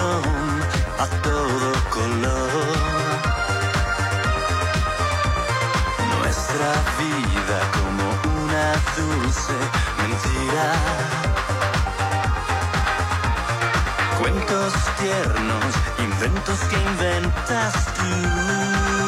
a todo color. Nuestra vida como una dulce mentira. Cuentos tiernos, inventos que inventas tú.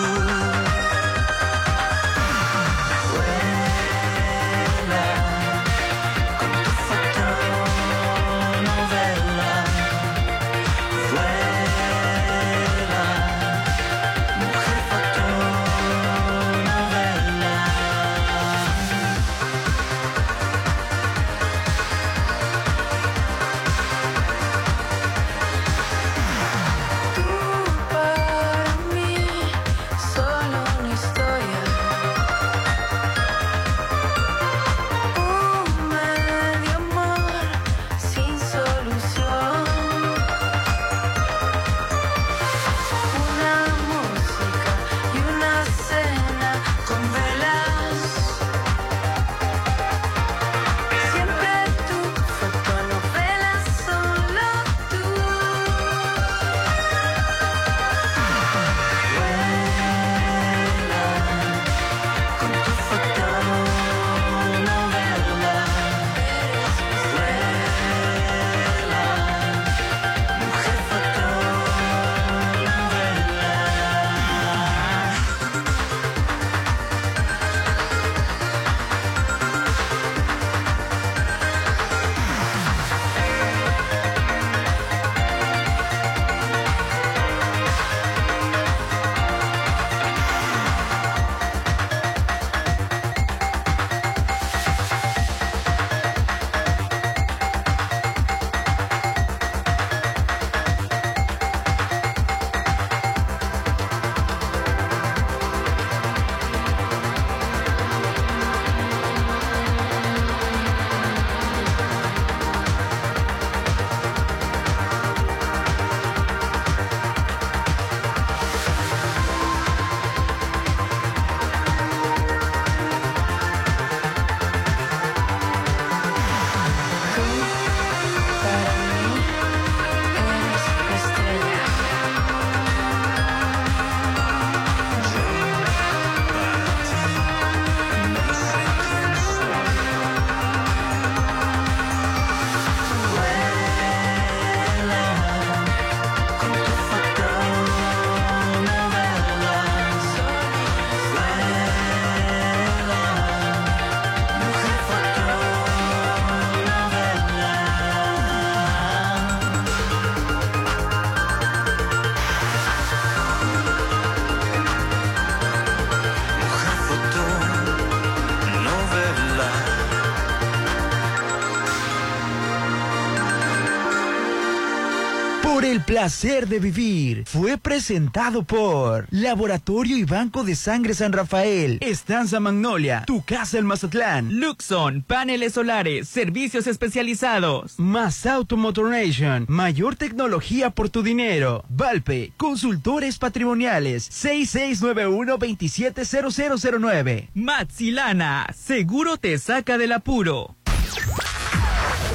Placer de vivir fue presentado por Laboratorio y Banco de Sangre San Rafael, Estanza Magnolia, Tu Casa el Mazatlán, Luxon, paneles solares, servicios especializados, Más Automotoration, mayor tecnología por tu dinero, Valpe, consultores patrimoniales, 6691-270009, Matsilana, seguro te saca del apuro.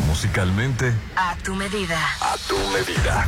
Musicalmente. A tu medida. A tu medida.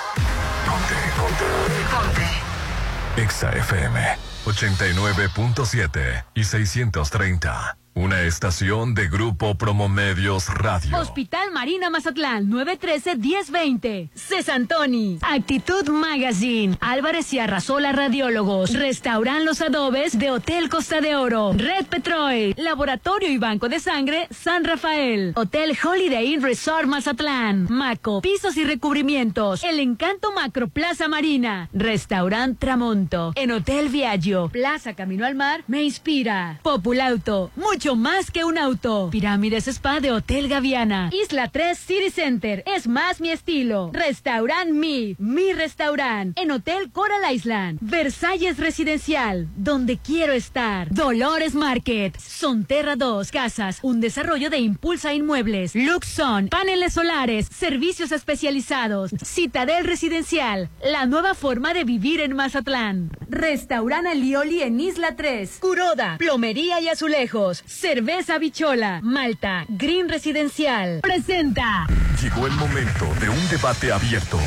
Exa FM 89.7 y 630. Una estación de Grupo Promomedios Radio. Hospital Marina Mazatlán, 913-1020. Cesantoni. Actitud Magazine. Álvarez y Arrasola Radiólogos. Restauran los adobes de Hotel Costa de Oro. Red Petrol. Laboratorio y Banco de Sangre San Rafael. Hotel Holiday Inn Resort Mazatlán. Maco. Pisos y recubrimientos. El Encanto Macro Plaza Marina. Restaurant Tramonto. En Hotel Viaggio. Plaza Camino al Mar. Me inspira. Populauto. Mucho mucho más que un auto. Pirámides Spa de Hotel Gaviana. Isla 3 City Center. Es más mi estilo. Restaurant Mi. Mi restaurant. En Hotel Coral Island. Versalles Residencial. Donde quiero estar. Dolores Market. Sonterra 2. Casas. Un desarrollo de Impulsa Inmuebles. Luxon. Paneles solares. Servicios especializados. Citadel Residencial. La nueva forma de vivir en Mazatlán. Restaurant Alioli en Isla 3. Curoda. Plomería y azulejos. Cerveza Bichola. Malta. Green Residencial. Presenta. Llegó el momento de un debate abierto.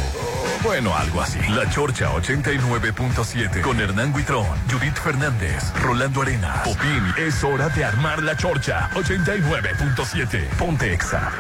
Bueno, algo así. La Chorcha 89.7 con Hernán Guitrón, Judith Fernández, Rolando Arena, Popín. Es hora de armar la Chorcha 89.7. Ponte Exa.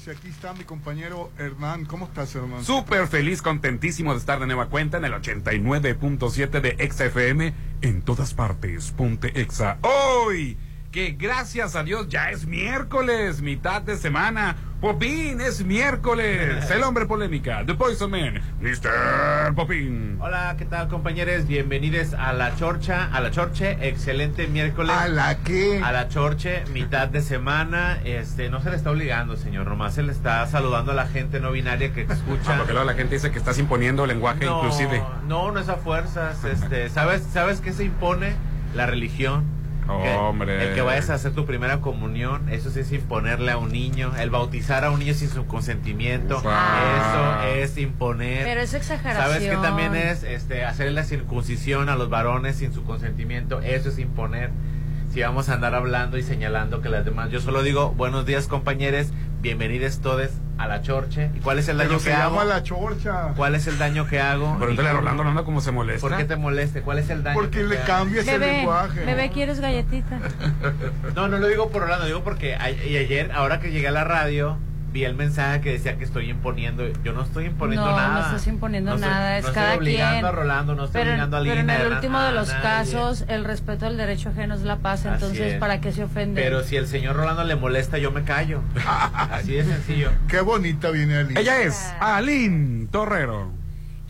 Arenas y aquí está mi compañero Hernán. ¿Cómo estás, Hernán? Súper feliz, contentísimo de estar de nueva cuenta en el 89.7 de Exa FM en todas partes. Ponte Exa. Hoy, que gracias a Dios ya es miércoles, mitad de semana. Popín, es miércoles. El hombre polémica, The Poison Man, Mr. Popín. Hola, ¿qué tal compañeros? Bienvenidos a la Chorcha, a la Chorche, excelente miércoles. ¿A la qué? A la Chorche, mitad de semana. Este, no se le está obligando, señor, nomás se le está saludando a la gente no binaria que escucha. Ah, porque luego la gente dice que estás imponiendo lenguaje no, inclusive. No, no es a fuerzas. Este, ¿sabes, ¿Sabes qué se impone? La religión. Que- Hombre. El que vayas a hacer tu primera comunión, eso sí es imponerle a un niño. El bautizar a un niño sin su consentimiento, eso es imponer. Pero es exageración. ¿Sabes qué también es este, hacer la circuncisión a los varones sin su consentimiento? Eso es imponer. Si vamos a andar hablando y señalando que las demás. Yo solo digo, buenos días, compañeros. Bienvenidos todos a la chorche. ¿Y cuál es el daño Pero que se hago? llama la chorcha. ¿Cuál es el daño que hago? Pregúntale a Rolando, Rolando cómo se molesta. ¿Por qué te moleste? ¿Cuál es el daño? Porque que le hago? cambias el lenguaje. bebé, ¿quieres galletita? No, no lo digo por Rolando, digo porque a- y ayer, ahora que llegué a la radio, vi el mensaje que decía que estoy imponiendo. Yo no estoy imponiendo No, nada. no estás imponiendo estoy- nada, es no cada estoy obligando quien. a Rolando, no estoy Pero, obligando a pero Lina. en el último a de los nadie. casos, el respeto al derecho ajeno es la paz. Entonces, es. ¿para qué se ofende? Pero si el señor Rolando le molesta, yo me callo. Así de sencillo. Qué bonita viene Ali. Ella es Aline Torrero.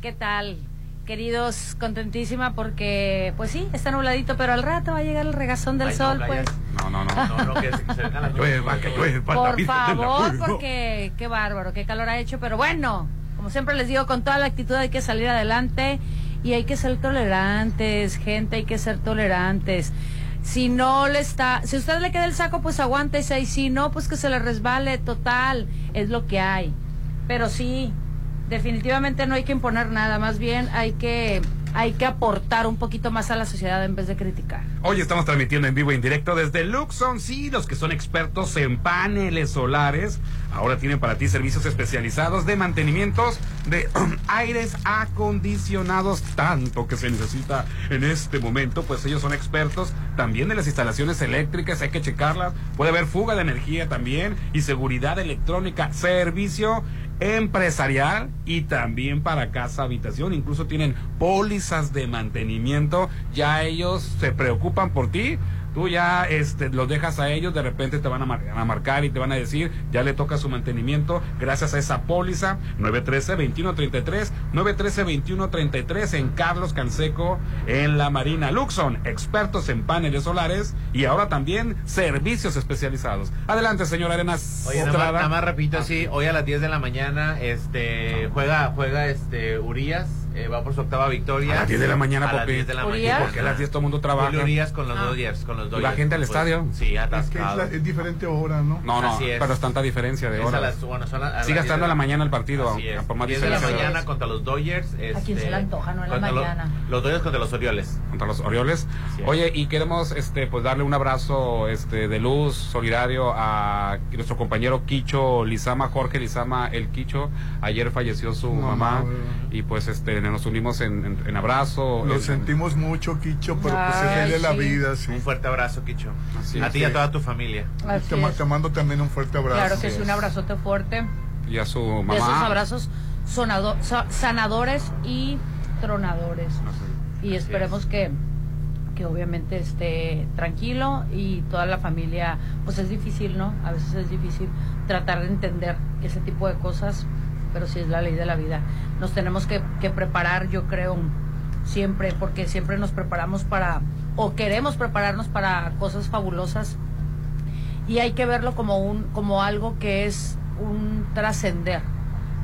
¿Qué tal? Queridos, contentísima porque, pues sí, está nubladito, pero al rato va a llegar el regazón del Ay, no, sol, calla. pues. No, no, no. No, no, que, se- la Llueva, que llueva, Por favor, porque qué bárbaro, qué calor ha hecho, pero bueno, como siempre les digo, con toda la actitud hay que salir adelante y hay que ser tolerantes, gente, hay que ser tolerantes. Si no le está, si usted le queda el saco, pues aguántese y si no, pues que se le resbale, total, es lo que hay. Pero sí, definitivamente no hay que imponer nada, más bien hay que hay que aportar un poquito más a la sociedad en vez de criticar. Hoy estamos transmitiendo en vivo e en directo desde Luxon. Sí, los que son expertos en paneles solares ahora tienen para ti servicios especializados de mantenimientos de aires acondicionados, tanto que se necesita en este momento. Pues ellos son expertos también de las instalaciones eléctricas, hay que checarlas. Puede haber fuga de energía también y seguridad electrónica, servicio empresarial y también para casa habitación. Incluso tienen pólizas de mantenimiento. Ya ellos se preocupan por ti. Tú ya este, los dejas a ellos, de repente te van a, mar- a marcar y te van a decir, ya le toca su mantenimiento gracias a esa póliza 913-2133, 913-2133 en Carlos Canseco, en la Marina Luxon, expertos en paneles solares y ahora también servicios especializados. Adelante, señor Arenas. Oye, nada más, nada más repito así, hoy a las 10 de la mañana este juega juega este Urias, eh, va por su octava victoria. A las 10 de la mañana, A las papi. 10 de la ¿Urias? mañana. ¿Por qué a las 10 todo el mundo trabaja? Urias con los Ah. Dodgers, con los ¿Y Dodgers. va gente al pues, estadio? Sí, Es que es, la- es diferente hora, ¿no? No, no, Así es. pero es tanta diferencia de Es a horas. las- bueno, son a- a las Sigue 10 estando a la mañana el partido, Así es. por más 10 de la mañana contra los Dodgers. ¿A quién se este, le antoja, no en la contra los- mañana? Los Dodgers contra los Orioles. contra los Orioles. Oye, y queremos este pues darle un abrazo este de luz solidario a nuestro compañero Quicho Lizama, Jorge Lizama el Quicho. Ayer falleció su Mamá, y pues este nos unimos en, en- en abrazo. Lo en- sentimos mucho, Quicho, pero pues es Ay, de la sí. vida, sí. Un fuerte abrazo, Quicho. Así a es, ti y a toda tu familia. Te, es. te mando también un fuerte abrazo. Claro que sí, un abrazote fuerte. Y a su De esos mamá. abrazos sonado- sa- sanadores y tronadores. Y esperemos que, que obviamente esté tranquilo y toda la familia, pues es difícil, ¿no? A veces es difícil tratar de entender ese tipo de cosas, pero sí es la ley de la vida. Nos tenemos que, preparar, yo creo, siempre, porque siempre nos preparamos para, o queremos prepararnos para cosas fabulosas y hay que verlo como un como algo que es un trascender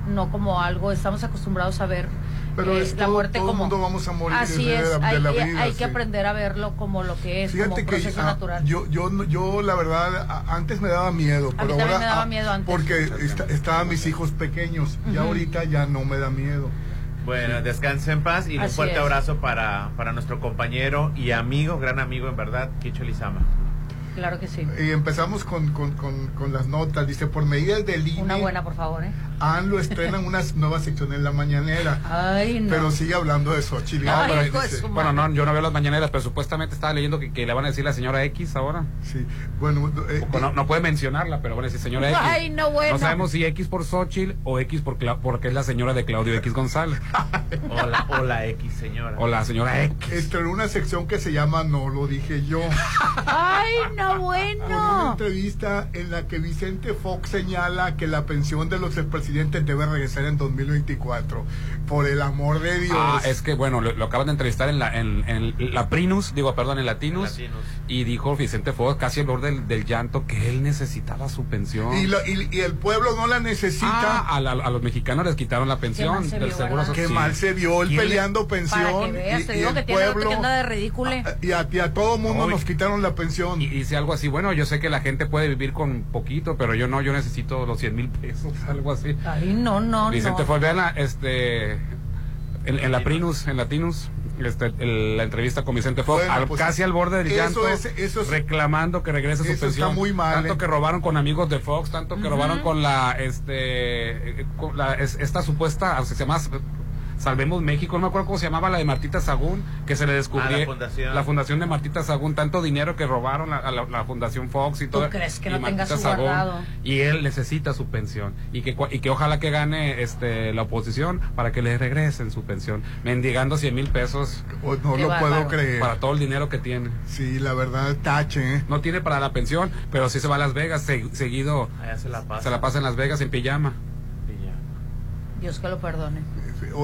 no como algo estamos acostumbrados a ver Pero eh, es la todo- muerte todo como mundo vamos a morir, así es es, de la- de hay, la hay- vida, hay sí. que aprender a verlo como lo que es como Fíjate un que proceso ah, natural yo, yo, yo la verdad antes me daba miedo, A mí pero ahora me daba miedo antes. porque está- estaban mis hijos pequeños, ya Ujú. ahorita ya no me da miedo. Bueno, descanse en paz y un Así fuerte es. abrazo para, para nuestro compañero y amigo, gran amigo en verdad, Quicho Lizama. claro que sí Y empezamos con, con, con, con las notas, dice, por medidas del INE, una buena por favor ¿eh? ANLO estrenan una nueva sección en la mañanera, ay no pero sigue hablando de Xochitl. Ay, Bueno, no, yo no veo las mañaneras, pero supuestamente estaba leyendo que, que le van a decir la señora X ahora. Sí, bueno, eh, O No, no puede mencionarla, pero van a decir señora X. Ay, no, bueno. No sabemos si X por Xochitl o X por Cla- porque es la señora de Claudio X González. Hola, hola X señora. O la señora X. estrenó una sección que se llama No lo dije yo. ay no Con una bueno entrevista en la que Vicente Fox señala que la pensión de los expresidentes debe regresar en 2024. Por el amor de Dios. Ah, es que bueno, lo, lo acaban de entrevistar en la, en, en la Prinus, digo, perdón, en Latinus, Latinus. y dijo Vicente Fox casi al borde del, del llanto que él necesitaba su pensión. y, lo- y- y el pueblo no la necesita. Ah, a, la- a los mexicanos les quitaron la pensión mal se del vio, seguro ¿verdad? Qué social. mal se vio él ¿Quién le- peleando pensión. para que veas y- el que pueblo- de ridícule Ah, Y a, y a todo mundo No, y- nos quitaron la pensión. Y dice algo así, bueno, yo sé que la gente puede vivir con poquito, pero yo no, yo necesito los 100 mil pesos, algo así. Ay no no Vicente no Fox, vean la, este, en, en la Prinus, en Latinus, este, el- la entrevista con Vicente Fox, Bueno, al- pues, casi al borde del eso llanto, es- eso es- reclamando que regrese su está pensión. muy mal, Tanto ¿eh? que robaron con amigos de Fox, tanto que robaron con la, este, eh, con la, es- esta supuesta, o sea, se llama Salvemos México, no me acuerdo cómo se llamaba la de Martita Sagún, que se le descubrió Ah, la fundación. la fundación de Martita Sagún, tanto dinero que robaron a, a la, la fundación Fox y todo. crees que y no tenga Martita su Sagún, guardado? Y él necesita su pensión y que cua- y que ojalá que gane este la oposición para que le regresen su pensión, mendigando 100 mil pesos Oh, no Qué lo bárbaro. puedo creer. para todo el dinero que tiene. Sí, la verdad, tache. ¿eh? No tiene para la pensión, pero sí se va a Las Vegas se- seguido. Allá se la pasa. Se la pasa en Las Vegas en pijama. Dios que lo perdone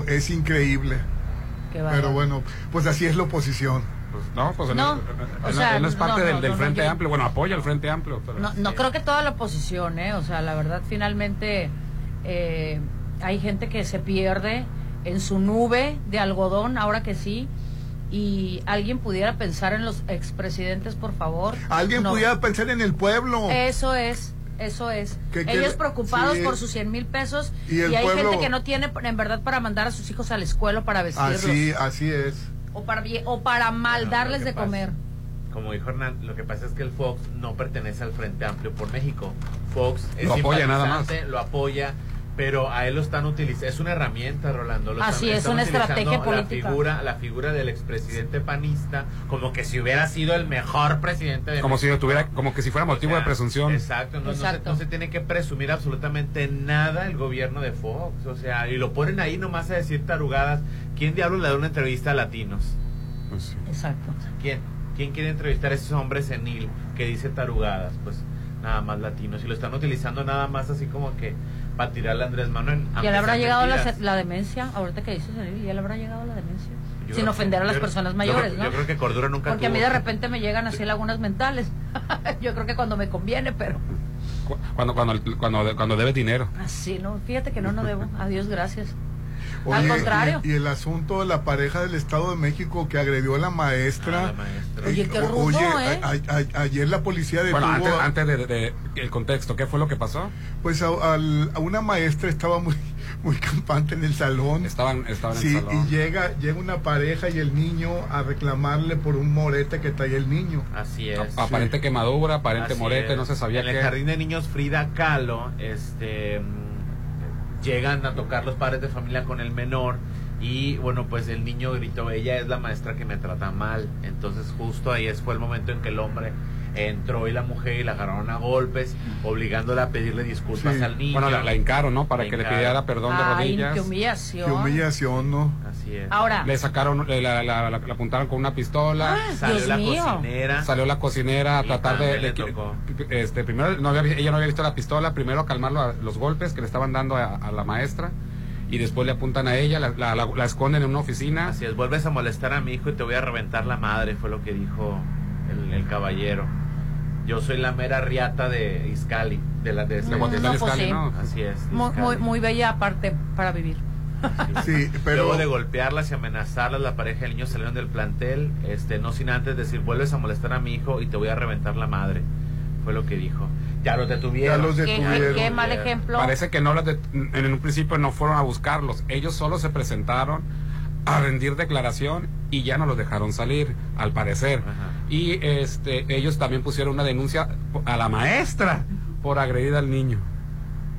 Es increíble. Pero bueno, pues así es la oposición. Pues, no, pues él No, él- o él- sea, él no es parte no, del, no, del no, Frente Amplio. Bueno, apoya al Frente Amplio. pero- No, no creo que toda la oposición, ¿eh? O sea, la verdad, finalmente eh, hay gente que se pierde en su nube de algodón, ahora que sí. Y alguien pudiera pensar en los expresidentes, por favor. Alguien No. pudiera pensar en el pueblo. Eso es, eso es. Que- que- Ellos preocupados sí. por sus 100 mil pesos Y y, hay pueblo- gente que no tiene en verdad para mandar a sus hijos a la escuela o para vestirlos Así, así es. o para o para mal Bueno, darles de pasa- comer. Como dijo Hernán, lo que pasa es que el Fox no pertenece al Frente Amplio por México. Fox es Lo apoya nada más. lo apoya, pero a él lo están utilizando. Es una herramienta, Rolando. Lo Así están- es, están una utilizando estrategia La política. figura, la figura del expresidente panista, como que si hubiera sido el mejor presidente de Como si tuviera, como que si fuera O motivo sea, de presunción. Exacto, no, no se- Exacto. No, se, tiene que presumir absolutamente nada el gobierno de Fox. O sea, y lo ponen ahí nomás a decir tarugadas. ¿Quién diablos le da una entrevista a latinos? Pues sí. Exacto. ¿Quién? ¿Quién quiere entrevistar a esos hombres senil que dice tarugadas? Pues nada más latinos. Y lo están utilizando nada más así como que para tirarle a Andrés Manuel. ¿Ya le habrá llegado la, la demencia? Ahorita que dices, ¿ya le habrá llegado la demencia? Yo Sin ofender que- a las yo- personas yo mayores, ¿no? Yo creo que Cordura nunca Porque a mí de repente me llegan así lagunas mentales. yo creo que cuando me conviene, pero Cu- Cuando, cuando, cuando, cuando debe dinero. así no. Fíjate que no, no debo. Adiós, gracias. Oye, Al contrario. Y, y el asunto de la pareja del Estado de México que agredió a la maestra. Ah, la maestra. Oye, qué rudo, oye, ¿eh? a- a- a- ayer la policía detuvo Bueno, antes, a- antes de, de- de- el contexto, ¿qué fue lo que pasó? pues a, al- a una maestra estaba muy muy campante en el salón. Estaban, estaban en Sí, el salón. y llega llega una pareja y el niño a reclamarle por un morete que traía el niño. Así es. A- aparente quemadura, aparente Así morete, es. no se sabía En qué. el jardín de niños Frida Kahlo, este, llegan a tocar los padres de familia con el menor Y bueno, pues el niño gritó, ella es la maestra que me trata mal. Entonces justo ahí fue el momento en que el hombre entró y la mujer y la agarraron a golpes, obligándola a pedirle disculpas Sí. al niño. Bueno, la, la hincaron, ¿no? Para La que le pidiera perdón de Ay, rodillas. qué humillación. Qué humillación, ¿no? Así es. Ahora, Le sacaron, le, la, la- la- la apuntaron con una pistola. Ah, Salió Dios la mío. cocinera. Salió la cocinera a tratar de, le tocó. este primero no había- ella no había visto la pistola primero calmar lo- los golpes que le estaban dando a, a la maestra y después le apuntan a ella la, la- la- la esconden en una oficina Así es, vuelves a molestar a mi hijo y te voy a reventar la madre, fue lo que dijo el, el caballero. Yo soy la mera riata de Iscali, de la de, de Guatemala no, pues Iscali, sí. ¿no? Así es. muy, muy, muy bella aparte para vivir. Sí, pero Luego de golpearlas y amenazarlas, la pareja y el niño salieron del plantel, este, no sin antes decir, vuelves a molestar a mi hijo y te voy a reventar la madre. Fue lo que dijo. Ya los detuvieron. Ya los Qué, detuvieron. qué mal ejemplo. Parece que no los en un principio no fueron a buscarlos, ellos solo se presentaron a rendir declaración y ya no los dejaron salir, al parecer. Ajá. Y este ellos también pusieron una denuncia a la maestra por agredir al niño.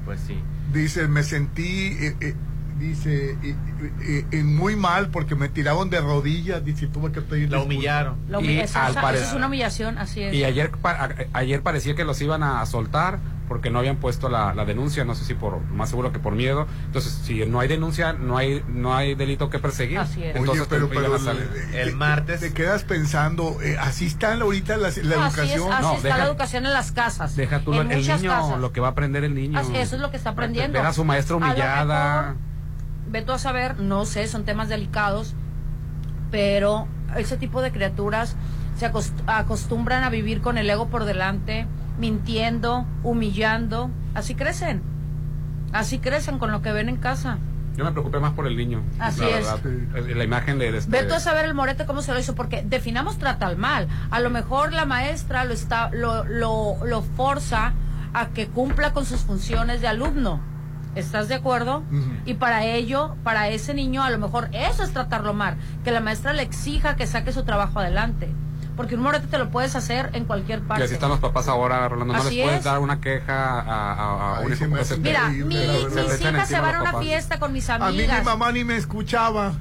Pues sí. dice, me sentí, eh, eh, dice, eh, eh, eh, muy mal porque me tiraron de rodillas, dice, tuve que pedir La humillaron. La y eso, al eso parecer- es una humillación, así es. Y ayer, a- ayer parecía que los iban a soltar porque no habían puesto la, la denuncia, no sé si por, más seguro que por miedo. Entonces, si no hay denuncia, no hay, no hay delito que perseguir. Así es. Entonces, Oye, pero, pero eh, El te- martes- te quedas pensando, eh, así está ahorita la, la No, así es, educación. así No, está deja- la educación en las casas. Deja tú en el niño, casas. lo que va a aprender el niño. Así- eso es lo que está aprendiendo. Ver a su maestra humillada. mejor, ve tú a saber, no sé, son temas delicados, pero ese tipo de criaturas se acost- acostumbran a vivir con el ego por delante, mintiendo, humillando, así crecen. Así crecen con lo que ven en casa. Yo me preocupé más por el niño. Así la es. verdad. La imagen de, este- Ve tú a saber el morete cómo se lo hizo, porque definamos trata al mal. A lo mejor la maestra lo está, lo, lo, lo forza a que cumpla con sus funciones de alumno. ¿Estás de acuerdo? Y para ello, para ese niño, a lo mejor eso es tratarlo mal, que la maestra le exija que saque su trabajo adelante. Porque un morete te lo puedes hacer en cualquier Y parte. así están los papás ahora, Rolando. No Así les puedes es. dar una queja a, a- a Ay, un hijo que se- Mira, mi- mis hijas se van a una fiesta con mis A mí mi amigas. mamá ni me escuchaba.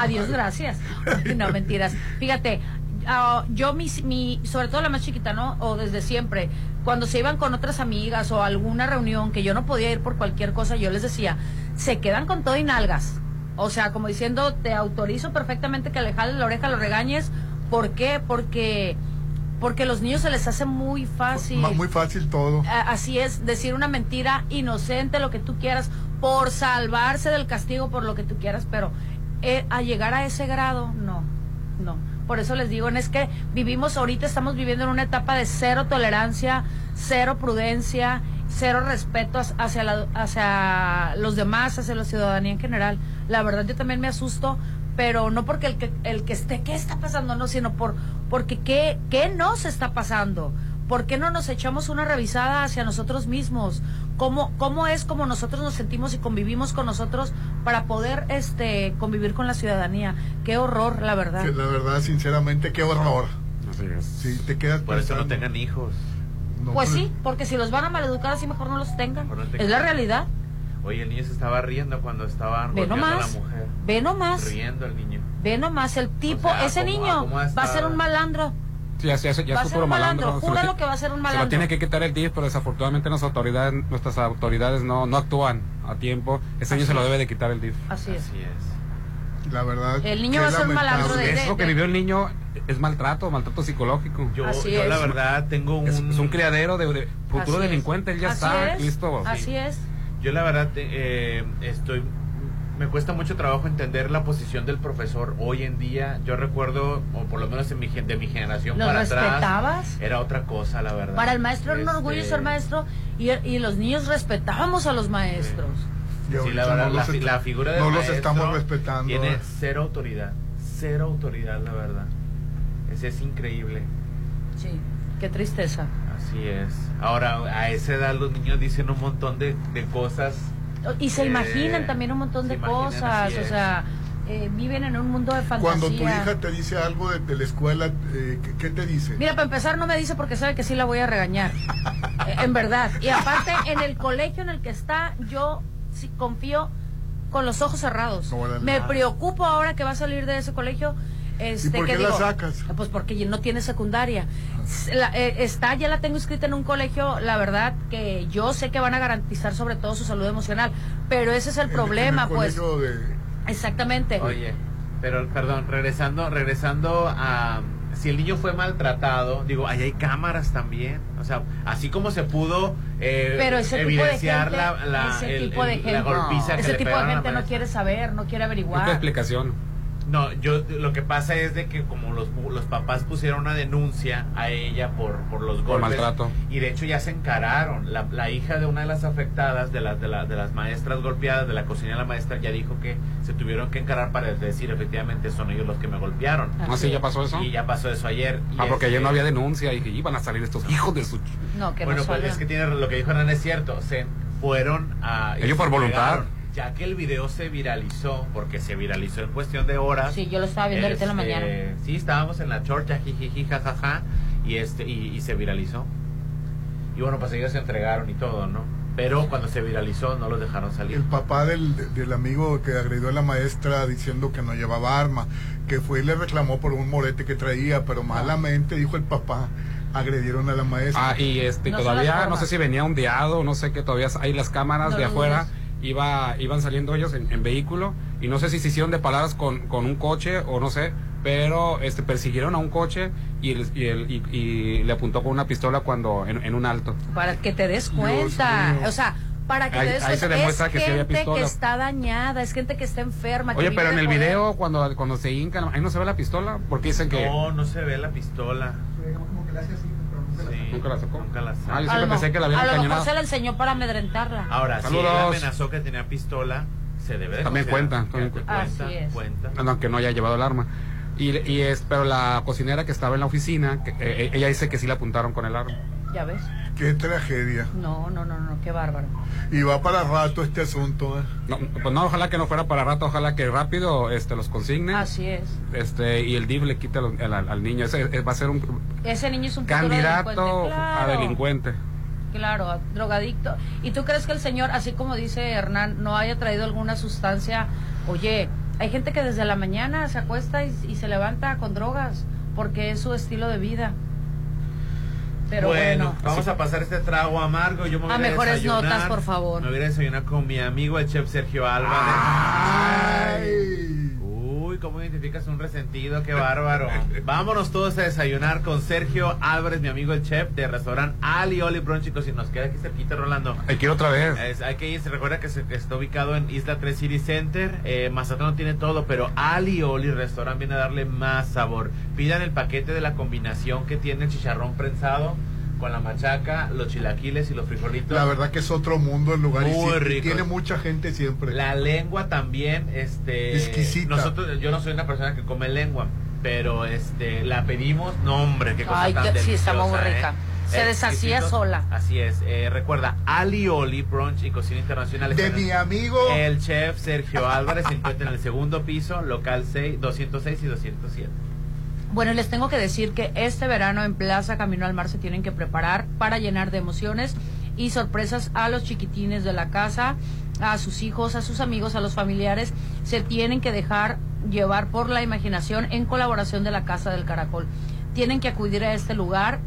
Adiós, gracias. No, mentiras. Fíjate, ah, yo, mi, mi, sobre todo la más chiquita, ¿no? O desde siempre, cuando se iban con otras amigas o a alguna reunión que yo no podía ir por cualquier cosa, yo les decía, se quedan con todo y nalgas. O sea, como diciendo, te autorizo perfectamente que le jales la oreja, lo regañes. ¿Por qué? Porque, porque a los niños se les hace muy fácil. Muy fácil todo. Así es, decir una mentira inocente, lo que tú quieras, por salvarse del castigo, por lo que tú quieras, pero eh, a llegar a ese grado, no, no. Por eso les digo, es que vivimos, ahorita estamos viviendo en una etapa de cero tolerancia, cero prudencia, cero respeto hacia, la- hacia los demás, hacia la ciudadanía en general. La verdad yo también me asusto, pero no porque el que, el que esté, ¿qué está pasando? No, sino por, porque ¿qué, qué nos está pasando? ¿Por qué no nos echamos una revisada hacia nosotros mismos? ¿Cómo, ¿Cómo es como nosotros nos sentimos y convivimos con nosotros para poder este convivir con la ciudadanía? Qué horror, la verdad. La verdad, sinceramente, qué horror. Así es. Sí, te quedas Por eso no tengan hijos. No, Pues sí, porque si los van a maleducar así mejor no los tengan. No tengan. Es la realidad. Oye, el niño se estaba riendo cuando estaban Ve golpeando a la nomás. mujer. Ve nomás. Riendo el niño. Ve nomás, el tipo, sea, ese ¿cómo- niño cómo va a ser un malandro. Sí, ya, ya- ya Va a es ser futuro un malandro, malandro. Se lo que va a ser un Se malandro. lo tiene que quitar el DIF, pero desafortunadamente las autoridades, nuestras autoridades no, no actúan a tiempo. Ese niño se lo debe de quitar el DIF. Así es. Así es. La verdad. El niño va a ser un malandro de- Eso que vivió el niño es maltrato, maltrato psicológico. Yo, Así yo es. la verdad tengo un... Es, es un criadero de, de futuro Así delincuente, él ya Así está es. listo. Así es. Yo la verdad eh, estoy me cuesta mucho trabajo entender la posición del profesor hoy en día. Yo recuerdo, o por lo menos en mi, gen- de mi generación ¿Los para atrás, respetabas? era otra cosa, la verdad. Para el maestro era un Este, orgullo ser maestro y, y los niños respetábamos a los maestros. Sí, la verdad, no la, la figura del No los estamos respetando. Tiene cero autoridad, cero autoridad, la verdad. Ese es increíble. Sí, qué tristeza. Así es. Ahora, a esa edad los niños dicen un montón de, de cosas. Y se Eh, imaginan también un montón de cosas, o sea, eh, viven en un mundo de fantasía. Cuando tu hija te dice algo de, de la escuela, eh, ¿qué, qué te dice? Mira, para empezar no me dice porque sabe que sí la voy a regañar. Eh, en verdad. Y aparte, en el colegio en el que está, yo sí confío con los ojos cerrados. Me preocupo ahora que va a salir de ese colegio. Este, por que qué la digo, sacas? Pues porque no tiene secundaria. La- eh, está, ya la tengo inscrita en un colegio, la verdad que yo sé que van a garantizar sobre todo su salud emocional, pero ese es el problema, el pues. de- Exactamente. Oye, pero perdón, regresando, regresando a si el niño fue maltratado, digo, ahí hay cámaras también, o sea, así como se pudo eh, Pero ese tipo de evidenciar gente, la, la, ese el- tipo de el- gente, la golpiza que ese le tipo de la gente no quiere saber, no quiere Esta averiguar. explicación. No, yo lo que pasa es de que como los, los papás pusieron una denuncia a ella por, por los Por golpes maltrato. y de hecho ya se encararon. La, la hija de una de las afectadas, de las de, la- de las maestras golpeadas, de la cocina de la maestra, ya dijo que se tuvieron que encarar para decir efectivamente son ellos los que me golpearon. ¿Ah, sí, ya pasó eso? Y ya pasó eso ayer. Y Ah, porque este- ayer no había denuncia y que iban a salir estos hijos de su... No, que bueno, no pues es que tiene lo que dijo Hernán es cierto. Se fueron a. Ellos por voluntad. Ya que el video se viralizó, porque se viralizó en cuestión de horas. Sí, yo lo estaba viendo ahorita en la este, mañana. Sí, estábamos en la chorcha, jijiji, jajaja. Y, este, y, y se viralizó. Y bueno, pues ellos se entregaron y todo, ¿no? Pero cuando se viralizó, no los dejaron salir. El papá del, del amigo que agredió a la maestra diciendo que no llevaba arma, que fue y le reclamó por un morete que traía, pero malamente, dijo el papá, agredieron a la maestra. Ah, y este, No todavía, no sé si venía ondeado, no sé qué, todavía hay las cámaras No de afuera. Iba, iban saliendo ellos en, en vehículo y no sé si se hicieron de palabras con, con un coche o no sé, pero este persiguieron a un coche y, el- y, el- y- y le apuntó con una pistola cuando en, en un alto. Para que te des cuenta. O sea, para que Ahí- te des ahí se cuenta. demuestra es que sí había gente que pistola. está dañada, es gente que está enferma. que Oye, pero en el poder. video cuando, cuando se hincan, ahí no se ve la pistola porque dicen que No, no se ve la pistola. Sí, nunca la sacó. Nunca la Ah, sacó. yo A siempre lo, pensé que la habían a lo mejor se la enseñó para amedrentarla. Ahora, si él Saludos. amenazó que tenía pistola, se debe de También cuenta, también cuenta, Así es. cuenta. aunque no haya llevado el arma. Y, y es, pero la cocinera que estaba en la oficina, que, eh, ella dice que sí la apuntaron con el arma. Ya ves. Qué tragedia. No, no, no, no, qué bárbaro. Y va para rato este asunto. ¿eh? No, pues no, ojalá que no fuera para rato, ojalá que rápido este los consigne. Así es. Este, y el DIF le quite al, al- al niño. Ese, va a ser un Ese niño es un candidato delincuente. a Claro. delincuente. Claro, a- drogadicto. ¿Y tú crees que el señor, así como dice Hernán, no haya traído alguna sustancia? Oye, hay gente que desde la mañana se acuesta y, y se levanta con drogas porque es su estilo de vida. Pero bueno, bueno, vamos a pasar este trago amargo. Yo me voy A ir mejores desayunar. notas, por favor. Me voy a a desayunar con mi amigo el chef Sergio Álvarez. Ay. ¿Cómo identificas un resentido? Qué bárbaro. Vámonos todos a desayunar con Sergio Álvarez, mi amigo el chef de restaurante Ali Oli Brunch, chicos. Si nos queda aquí cerquita, Rolando. Hay que ir otra vez. Es- hay que ir, se recuerda que, se- que está ubicado en Isla 3 City Center. Eh, Mazatlán no tiene todo, pero Ali Oli Restaurant viene a darle más sabor. Pidan el paquete de la combinación que tiene el chicharrón prensado con la machaca, los chilaquiles y los frijolitos. La verdad que es otro mundo el lugar y Muy y rico. tiene mucha gente siempre. La lengua también, este, Exquisita. Nosotros, yo no soy una persona que come lengua, pero este, la pedimos, no hombre, qué cosa Ay, tan que- sí, está muy rica. ¿eh? Se deshacía sola. Así es. Eh, recuerda, Ali Oli Brunch y Cocina Internacional. De mi amigo. El chef Sergio Álvarez se encuentra en el segundo piso, local 6, 206 y 207. Bueno, les tengo que decir que este verano en Plaza Camino al Mar se tienen que preparar para llenar de emociones y sorpresas a los chiquitines de la casa, a sus hijos, a sus amigos, a los familiares. Se tienen que dejar llevar por la imaginación en colaboración de la Casa del Caracol. Tienen que acudir a este lugar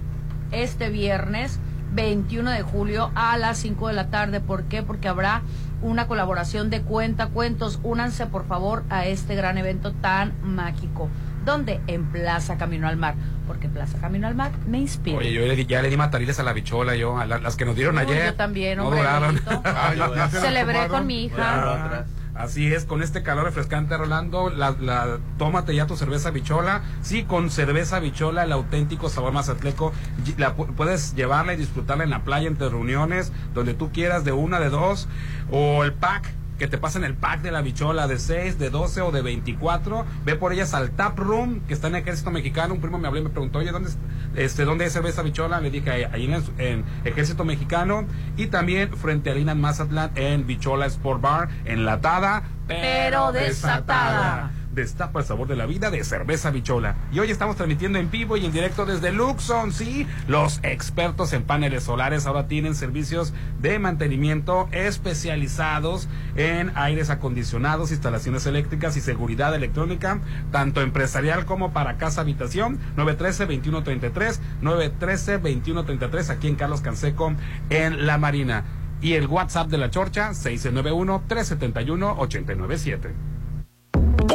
este viernes 21 de julio a las 5 de la tarde. ¿Por qué? Porque habrá una colaboración de cuenta cuentos. Únanse por favor a este gran evento tan mágico. ¿Dónde? En Plaza Camino al Mar. Porque Plaza Camino al Mar me inspira. Oye, yo ya le di matariles a la bichola, yo, a la- las que nos dieron Uy, ayer. yo también, no hombre, duraron. Lolito. Ay, la Celebré con mi hija. Así es, con este calor refrescante, Rolando, la, la- tómate ya tu cerveza bichola. Sí, con cerveza bichola, el auténtico sabor mazatleco. La, pu- puedes llevarla y disfrutarla en la playa, entre reuniones, donde tú quieras, de una, de dos, o el pack. Que te pasen el pack de la bichola de 6, de 12 o de 24. Ve por ellas al Tap Room, que está en el Ejército Mexicano. Un primo me habló y me preguntó, oye, ¿dónde, es- este, ¿dónde hay cerveza bichola? Le dije, ahí ahí en, el- en Ejército Mexicano. Y también frente a Lina Mazatlán en Bichola Sport Bar, enlatada, Pero desatada. Destapa el sabor de la vida de cerveza bichola. Y hoy estamos transmitiendo en vivo y en directo desde Luxon, sí. Los expertos en paneles solares ahora tienen servicios de mantenimiento especializados en aires acondicionados, instalaciones eléctricas y seguridad electrónica, tanto empresarial como para casa habitación. 913-2133, 913-2133 aquí en Carlos Canseco en La Marina. Y el WhatsApp de la Chorcha, 691-371-897.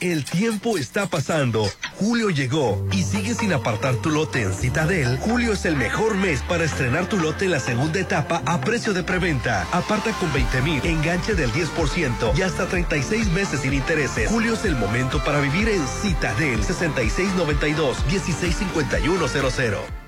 El tiempo está pasando, julio llegó y sigue sin apartar tu lote en Citadel. Julio es el mejor mes para estrenar tu lote en la segunda etapa a precio de preventa. Aparta con 20 mil, enganche del 10% y hasta 36 meses sin intereses. Julio es el momento para vivir en Citadel 6692-165100.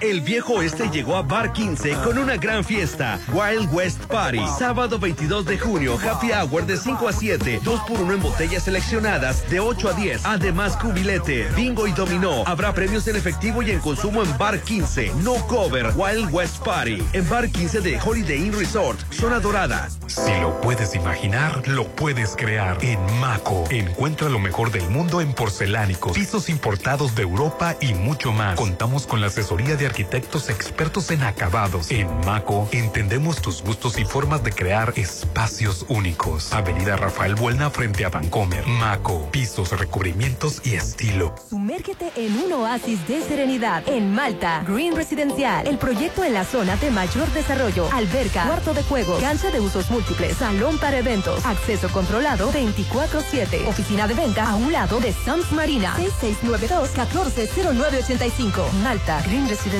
El viejo oeste llegó a Bar 15 con una gran fiesta. Wild West Party. Sábado 22 de junio. Happy Hour de 5 a 7. 2 por 1 en botellas seleccionadas de 8 a 10. Además, cubilete, bingo y dominó. Habrá premios en efectivo y en consumo en Bar 15. No cover. Wild West Party. En Bar 15 de Holiday Inn Resort. Zona Dorada. Si lo puedes imaginar, lo puedes crear. En Maco. Encuentra lo mejor del mundo en porcelánicos, pisos importados de Europa y mucho más. Contamos con la asesoría de arquitectos expertos en acabados. En Maco entendemos tus gustos y formas de crear espacios únicos. Avenida Rafael Buelna frente a Vancomer. Maco, pisos, recubrimientos y estilo. Sumérgete en un oasis de serenidad en Malta. Green Residencial, el proyecto en la zona de mayor desarrollo. Alberca, cuarto de juego, cancha de usos múltiples, salón para eventos, acceso controlado 24-7. Oficina de venta a un lado de Sams Marina. 6692-140985. Malta, Green Residencial,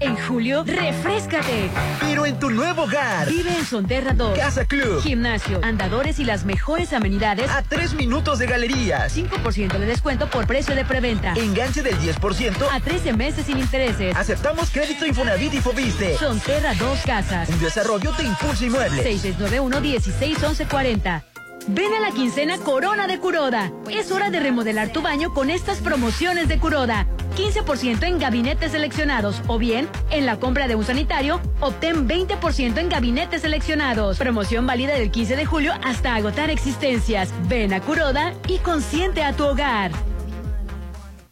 En julio, refrescate. Pero en tu nuevo hogar. Vive en Sonterra 2. Casa Club. Gimnasio, andadores y las mejores amenidades. A tres minutos de galerías. 5% de descuento por precio de preventa. Enganche del 10%. A 13 meses sin intereses. Aceptamos crédito Infonavit y Fobiste. Sonterra 2 Casas. Un desarrollo de Impulso Inmueble. 6691-161140. Ven a la quincena Corona de Curoda. Es hora de remodelar tu baño con estas promociones de Curoda. 15% en gabinetes seleccionados o bien en la compra de un sanitario obtén 20% en gabinetes seleccionados. Promoción válida del 15 de julio hasta agotar existencias. Ven a Curoda y consiente a tu hogar.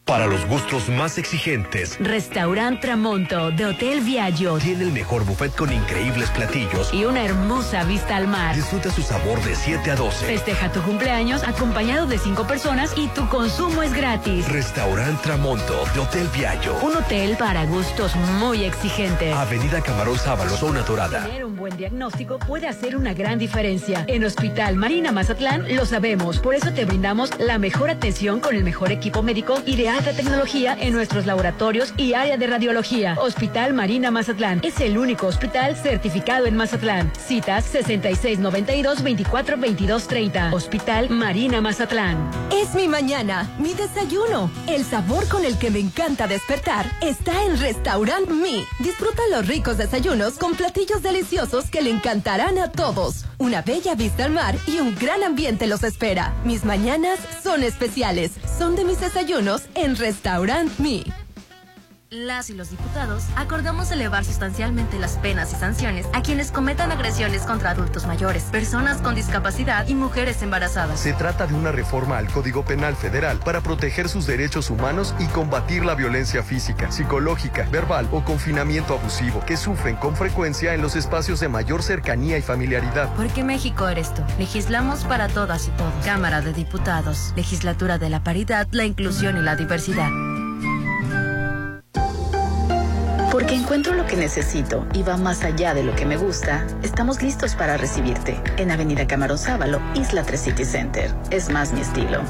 Para los gustos más exigentes, Restaurant Tramonto de Hotel Viaggio tiene el mejor buffet con increíbles platillos y una hermosa vista al mar. Disfruta su sabor de 7 a 12. Festeja tu cumpleaños acompañado de 5 personas y tu consumo es gratis. Restaurant Tramonto de Hotel Viaggio. Un hotel para gustos muy exigentes. Avenida Camarón Sábalo, Zona Dorada. Tener un buen diagnóstico puede hacer una gran diferencia. En Hospital Marina Mazatlán lo sabemos, por eso te brindamos la mejor atención con el mejor equipo médico ideal alta tecnología en nuestros laboratorios y área de radiología. Hospital Marina Mazatlán es el único hospital certificado en Mazatlán. Citas 6692 24 22 30. Hospital Marina Mazatlán. Es mi mañana, mi desayuno. El sabor con el que me encanta despertar está en Restaurant Mi. Disfruta los ricos desayunos con platillos deliciosos que le encantarán a todos. Una bella vista al mar y un gran ambiente los espera. Mis mañanas son especiales. Son de mis desayunos en Restaurant Mi. Las y los diputados acordamos elevar sustancialmente las penas y sanciones a quienes cometan agresiones contra adultos mayores, personas con discapacidad y mujeres embarazadas. Se trata de una reforma al Código Penal Federal para proteger sus derechos humanos y combatir la violencia física, psicológica, verbal o confinamiento abusivo que sufren con frecuencia en los espacios de mayor cercanía y familiaridad. Porque México eres tú. Legislamos para todas y todos. Cámara de Diputados. Legislatura de la Paridad, la Inclusión y la Diversidad. Porque encuentro lo que necesito y va más allá de lo que me gusta, estamos listos para recibirte en Avenida Camarón Sábalo, Isla 3 City Center. Es más mi estilo.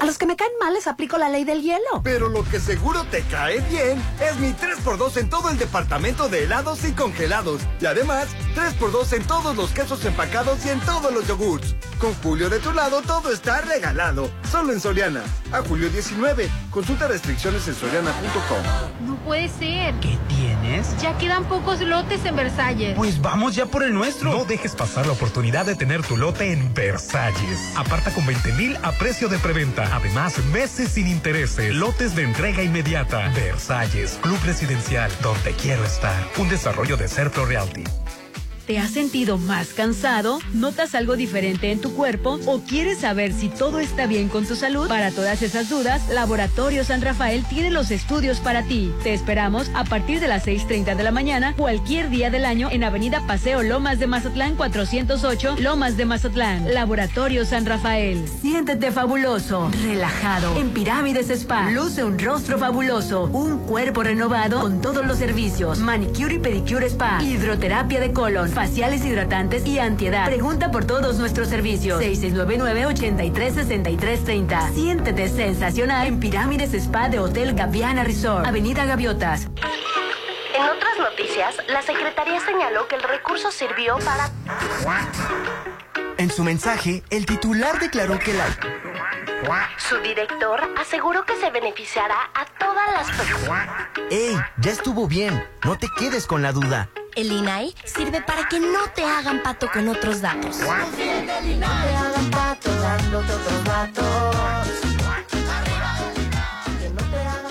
A los que me caen mal les aplico la ley del hielo. Pero lo que seguro te cae bien es mi 3x2 en todo el departamento de helados y congelados. Y además, 3x2 en todos los quesos empacados y en todos los yogurts. Con Julio de tu lado todo está regalado. Solo en Soriana. A julio 19. Consulta restricciones en soriana.com. No puede ser. ¿Qué tienes? Ya quedan pocos lotes en Versalles. Pues vamos ya por el nuestro. No dejes pasar la oportunidad de tener tu lote en Versalles. Aparta con 20 mil a precio de preventa. Además, meses sin intereses. Lotes de entrega inmediata. Versalles, Club Residencial, donde quiero estar. Un desarrollo de Serpro Realty. ¿Te has sentido más cansado? ¿Notas algo diferente en tu cuerpo? ¿O quieres saber si todo está bien con tu salud? Para todas esas dudas, Laboratorio San Rafael tiene los estudios para ti. Te esperamos a partir de las 6.30 de la mañana, cualquier día del año, en Avenida Paseo Lomas de Mazatlán 408, Lomas de Mazatlán. Laboratorio San Rafael. Siéntete fabuloso, relajado. En Pirámides Spa, luce un rostro fabuloso, un cuerpo renovado con todos los servicios. Manicure y pedicure spa, hidroterapia de colon faciales hidratantes y antiedad. Pregunta por todos nuestros servicios. 6699-836330. Siéntete sensacional en Pirámides Spa de Hotel Gaviana Resort. Avenida Gaviotas. En otras noticias, la Secretaría señaló que el recurso sirvió para... En su mensaje, el titular declaró que la... Su director aseguró que se beneficiará a todas las personas. ¡Ey! Ya estuvo bien. No te quedes con la duda. El INAI sirve para que no te hagan pato con otros datos. No te hagan pato dándote otros datos.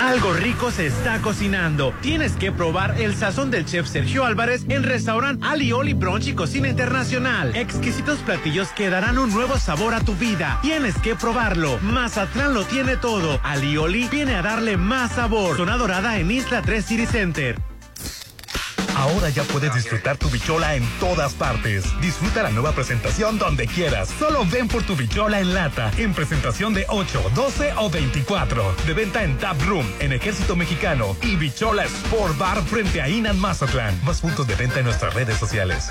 Algo rico se está cocinando. Tienes que probar el sazón del chef Sergio Álvarez en restaurante Alioli Brunch y Cocina Internacional. Exquisitos platillos que darán un nuevo sabor a tu vida. Tienes que probarlo. Mazatlán lo tiene todo. Alioli viene a darle más sabor. Zona Dorada en Isla 3 City Center. Ahora ya puedes disfrutar tu bichola en todas partes. Disfruta la nueva presentación donde quieras. Solo ven por tu bichola en lata, en presentación de 8, 12 o 24. De venta en Tap Room, en Ejército Mexicano y Bichola Sport Bar frente a Inan Mazatlán. Más puntos de venta en nuestras redes sociales.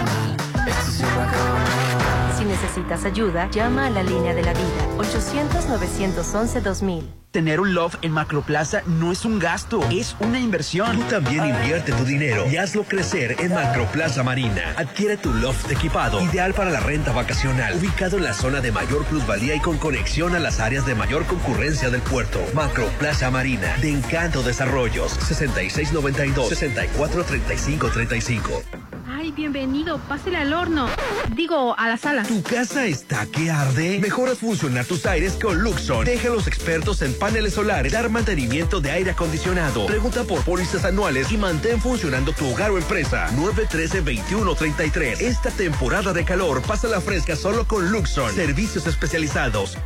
necesitas necesitas ayuda, llama a la línea de la vida 800-911-2000. Tener un loft en Macroplaza no es un gasto, es una inversión. Tú también invierte tu dinero y hazlo crecer en Macroplaza Marina. Adquiere tu loft equipado, ideal para la renta vacacional, ubicado en la zona de mayor plusvalía y con conexión a las áreas de mayor concurrencia del puerto. Macroplaza Marina, de Encanto Desarrollos, 6692-643535. Ay, bienvenido. Pásele al horno. Digo, a la sala. ¿Tu casa está que arde? Mejora funcionar tus aires con Luxon. Deja a los expertos en paneles solares dar mantenimiento de aire acondicionado. Pregunta por pólizas anuales y mantén funcionando tu hogar o empresa. 913-2133. Esta temporada de calor pasa la fresca solo con Luxon. Servicios especializados.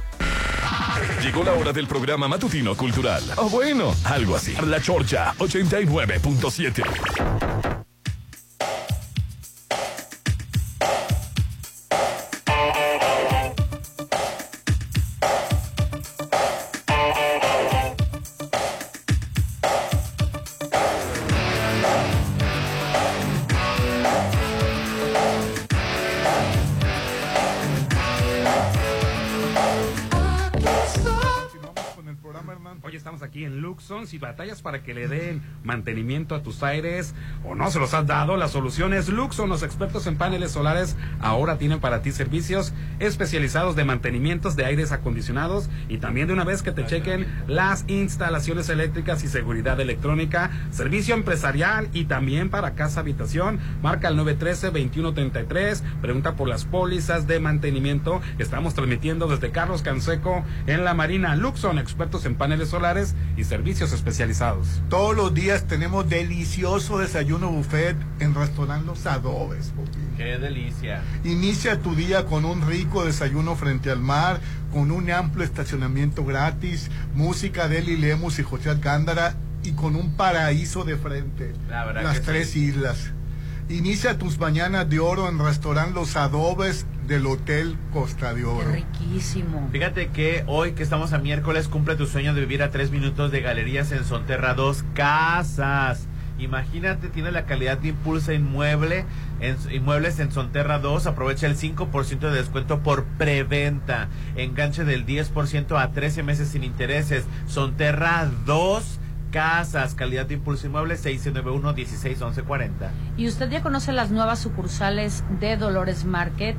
Llegó la hora del programa matutino cultural. O bueno, algo así. La Chorcha 89.7. Luxon. Si batallas para que le den mantenimiento a tus aires o no se los has dado, la solución es Luxon. Los expertos en paneles solares ahora tienen para ti servicios especializados de mantenimientos de aires acondicionados y también de una vez que te chequen las instalaciones eléctricas y seguridad electrónica, servicio empresarial y también para casa habitación. Marca el 913-2133. Pregunta por las pólizas de mantenimiento. Estamos transmitiendo desde Carlos Canseco en la Marina Luxon, expertos en paneles solares y servicios especializados. Todos los días tenemos delicioso desayuno buffet en restaurante Los Adobes. Qué delicia. Inicia tu día con un rico desayuno frente al mar, con un amplio estacionamiento gratis, música de Eli Lemus y José Alcándara y con un paraíso de frente. La verdad Las que tres sí. islas. Inicia tus mañanas de oro en restaurante Los Adobes del Hotel Costa de Oro. Riquísimo. Fíjate que hoy que estamos a miércoles cumple tu sueño de vivir a tres minutos de galerías en Sonterra 2 Casas. Imagínate, tiene la calidad de Impulsa Inmueble, en, Inmuebles en Sonterra 2. Aprovecha el 5% de descuento por preventa. Enganche del 10% a 13 meses sin intereses. Sonterra 2 Casas, calidad de Impulso Inmueble 691-161140. Y usted ya conoce las nuevas sucursales de Dolores Market,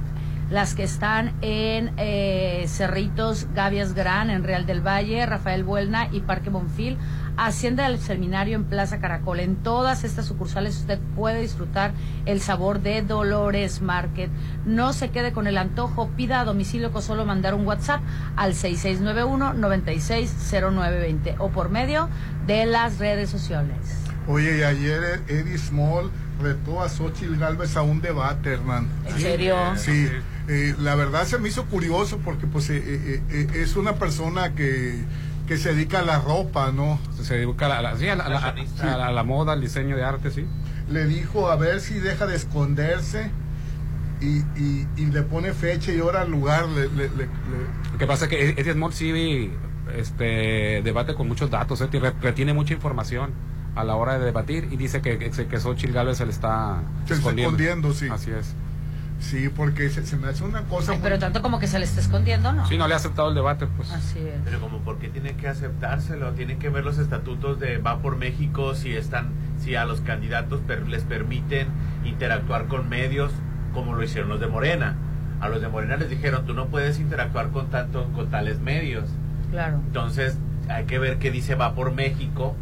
las que están en eh, Cerritos, Gavias Gran, en Real del Valle, Rafael Buelna y Parque Bonfil. Hacienda del Seminario en Plaza Caracol. En todas estas sucursales usted puede disfrutar el sabor de Dolores Market. No se quede con el antojo, pida a domicilio con solo mandar un WhatsApp al 6691-960920 o por medio de las redes sociales. Oye, y ayer Eddie Small retó a Xochitl Galvez a un debate, Hernán. ¿En serio? Sí. Eh, la verdad se me hizo curioso porque pues eh, eh, eh, es una persona que, que se dedica a la ropa, ¿no? Se dedica a la, la- sí, a la- a la- a la- a la moda, al diseño de arte, sí. Le dijo a ver si deja de esconderse y, y, y le pone fecha y hora al lugar. Le, le- le- le- Lo que pasa es que Eddie Small sí este, debate con muchos datos, ¿eh? Re- retiene mucha información a la hora de debatir y dice que, que, que Xochitl Gálvez se le está Se está escondiendo, sí. Así es. Sí, porque se, se me hace una cosa Ay, muy- pero tanto como que se le está escondiendo, ¿no? Sí, no le ha aceptado el debate, pues. Así es. Pero como por qué tiene que aceptárselo, tienen que ver los estatutos de Va por México si están, si a los candidatos per- les permiten interactuar con medios como lo hicieron los de Morena. A los de Morena les dijeron tú no puedes interactuar con tanto con tales medios. Claro. Entonces hay que ver qué dice Va por México,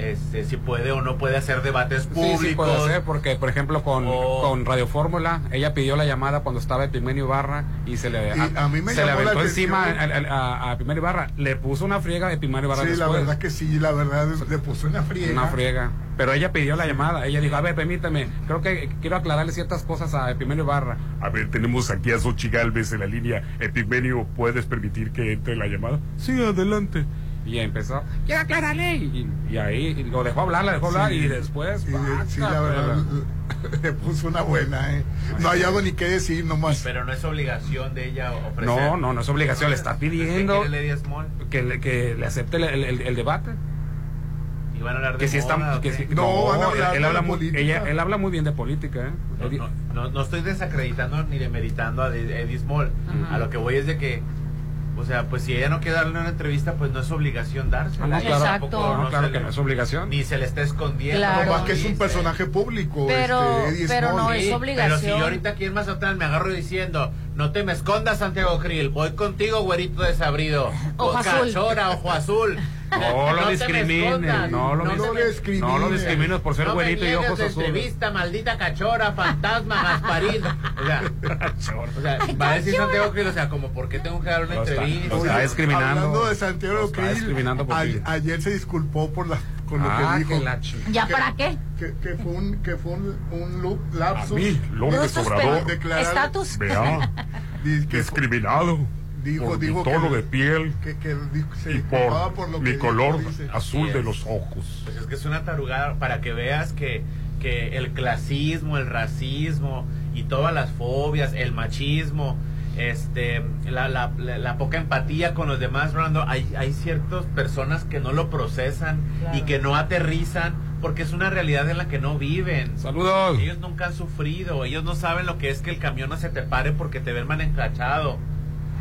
este, si puede o no puede hacer debates Sí, públicos. sí puede ser, porque por ejemplo con, con Radio Fórmula, ella pidió la llamada cuando estaba Epimenio Ibarra y se le, Y a mí me se le llamó la aventó encima a, a, a Epimenio Ibarra, le puso una friega a Epimenio Ibarra Sí, la verdad que sí, la verdad le puso una friega. Una friega. Pero ella pidió la llamada. Ella dijo, a ver, permítame, creo que quiero aclararle ciertas cosas a Epimenio Ibarra. A ver, tenemos aquí a Xochitl Galvez en la línea. Epigmenio, ¿puedes permitir que entre la llamada? Sí, adelante. Y empezó, quiero aclararle. Y, y ahí lo dejó hablar, la dejó hablar Sí. y después... Sí, la verdad, le puso una buena, ¿eh? No hay algo ni qué decir nomás. Pero no es obligación de ella ofrecer. No, no, no es obligación, le está pidiendo que le, que le acepte el, el- el debate. ¿Y van a hablar de que si está, que si- No, van a hablar él, de habla la muy, ella- él habla muy bien de política, ¿eh? No, no, no, no estoy desacreditando ni demeritando a Ed- Eddie Small. A lo que voy es de que, o sea, pues si ella no quiere darle una entrevista, pues no es obligación dársela. Ah, no, claro. Exacto. Tampoco No, claro se que le- no es obligación. Ni se le está escondiendo. Claro. Nomás que es un personaje público. Pero- este, pero no es Sí, obligación. Pero si yo ahorita aquí en Mazatlán me agarro diciendo, no te me escondas, Santiago Krill, voy contigo, güerito desabrido. Ojo O azul. cachora, ojo azul. No lo discrimines, no lo, No lo discrimines. no lo discrimines por ser no me güerito y ojos azules. entrevista, maldita cachora, fantasma, Gasparín. O sea, o sea, va a decir Santiago Krill, o sea, como, ¿por qué tengo que dar una Lo está- entrevista? lo está discriminando. Hablando de Santiago Lo está Krill, discriminando por a- ti. ayer se disculpó por la, con lo Ah, que dijo. que ¿Ya Que- para qué? Que, que fue un, que fue un, un lu- A lapsus. mí, López Obrador, Estatus. vea, que discriminado dijo, por dijo mi tono que, de piel que, que se y por, por lo que mi dijo, color azul Así de es. los ojos. Pues es que es una tarugada para que veas que, que el clasismo, el racismo y todas las fobias, el machismo, este, la, la, la- la poca empatía con los demás, Rolando, hay, hay ciertas personas que no lo procesan Claro. y que no aterrizan porque es una realidad en la que no viven. Saludos. Ellos nunca han sufrido, ellos no saben lo que es que el camión no se te pare porque te ven mal encachado.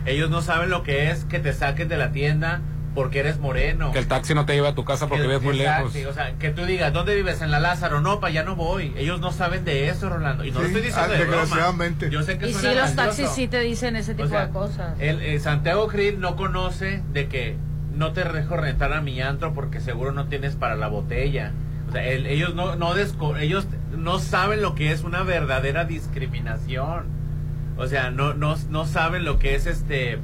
Ellos no saben lo que es que te saquen de la tienda porque eres moreno. Que el taxi no te lleve a tu casa porque Que- vives muy lejos. O sea, que tú digas, ¿dónde vives? En la Lázaro. No, para allá no voy. Ellos no saben de eso, Rolando. Y no lo Sí, estoy diciendo ah, de broma. desgraciadamente. Yo sé que Y sí, los taxis sí te dicen ese tipo O sea, de cosas. El, eh, Santiago Krill no conoce de que no te dejo rentar a mi antro porque seguro no tienes para la botella. O sea, él- ellos no, no desco- ellos no saben lo que es una verdadera discriminación. O sea, no, no, no saben lo que es este,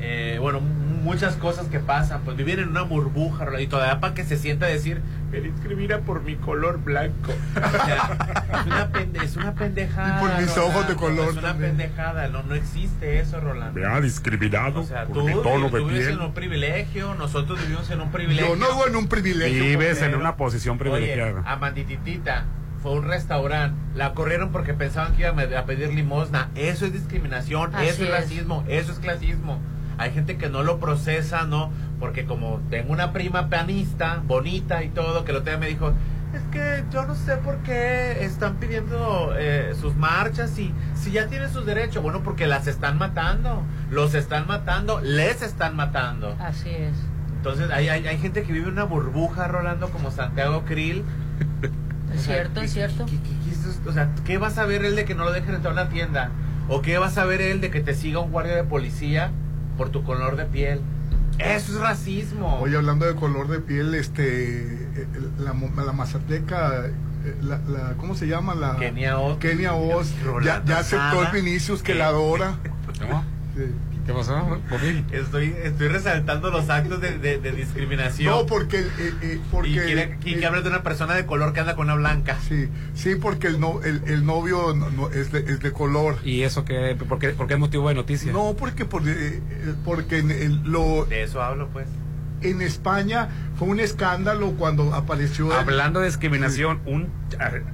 eh, bueno, muchas cosas que pasan. Pues vivir en una burbuja Rolando, y todavía para que se sienta a decir, me discrimina por mi color blanco. O sea, es una, pende- es una pendejada. Y por mis ojos de color Es una también. pendejada, no, no existe eso, Rolando. Vea, discriminado O sea, por tú, mi tono tú de vives en un privilegio, nosotros vivimos en un privilegio. Yo no vivo en un privilegio. Vives en una posición Oye, privilegiada. Amandititita fue a un restaurante, la corrieron porque pensaban que iba a pedir limosna. Eso es discriminación, Así eso es, es. racismo, eso es clasismo. Hay gente que no lo procesa, ¿no? Porque como tengo una prima panista, bonita y todo, que el otro día me dijo, es que yo no sé por qué están pidiendo eh, sus marchas y si ya tienen sus derechos. Bueno, porque las están matando, los están matando, les están matando. Así es. Entonces hay, hay, hay gente que vive una burbuja, Rolando, como Santiago Krill. Es cierto, ¿qué- es cierto. qué- qué- o sea, ¿qué va a saber él de que no lo dejen entrar a una tienda? ¿O qué va a saber él de que te siga un guardia de policía por tu color de piel? Eso es racismo. Oye, hablando de color de piel, este, eh, la, mo- la mazatleca, eh, la, la- ¿cómo se llama? La, Kenia Oz. Kenia Oz, ya, aceptó el Vinicius que ¿Qué? la adora. ¿No? Sí. ¿Qué pasó? Estoy, estoy resaltando los actos de, de- de discriminación. No, porque, eh, eh, porque y quiere, y que hables de una persona de color que anda con una blanca. Sí, sí, porque el, no, el, el novio no- no, es, de, es de color. ¿Y eso qué? ¿Por qué, por qué es motivo de noticia? No, porque, por, eh, eh, porque en, el- lo, De eso hablo, pues. en España fue un escándalo cuando apareció. el- Hablando de discriminación, un,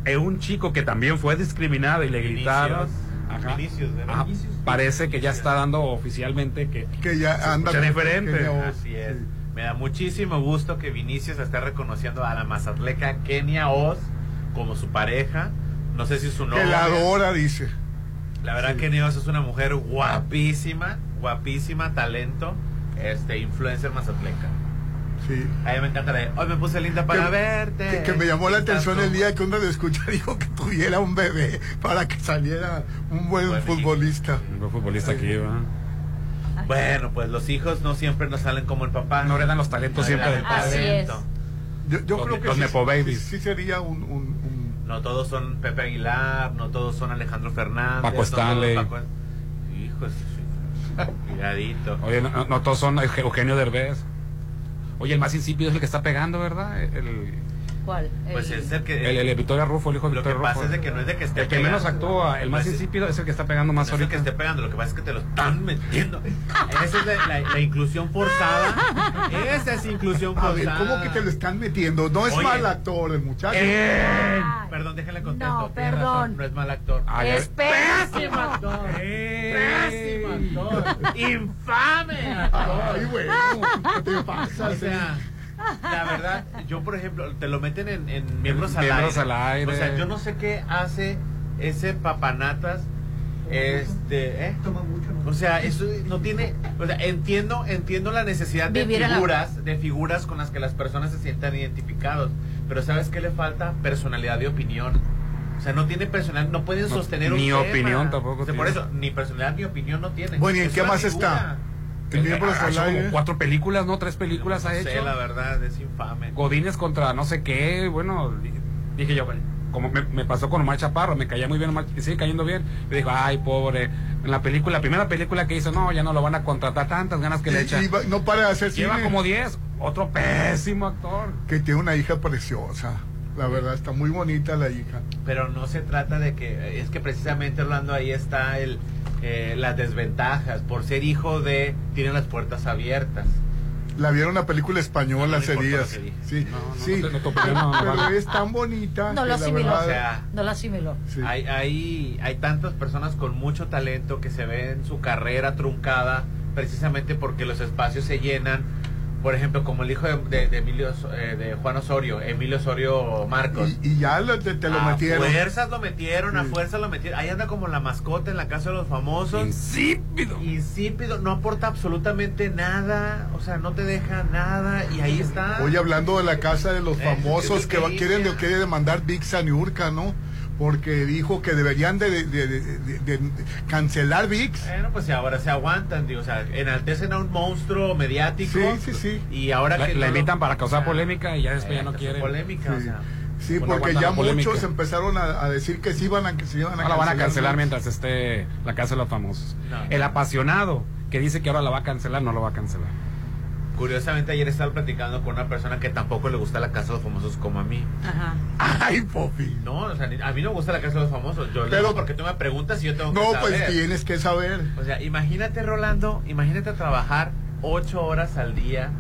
eh, un chico que también fue discriminado y le gritaron. Ajá. Vinicius, ¿verdad? Ajá. Vinicius. Parece que ya está dando oficialmente que, que ya anda diferente. Así es. Sí. Me da muchísimo gusto que Vinicius esté reconociendo a la mazatleca Kenia Oz como su pareja. No sé si su novia. Que la adora, dice. La verdad Sí. Kenia Oz es una mujer guapísima, guapísima, talento, este influencer mazatleca. Sí. A mí me encanta la de, hoy me puse linda para que, verte. que- que me llamó la atención el día que uno de escucha dijo que tuviera un bebé para que saliera un buen futbolista. un buen futbolista aquí, ¿verdad? Bueno, pues los hijos no siempre nos salen como el papá. No heredan los talentos No siempre del Así talento. Yo, yo Los- creo que los sí, Nepo Babies. sí- sí sería un, un- un- No todos son Pepe Aguilar, no todos son Alejandro Fernández. Paco no Stanley. Paco- Hijos, cuidadito. Oye, no, no todos son Euge- Eugenio Derbez. Oye, el más insípido es el que está pegando, ¿verdad? ¿Cuál? Pues es el que. el, el de Victoria Rufo, el hijo de lo que Victoria pasa Rufo. es de que no es de que esté El que menos actúa, el más insípido es el que está pegando más No es el ahorita. que esté pegando, lo que pasa es que te lo están metiendo. Esa es la, la- la inclusión forzada. Esa es inclusión A ver, forzada. ¿cómo que te lo están metiendo? No es Oye. mal actor el muchacho. Eh, Perdón, déjenle contesto. No, perdón. razón, no es mal actor. Ay, Es Pésimo pésimo. actor. Eh. Pésimo actor. Infame actor. Ay, bueno, ¿qué te pasa? O sea, la verdad, yo por ejemplo, te lo meten en, en miembros, al, Miembros aire. al aire. O sea, yo no sé qué hace ese papanatas. Este, ¿eh? O sea, eso no tiene, o sea, entiendo, entiendo la necesidad de Vivir en la- figuras, de figuras con las que las personas se sientan identificados, pero ¿sabes qué le falta? Personalidad de opinión. O sea, no tiene personalidad, no pueden No, sostener un ni tema. opinión tampoco O sea, por eso, ni personalidad ni opinión no tiene. Bueno, ¿y en qué más figura. está? Miembros al como aire. cuatro películas, ¿no? Tres películas No ha sé, hecho. la verdad, es infame. Godines contra no sé qué, bueno, di- dije yo, como me, me pasó con Omar Chaparro, me caía muy bien, Omar, y sigue cayendo bien. Me dijo, ay, pobre, en la película, la primera película que hizo, no, ya no lo van a contratar, tantas ganas que le Y- echan. y va- no para de hacer Lleva cine. como 10, otro pésimo actor. Que tiene una hija preciosa. La verdad, está muy bonita la hija. Pero no se trata de que, es que precisamente Orlando ahí está el, eh, las desventajas. Por ser hijo de, tiene las puertas abiertas. La vieron una película española No, no hace días. Sí, No, sí. no te pero, es tan bonita. No lo la asimiló. O sea, No lo asimiló. Hay, hay, hay tantas personas con mucho talento que se ven su carrera truncada precisamente porque los espacios se llenan. Por ejemplo, como el hijo de, de- de Emilio, eh, de Juan Osorio, Emilio Osorio Marcos. Y, y ya lo- te, te lo a metieron. fuerzas lo metieron, a fuerzas lo metieron. Ahí anda como la mascota en la casa de los famosos. Insípido. Insípido, no aporta absolutamente nada. O sea, no te deja nada. Y ahí está. Hoy hablando de la casa de los Eh, famosos es que que quieren, inicia. quiere demandar Big Saniurka, ¿no? Porque dijo que deberían de, de- de- de- de cancelar VIX. Bueno, pues si ahora se aguantan, digo, o sea, enaltecen a un monstruo mediático. Sí, sí, sí. Y ahora La, que la no lo- invitan para causar polémica y ya después ya no quieren. polémica, o Sí. sea. Sí, Bueno, porque ya la muchos empezaron a, a decir que sí iban a, que se iban a Ahora la van a cancelar mientras esté la casa de los famosos. No. El apasionado que dice que ahora la va a cancelar, no lo va a cancelar. Curiosamente ayer estaba platicando con una persona que tampoco le gusta la casa de los famosos como a mí. Ajá. Ay, Popi. No, o sea, a mí no me gusta la casa de los famosos. Yo Pero- Pero porque tú me preguntas y yo tengo No, que saber. pues tienes que saber. O sea, imagínate, Rolando, imagínate trabajar ocho horas al día,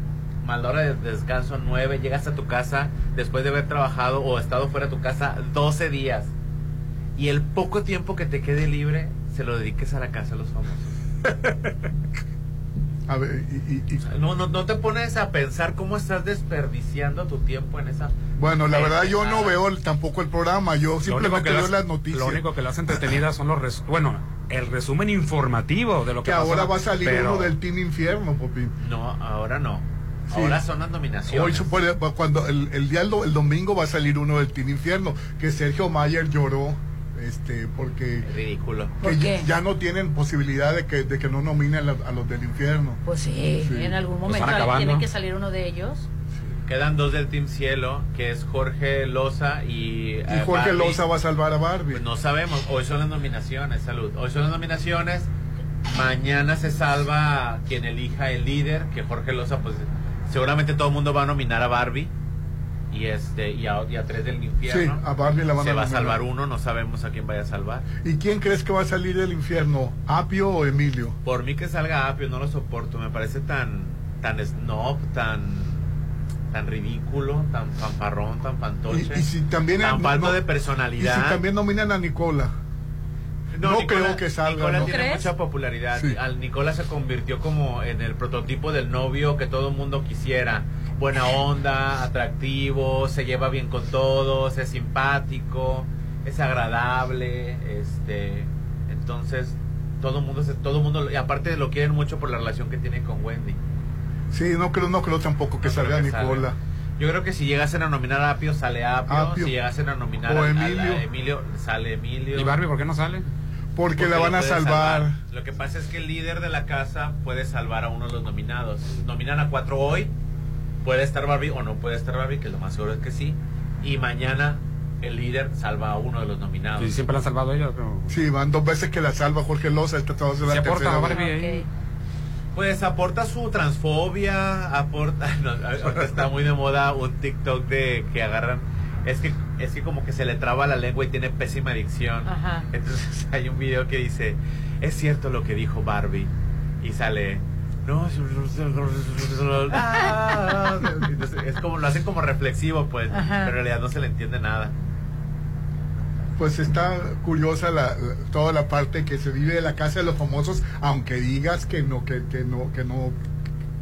más la hora de descanso nueve, llegas a tu casa después de haber trabajado o estado fuera de tu casa 12 días. Y el poco tiempo que te quede libre, se lo dediques a la casa de los famosos. A ver, y- y- y- No, no, no te pones a pensar cómo estás desperdiciando tu tiempo en esa... bueno, la verdad yo no veo el- tampoco el programa, yo simplemente que veo las, las noticias. lo único que las entretenidas son los res- bueno, el resumen informativo de lo que, que ahora va a salir pero- uno del Team Infierno, Popi. No, ahora no. Sí. Ahora son las nominaciones. Hoy supone- cuando el, el día el domingo va a salir uno del Team Infierno, que Sergio Mayer lloró, este, porque Ridículo. que ¿Por ya, qué? ya no tienen posibilidad de que, de que no nominen a, a los del infierno. Pues sí, Sí. en algún momento tiene que salir uno de ellos. Quedan dos del Team Cielo, que es Jorge Loza y... Y eh, Jorge Barbie. Loza va a salvar a Barbie. Pues no sabemos, hoy son las nominaciones, salud. Hoy son las nominaciones, mañana se salva quien elija el líder, que Jorge Loza, pues seguramente todo el mundo va a nominar a Barbie y este y a, y a tres del infierno. Sí, a Barbie la van se a va a salvar uno, no sabemos a quién vaya a salvar. ¿Y quién crees que va a salir del infierno? ¿Apio o Emilio? Por mí que salga Apio, no lo soporto, me parece tan tan snob, tan tan ridículo, tan fanfarrón, tan fantoche. Y, y si también tan no- falto no- de y personalidad. si también nominan a Nicola. No, Nicola- creo que salga. Nicola ¿no? tiene ¿Crees? mucha popularidad. Sí. Al Nicola se convirtió como en el prototipo del novio que todo el mundo quisiera. Buena onda, atractivo, se lleva bien con todos, es simpático, es agradable, este, entonces todo el mundo se, todo el mundo y aparte lo quieren mucho por la relación que tiene con Wendy. Sí, no creo, no creo tampoco que No salga que Nicola. Yo creo que si llegasen a nominar a Apio, sale Apio. Apio. Si llegasen a nominar O a, a- a Emilio. Sale Emilio. ¿Y Barbie por qué no sale? Porque, Porque la van a puede salvar. Lo que pasa es que el líder de la casa puede salvar a uno de los nominados. Nominan a cuatro hoy, puede estar Barbie o no puede estar Barbie, que lo más seguro es que sí. Y mañana el líder salva a uno de los nominados. Sí, siempre la han salvado ellos, pero... Sí, van dos veces que la salva Jorge Loza. Esta la Se aporta a. Barbie ahí. Ok. Pues aporta su transfobia, aporta... no, está muy de moda un TikTok de que agarran... Es que, es que como que se le traba la lengua y tiene pésima dicción. Ajá. Entonces hay un video que dice, es cierto lo que dijo Barbie. Y sale, no, ah", entonces, es como, lo hacen como reflexivo, pues, Ajá. pero en realidad no se le entiende nada. Pues está curiosa la, la- toda la parte que se vive de la casa de los famosos, aunque digas que no, que, que no, que no,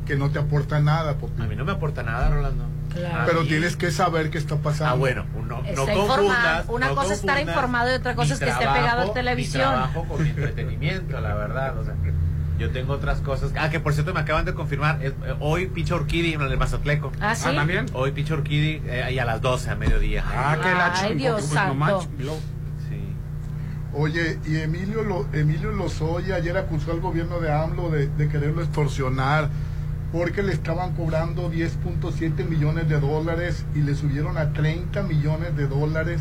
que no te aporta nada, Popi. A mí no me aporta nada, Rolando. Claro. Pero tienes que saber qué está pasando. Ah, bueno, no, Está informado. Una cosa es estar informado y otra cosa es que esté pegado a televisión. Mi trabajo con mi entretenimiento, la verdad. O sea, yo tengo otras cosas. Ah, que por cierto me acaban de confirmar. es- eh, hoy Picho Orquídea en el Mazatleco. ¿Ah, sí? Ah, ¿también? Hoy Picho Orquídea eh, ahí a las 12 a mediodía. Ah, que la Ay, Dios pues, santo. lo- Sí. Oye, y Emilio, Lo- Emilio Lozoya ayer acusó al gobierno de AMLO de, de quererlo extorsionar porque le estaban cobrando 10.7 millones de dólares y le subieron a 30 millones de dólares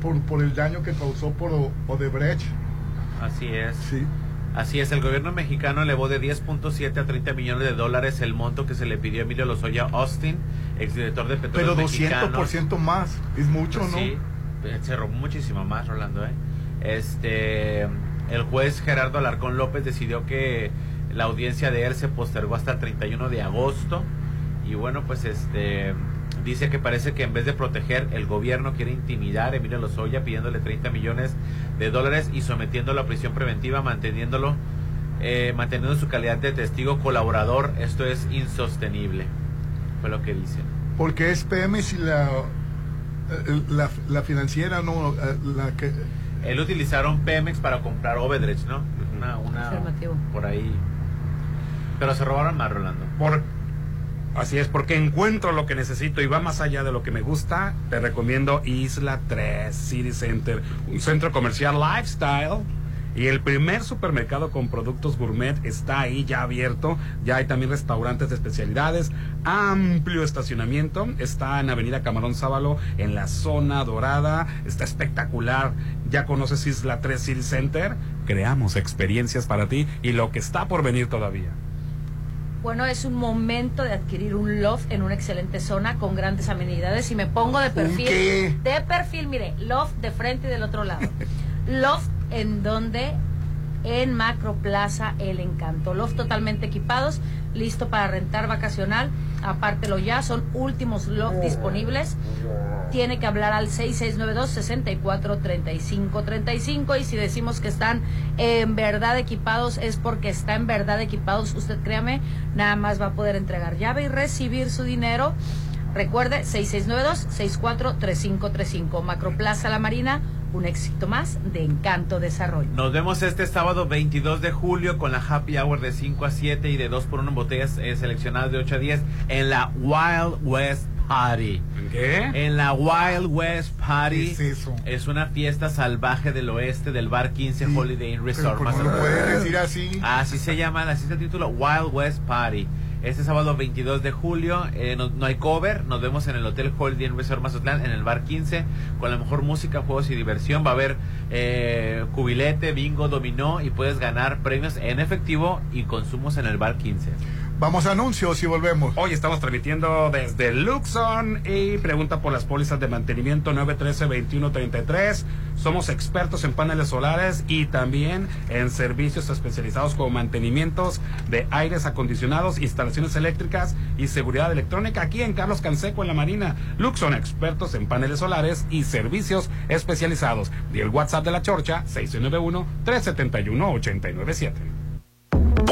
por, por el daño que causó por O- Odebrecht. Así es. Sí. Así es, el gobierno mexicano elevó de 10.7 a 30 millones de dólares el monto que se le pidió a Emilio Lozoya Austin, exdirector de Pero Petróleos Mexicanos. 200% más, es mucho, Pues ¿no? Sí, eh, se robó muchísimo más, Rolando. ¿eh? Este, el juez Gerardo Alarcón López decidió que la audiencia de él se postergó hasta el 31 de agosto. Y bueno, pues este dice que parece que en vez de proteger, el gobierno quiere intimidar a Emilio Lozoya pidiéndole 30 millones de dólares y sometiéndolo a prisión preventiva, manteniéndolo, eh, manteniendo su calidad de testigo colaborador. Esto es insostenible. Fue lo que dice. Porque es Pemex y la, eh, la, la financiera, no, Eh, la que... Él utilizaron Pemex para comprar Obedrech, ¿no? Una, una por ahí. Pero se robaron más, Rolando. Por, así es, porque encuentro lo que necesito y va más allá de lo que me gusta. Te recomiendo Isla 3 City Center, un centro comercial lifestyle. Y el primer supermercado con productos gourmet está ahí ya abierto. Ya hay también restaurantes de especialidades. Amplio estacionamiento. Está en Avenida Camarón Sábalo, en la zona dorada. Está espectacular. Ya conoces Isla 3 City Center. Creamos experiencias para ti y lo que está por venir todavía. Bueno, es un momento de adquirir un loft en una excelente zona con grandes amenidades y me pongo de perfil. qué? De perfil, mire, loft de frente y del otro lado. loft en donde en Macro Plaza El Encanto. Loft totalmente equipados, listo para rentar vacacional. Apártelo ya, son últimos loft disponibles. Tiene que hablar al 6692-643535 y si decimos que están en verdad equipados es porque está en verdad equipados. Usted créame, nada más va a poder entregar llave y recibir su dinero. Recuerde, 6692-643535. Macroplaza La Marina, un éxito más de Encanto Desarrollo. Nos vemos este sábado 22 de julio con la Happy Hour de 5 a 7 y de 2 por 1 en botellas eh, seleccionadas de 8 a 10 en la Wild West Party. ¿Qué? En la Wild West Party. ¿Qué es eso? Es una fiesta salvaje del oeste del bar 15 Holiday Inn Resort. Pero ¿por qué no lo puedes decir así? Así se llama, así es el título, Wild West Party. Este sábado 22 de julio, eh, no, no hay cover, nos vemos en el Hotel Holiday Resort Mazatlán, en el bar 15, con la mejor música, juegos y diversión. Va a haber eh, cubilete, bingo, dominó y puedes ganar premios en efectivo y consumos en el bar 15. Vamos a anuncios y volvemos. Hoy estamos transmitiendo desde Luxon y pregunta por las pólizas de mantenimiento 913-2133. Somos expertos en paneles solares y también en servicios especializados como mantenimientos de aires acondicionados, instalaciones eléctricas y seguridad electrónica aquí en Carlos Canseco en la Marina. Luxon, expertos en paneles solares y servicios especializados. Y el WhatsApp de la Chorcha 691-371-897.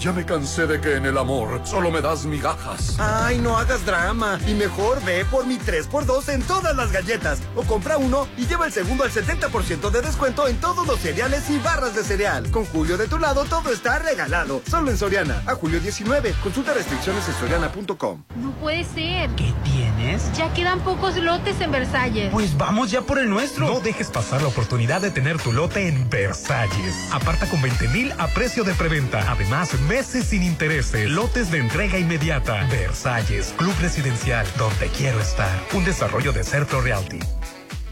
Ya me cansé de que en el amor solo me das migajas. Ay, no hagas drama. Y mejor ve por mi 3x2 en todas las galletas. O compra uno y lleva el segundo al 70% de descuento en todos los cereales y barras de cereal. Con Julio de tu lado todo está regalado. Solo en Soriana. A julio 19. Consulta restricciones en soriana.com. No puede ser. ¿Qué tienes? Ya quedan pocos lotes en Versalles. Pues vamos ya por el nuestro. No dejes pasar la oportunidad de tener tu lote en Versalles. Aparta con 20 mil a precio de preventa. Además, meses sin intereses. Lotes de entrega inmediata. Versalles, Club Residencial, donde quiero estar. Un desarrollo de Certo Realty.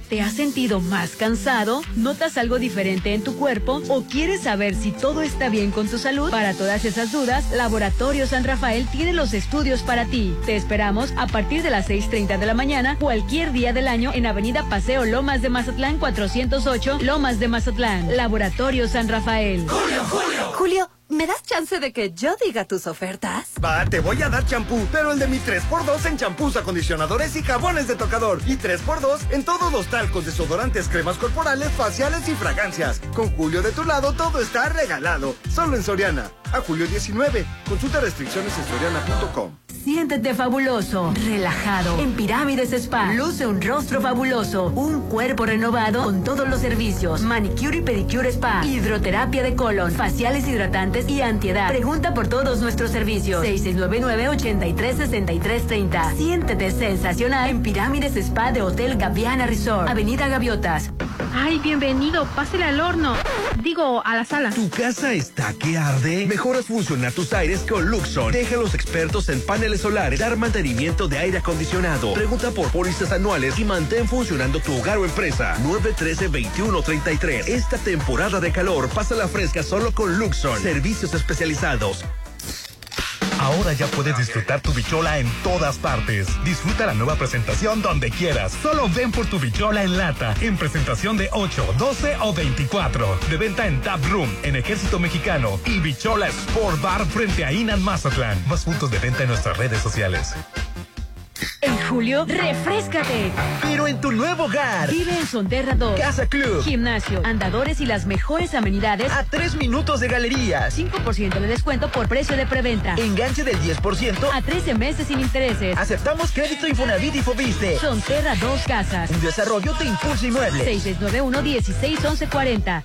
¿Te has sentido más cansado? ¿Notas algo diferente en tu cuerpo? ¿O quieres saber si todo está bien con tu salud? Para todas esas dudas, Laboratorio San Rafael tiene los estudios para ti. Te esperamos a partir de las 6.30 de la mañana, cualquier día del año, en Avenida Paseo Lomas de Mazatlán 408, Lomas de Mazatlán. Laboratorio San Rafael. Julio, Julio. Julio, ¿me das chance de que yo diga tus ofertas? Va, te voy a dar champú, pero el de mi 3x2 en champús, acondicionadores y jabones de tocador. Y 3x2 en todos los talcos, desodorantes, cremas corporales, faciales y fragancias. Con Julio de tu lado todo está regalado. Solo en Soriana. A julio 19. Consulta restricciones en soriana.com. Siéntete fabuloso, relajado. En Pirámides Spa, luce un rostro fabuloso, un cuerpo renovado con todos los servicios. Manicure y pedicure spa, hidroterapia de colon, faciales hidratantes y antiedad. Pregunta por todos nuestros servicios. 6699-836330. Siéntete sensacional en Pirámides Spa de Hotel Gaviana Resort, Avenida Gaviotas. Ay, bienvenido. Pásele al horno. Digo, a la sala. ¿Tu casa está que arde? Mejoras funcionar tus aires con Luxon. Deja a los expertos en paneles solares dar mantenimiento de aire acondicionado. Pregunta por pólizas anuales y mantén funcionando tu hogar o empresa. 913-2133. Esta temporada de calor pasa la fresca solo con Luxon. Servicios especializados. Ahora ya puedes disfrutar tu bichola en todas partes. Disfruta la nueva presentación donde quieras. Solo ven por tu bichola en lata, en presentación de 8, 12 o 24. De venta en Tap Room, en Ejército Mexicano y Bichola Sport Bar frente a Inan Mazatlán. Más puntos de venta en nuestras redes sociales. En julio, refrescate. Pero en tu nuevo hogar. Vive en Sonterra 2. Casa Club. Gimnasio, andadores y las mejores amenidades. A tres minutos de galerías. 5% de descuento por precio de preventa. Enganche del 10%. A 13 meses sin intereses. Aceptamos crédito Infonavit y Fobiste. Sonterra 2 Casas. Un desarrollo de Impulso Inmueble. 6691-161140.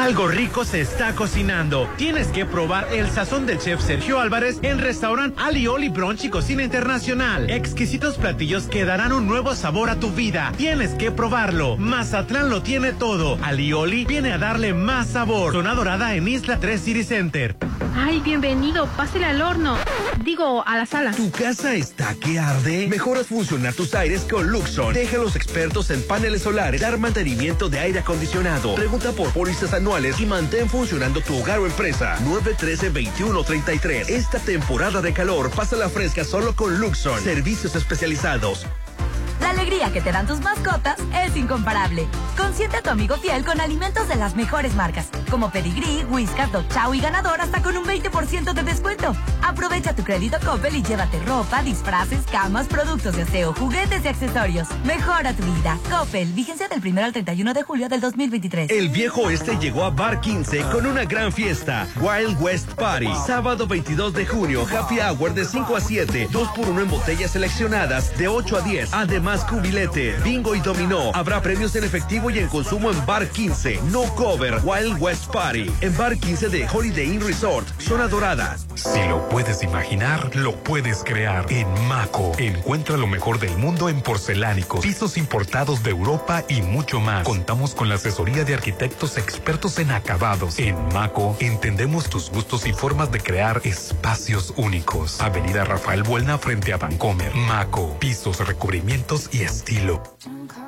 Algo rico se está cocinando. Tienes que probar el sazón del chef Sergio Álvarez en restaurant Alioli Brunch y Cocina Internacional. Exquisitos platillos que darán un nuevo sabor a tu vida. Tienes que probarlo. Mazatlán lo tiene todo. Alioli viene a darle más sabor. Zona Dorada en Isla 3 City Center. Ay, bienvenido. Pásele al horno. Digo, a la sala. ¿Tu casa está que arde? Mejoras funcionar tus aires con Luxon. Deja a los expertos en paneles solares dar mantenimiento de aire acondicionado. Pregunta por pólizas anuales y mantén funcionando tu hogar o empresa. 913-2133. Esta temporada de calor pasa la fresca solo con Luxon. Servicios especializados. La alegría que te dan tus mascotas es incomparable. Consiente a tu amigo fiel con alimentos de las mejores marcas, como Pedigree, Whiskas, Dog Chow y Ganador hasta con un 20% de descuento. Aprovecha tu crédito Coppel y llévate ropa, disfraces, camas, productos de aseo, juguetes y accesorios. Mejora tu vida. Coppel, vigencia del 1 al 31 de julio del 2023. El viejo oeste llegó a Bar 15 con una gran fiesta. Wild West Party. Sábado 22 de junio, Happy Hour de 5 a 7. 2 por 1 en botellas seleccionadas de 8 a 10. Además, cubilete, bingo y dominó. Habrá premios en efectivo y en consumo en Bar 15. No cover. Wild West Party. En Bar 15 de Holiday Inn Resort. Zona Dorada. Si lo puedes imaginar, lo puedes crear. En Maco, encuentra lo mejor del mundo en porcelánicos, pisos importados de Europa y mucho más. Contamos con la asesoría de arquitectos expertos en acabados. En Maco, entendemos tus gustos y formas de crear espacios únicos. Avenida Rafael Buelna frente a Vancomer. Maco, pisos, recubrimientos y estilo.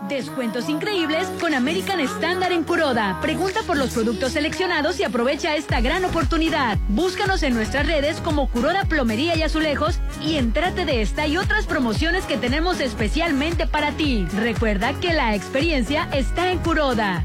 Descuentos increíbles con American Standard en Curoda. Pregunta por los productos seleccionados y aprovecha esta gran oportunidad. Búscanos en nuestras redes como Curoda Plomería y Azulejos y entrate de esta y otras promociones que tenemos especialmente para ti. Recuerda que la experiencia está en Curoda.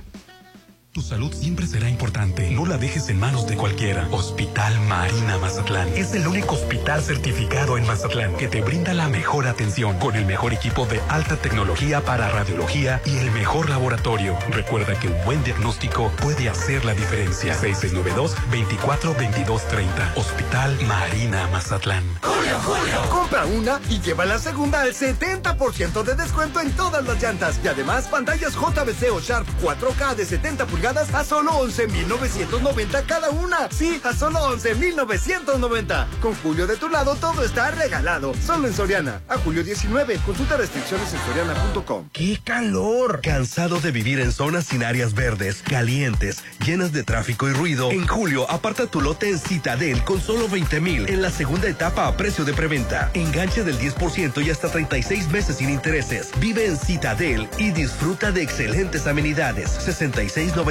Tu salud siempre será importante. No la dejes en manos de cualquiera. Hospital Marina Mazatlán es el único hospital certificado en Mazatlán que te brinda la mejor atención con el mejor equipo de alta tecnología para radiología y el mejor laboratorio. Recuerda que un buen diagnóstico puede hacer la diferencia. 6692 24 22 30. Hospital Marina Mazatlán. Julio, Julio. Compra una y lleva la segunda al 70% de descuento en todas las llantas. Y además, pantallas JBC o Sharp 4K de 70 pulgadas a solo 11,990 cada una. Sí, a solo 11,990. Con Julio de tu lado, todo está regalado. Solo en Soriana. A julio 19. Consulta restricciones en soriana.com. ¡Qué calor! ¿Cansado de vivir en zonas sin áreas verdes, calientes, llenas de tráfico y ruido? En julio, aparta tu lote en Citadel con solo 20 mil en la segunda etapa a precio de preventa. Enganche del 10% y hasta 36 meses sin intereses. Vive en Citadel y disfruta de excelentes amenidades. 6690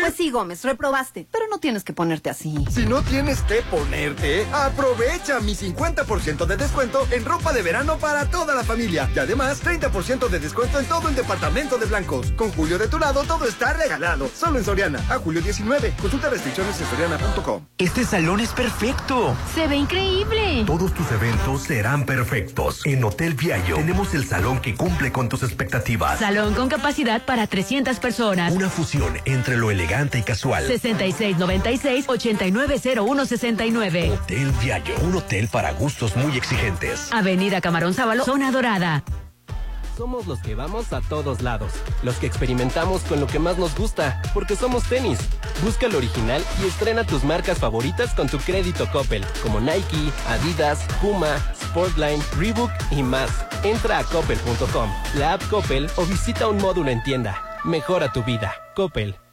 Pues sí, Gómez, reprobaste, pero no tienes que ponerte así. Si no tienes que ponerte, aprovecha mi 50% de descuento en ropa de verano para toda la familia. Y además, 30% de descuento en todo el departamento de blancos. Con Julio de tu lado, todo está regalado. Solo en Soriana. A julio 19. Consulta restricciones en soriana.com. Este salón es perfecto. Se ve increíble. Todos tus eventos serán perfectos. En Hotel Viallo tenemos el salón que cumple con tus expectativas. Salón con capacidad para 300 personas. Una fusión entre lo elegante y casual. 6696-890169. Hotel Viallo, un hotel para gustos muy exigentes. Avenida Camarón Sábalo, zona dorada. Somos los que vamos a todos lados, los que experimentamos con lo que más nos gusta, porque somos tenis. Busca lo original y estrena tus marcas favoritas con tu crédito Coppel, como Nike, Adidas, Puma, Sportline, Reebok y más. Entra a coppel.com, la app Coppel o visita un módulo en tienda. Mejora tu vida. Coppel.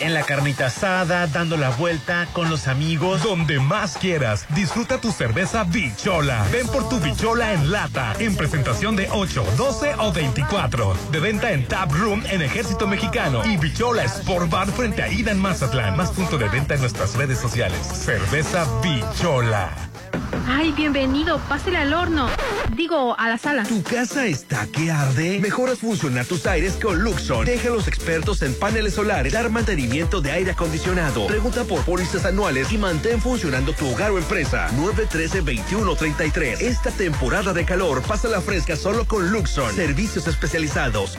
En la carnita asada, dando la vuelta con los amigos. Donde más quieras, disfruta tu cerveza Bichola. Ven por tu Bichola en lata, en presentación de 8, 12 o 24. De venta en Tap Room en Ejército Mexicano y Bichola Sport Bar frente a Ida en Mazatlán. Más punto de venta en nuestras redes sociales. Cerveza Bichola. Ay, bienvenido, pásele al horno. Digo, a la sala. ¿Tu casa está que arde? Mejoras funcionar tus aires con Luxon. Deja a los expertos en paneles solares dar mantenimiento de aire acondicionado. Pregunta por pólizas anuales y mantén funcionando tu hogar o empresa. 913-2133. Esta temporada de calor, pasa la fresca solo con Luxon. Servicios especializados.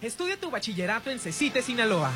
Estudia tu bachillerato en CECITE Sinaloa,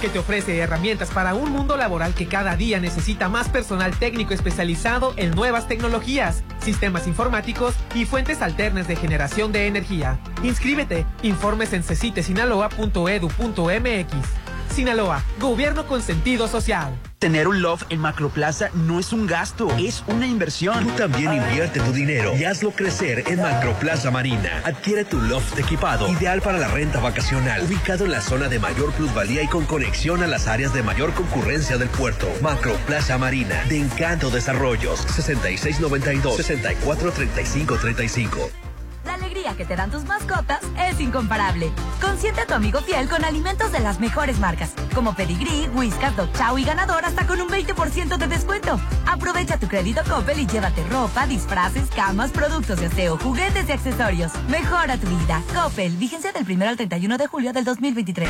que te ofrece herramientas para un mundo laboral que cada día necesita más personal técnico especializado en nuevas tecnologías, sistemas informáticos y fuentes alternas de generación de energía. Inscríbete. Informes en cecitesinaloa.edu.mx. Sinaloa, gobierno con sentido social. Tener un loft en Macroplaza no es un gasto, es una inversión. Tú también invierte tu dinero y hazlo crecer en Macroplaza Marina. Adquiere tu loft equipado, ideal para la renta vacacional, ubicado en la zona de mayor plusvalía y con conexión a las áreas de mayor concurrencia del puerto. Macroplaza Marina, de Encanto Desarrollos, 6692-643535. La alegría que te dan tus mascotas es incomparable. Consiente a tu amigo fiel con alimentos de las mejores marcas, como Pedigree, Whiskas, Dog Chow y Ganador hasta con un 20% de descuento. Aprovecha tu crédito Coppel y llévate ropa, disfraces, camas, productos de aseo, juguetes y accesorios. Mejora tu vida. Coppel, vigencia del 1 al 31 de julio del 2023.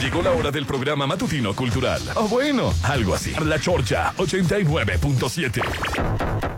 Llegó la hora del programa matutino cultural. O bueno, algo así. La Chorcha 89.7.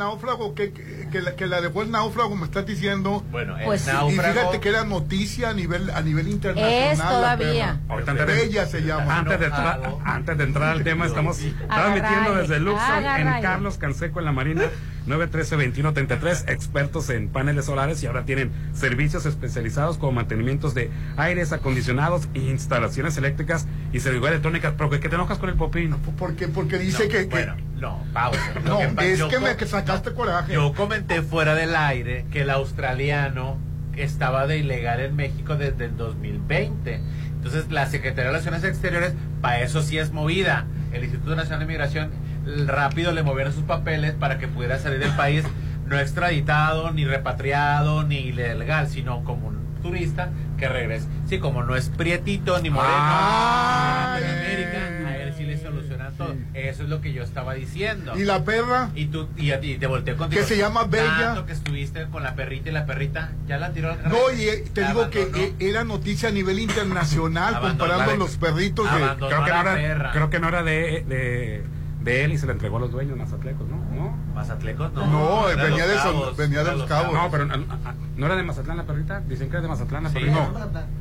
náufrago que, que, la, que, la, dejó el náufrago, me estás diciendo. Bueno, el pues, náufrago... Y fíjate que era noticia a nivel, a nivel internacional. Es todavía. Bella se llama. Antes de, entrar, antes de entrar al tema, estamos transmitiendo desde Luxor en Carlos Canseco en la Marina. 913-2133, expertos en paneles solares y ahora tienen servicios especializados como mantenimientos de aires acondicionados, instalaciones eléctricas y seguridad electrónica. ¿Pero que te enojas con el popín? Porque, porque dice que, Bueno, no, pausa. No, es que me que sacaste coraje. Yo comenté fuera del aire que el australiano estaba de ilegal en México desde el 2020. Entonces, la Secretaría de Relaciones Exteriores, para eso sí es movida. El Instituto Nacional de Migración rápido le movieron sus papeles para que pudiera salir del país no extraditado, ni repatriado, ni ilegal, sino como un turista que regrese. Sí, como no es prietito ni moreno, ah, América, a él sí le solucionan todo. Eso es lo que yo estaba diciendo. ¿Y la perra? Y tú y, y te volteé contigo. Que se llama Bella. Tanto que estuviste con la perrita y la perrita ya la tiró al No, y eh, te digo que eh, era noticia a nivel internacional comparando los perritos de... Creo que, no era, creo que no era de de él y se le entregó a los dueños mazatlecos, ¿no? ¿No? ¿Mazatlecos? No, no, venía, de, los venía de los cabos. No, pero no, era de Mazatlán la perrita. Dicen que era de Mazatlán la perrita. No.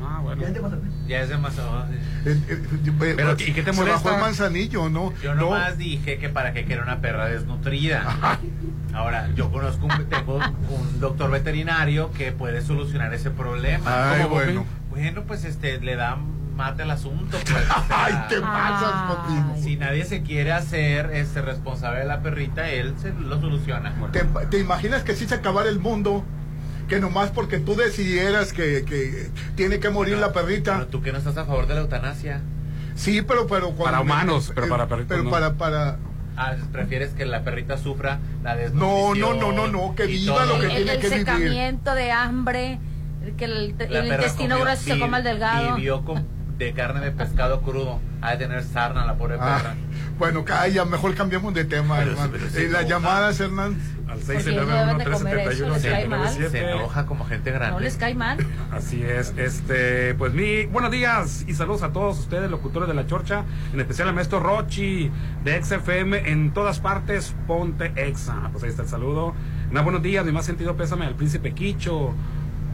Ah, bueno. Ya es de Mazatlán. Ya es de Mazatlán. Eh, eh, eh, pero, ¿y qué te molesta? Se bajó el manzanillo, ¿no? Yo nomás dije que para qué quiera una perra desnutrida. Ahora, yo conozco un, tengo un doctor veterinario que puede solucionar ese problema. Ay, bueno. Bueno, pues este, le dan mate el asunto. Pues, Ay, te pasas, Si nadie se quiere hacer este responsable de la perrita, él se lo soluciona. ¿Te, imaginas que si se acabara el mundo? Que nomás porque tú decidieras que, que tiene que morir la perrita. Pero tú que no estás a favor de la eutanasia. Sí, pero, pero para humanos, pero para perritos Pero para, para Ah, prefieres que la perrita sufra la desnutrición. No, no, no, no, no, que viva lo que el, tiene el que vivir. El secamiento de hambre, que el, intestino grueso se coma el delgado. Vivió con de carne de pescado crudo. Ha de tener sarna la pobre ah, perra. Bueno, calla, mejor cambiamos de tema, hermano. Eh, las llamadas, Hernán. Al 691 Se enoja como gente grande. No les cae mal. Así es. Este, pues mi buenos días y saludos a todos ustedes, locutores de la Chorcha, en especial al maestro Rochi de XFM en todas partes, ponte Exa. Pues ahí está el saludo. Una buenos días, mi más sentido pésame al príncipe Quicho,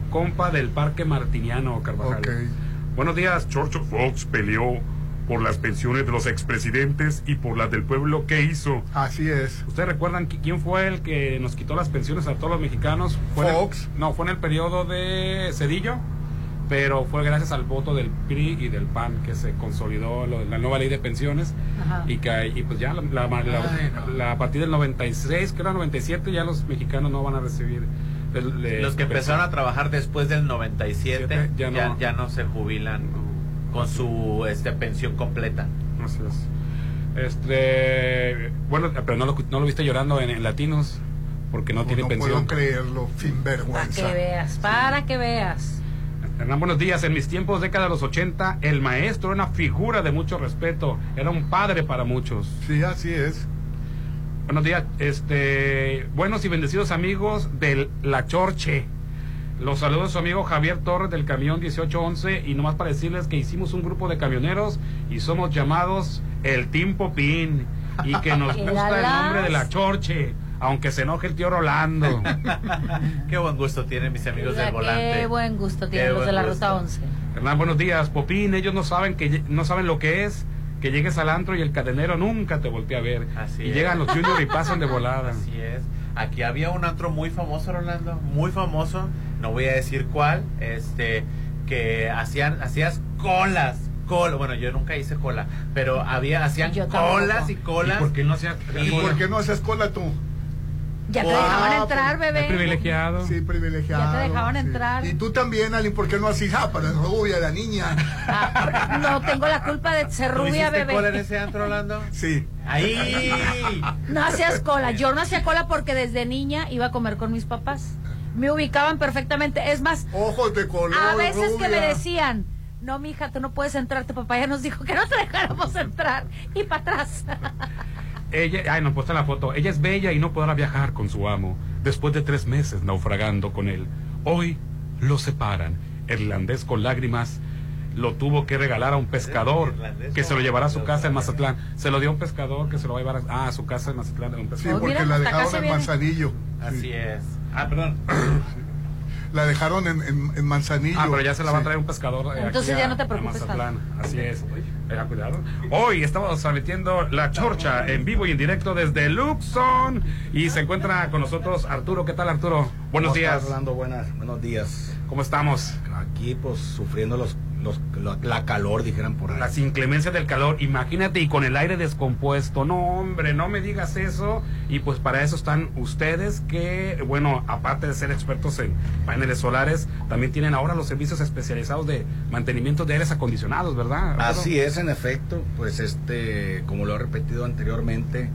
compa del Parque Martiniano, Carvajal. Okay. Buenos días. George Fox peleó por las pensiones de los expresidentes y por las del pueblo. ¿Qué hizo? Así es. ¿Ustedes recuerdan quién fue el que nos quitó las pensiones a todos los mexicanos? ¿Fue Fox. no, fue en el periodo de Cedillo, pero fue gracias al voto del PRI y del PAN que se consolidó la nueva ley de pensiones y que y pues ya la, a partir del 96, que era 97, ya los mexicanos no van a recibir los que empezaron a trabajar después del 97 ya no, ya, no se jubilan con su este pensión completa. Así es. Este, bueno, pero no lo, no lo viste llorando en, Latinos porque no, tiene pensión. No puedo creerlo, sin vergüenza. Para que veas, para que veas. Hernán, buenos días. En mis tiempos, década de los 80, el maestro era una figura de mucho respeto. Era un padre para muchos. Sí, así es. Buenos días, este, buenos y bendecidos amigos de La Chorche. Los saludos su amigo Javier Torres del camión 1811 y nomás para decirles que hicimos un grupo de camioneros y somos llamados el Team Popín y que nos gusta el nombre de La Chorche, aunque se enoje el tío Rolando. qué buen gusto tienen mis amigos del volante. Qué buen gusto tienen los de la Ruta 11. Hernán, buenos días. Popín, ellos no saben que no saben lo que es que llegues al antro y el cadenero nunca te voltea a ver. Así y llegan los juniors y pasan de volada. Así es. Aquí había un antro muy famoso, Rolando, muy famoso. No voy a decir cuál, este, que hacían, hacías colas. Cola. Bueno, yo nunca hice cola, pero había, hacían colas y colas. ¿Y por qué no hacía ¿Y por qué no haces cola tú? Ya te dejaban entrar, bebé. privilegiado. Sí, privilegiado. Ya te dejaban entrar. Y tú también, Ali, ¿por qué no hacías? Ah, para la rubia, la niña. Ah, no tengo la culpa de ser ¿Tú rubia, bebé. cola en ese antro, Orlando? Sí. Ahí. No hacías cola. Yo no hacía cola porque desde niña iba a comer con mis papás. Me ubicaban perfectamente. Es más, Ojos de color. a veces que me decían, no, mija, tú no puedes entrar. Tu papá ya nos dijo que no te dejáramos entrar. Y para atrás. Ella, ay, nos puesta la foto. Ella es bella y no podrá viajar con su amo después de tres meses naufragando con él. Hoy lo separan. El irlandés con lágrimas lo tuvo que regalar a un pescador que se lo llevará a su casa en Mazatlán. Se lo dio a un pescador que se lo va a llevar a, ah, a su casa en Mazatlán. Sí, porque la dejaron en Manzanillo. Así es. Ah, perdón. La dejaron en, en, en Manzanillo. Ah, pero ya se la va a traer un pescador. eh, Entonces aquí ya a- no te a preocupes Mazatlán. Así es. Cuidado. Hoy estamos transmitiendo La Chorcha en vivo y en directo desde Luxon. Y se encuentra con nosotros Arturo. ¿Qué tal, Arturo? Buenos ¿Cómo días. estás, Orlando? Buenas, buenos días. ¿Cómo estamos? Aquí, pues, sufriendo los, los, la, la calor, dijeran por ahí. Las inclemencias del calor, imagínate, y con el aire descompuesto. No, hombre, no me digas eso. Y pues para eso están ustedes que, bueno, aparte de ser expertos en paneles solares, también tienen ahora los servicios especializados de mantenimiento de aires acondicionados, ¿verdad? Así es, en efecto, pues este, como lo he repetido anteriormente,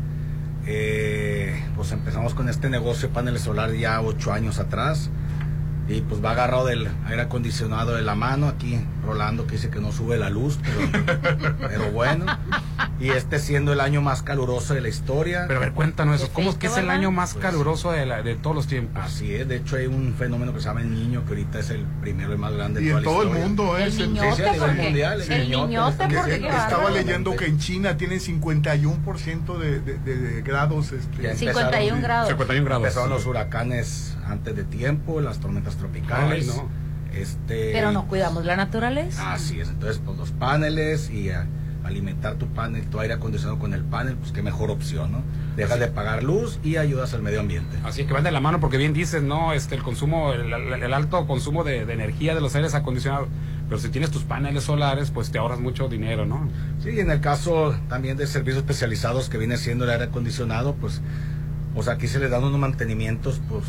eh, pues empezamos con este negocio de paneles solar ya ocho años atrás y pues va agarrado del aire acondicionado de la mano aquí Rolando que dice que no sube la luz, pero, pero bueno, y este siendo el año más caluroso de la historia. Pero a ver, cuéntanos eso. ¿Cómo es que es el año más caluroso de, la- de todos los tiempos? Así es, de hecho hay un fenómeno que se llama el niño, que ahorita es el primero y más grande de Y toda en la todo el historia. mundo, ¿eh? El Sí, niñote, sí, a nivel porque- mundial, el el niñote, niñote, que- porque estaba leyendo que en China tienen 51% de, de, de- de grados. Este, Ya 51 empezaron- grados. 51 grados. Empezaron los huracanes antes de tiempo, las tormentas tropicales. Ay, no. Este, Pero no cuidamos la naturaleza. Así es, entonces pues los paneles y a- alimentar tu panel, tu aire acondicionado con el panel, pues qué mejor opción, ¿no? Dejas de pagar luz y ayudas al medio ambiente. Así que van de la mano porque bien dices, no, este, el consumo, el, alto consumo de, de energía de los aires acondicionados. Pero si tienes tus paneles solares, pues te ahorras mucho dinero, ¿no? Sí, en el caso también de servicios especializados que viene siendo el aire acondicionado, pues, pues aquí se les dan unos mantenimientos, pues,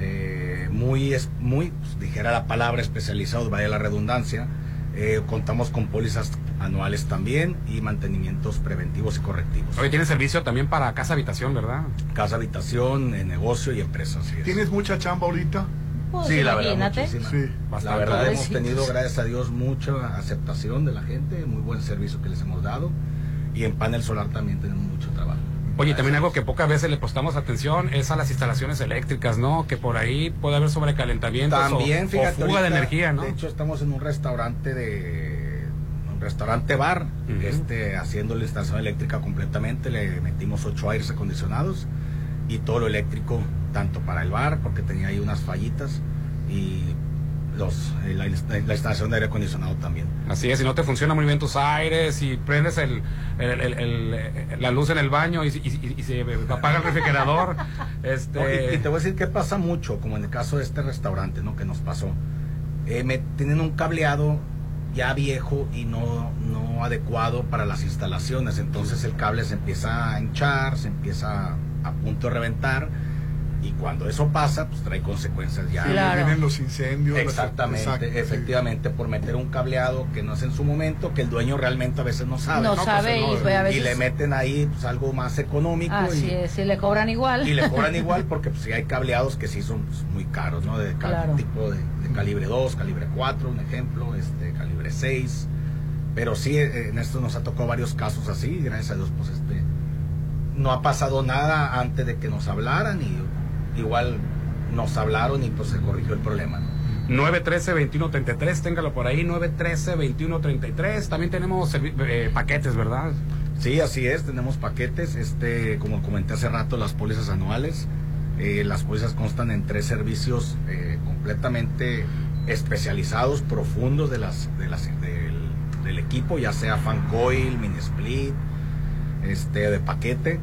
eh, muy, es- muy, pues, dijera la palabra especializados, vaya la redundancia. Eh, contamos con pólizas anuales también y mantenimientos preventivos y correctivos. Oye, tiene servicio también para casa habitación, ¿verdad? Casa, habitación, eh, negocio y empresa. así es. ¿Tienes mucha chamba ahorita? Pues sí, la verdad, muchísima. Sí. La verdad hemos tenido, gracias a Dios, mucha aceptación de la gente, muy buen servicio que les hemos dado. Y en panel solar también tenemos mucho trabajo. Oye, también algo que pocas veces le prestamos atención es a las instalaciones eléctricas, ¿no? Que por ahí puede haber sobrecalentamientos o- También, o, fíjate, fuga de energía, ¿no? De hecho, estamos en un restaurante de un restaurante bar, este, haciendo la instalación eléctrica completamente. Le metimos ocho aires acondicionados y todo lo eléctrico, tanto para el bar, porque tenía ahí unas fallitas, y los eh, la, la instalación de aire acondicionado también. Así es, si no te funciona muy bien tus aires, si prendes el, el- el- el- la luz en el baño y, y- se apaga el refrigerador, este... No, y, y te voy a decir que pasa mucho, como en el caso de este restaurante, ¿no? Que nos pasó. Eh, me, tienen un cableado ya viejo y no, no adecuado para las instalaciones. Entonces el cable se empieza a hinchar, se empieza a punto de reventar. Y cuando eso pasa, pues trae consecuencias ya. Claro. Vienen los incendios. las- Exactamente, exacto, sí. efectivamente, por meter un cableado que no es en su momento, que el dueño realmente a veces no sabe. No Pues, sabe y, pues, a y le meten ahí pues, algo más económico. Así y, es, si le cobran igual. y le cobran igual porque pues sí hay cableados que sí son pues, muy caros, ¿no? De Claro. tipo de, de calibre 2, calibre 4, un ejemplo, este calibre 6. Pero sí eh, en esto nos ha tocado varios casos así, y gracias a Dios pues este no ha pasado nada antes de que nos hablaran y igual nos hablaron y pues se corrigió el problema, ¿no? 913-2133, téngalo por ahí, 913-2133. También tenemos eh, paquetes, ¿verdad? Sí, así es, tenemos paquetes, este, como comenté hace rato, las pólizas anuales. Eh, las pólizas constan en tres servicios eh, completamente especializados, profundos de las, de las, del, del equipo, ya sea fan coil, mini split, este, de paquete.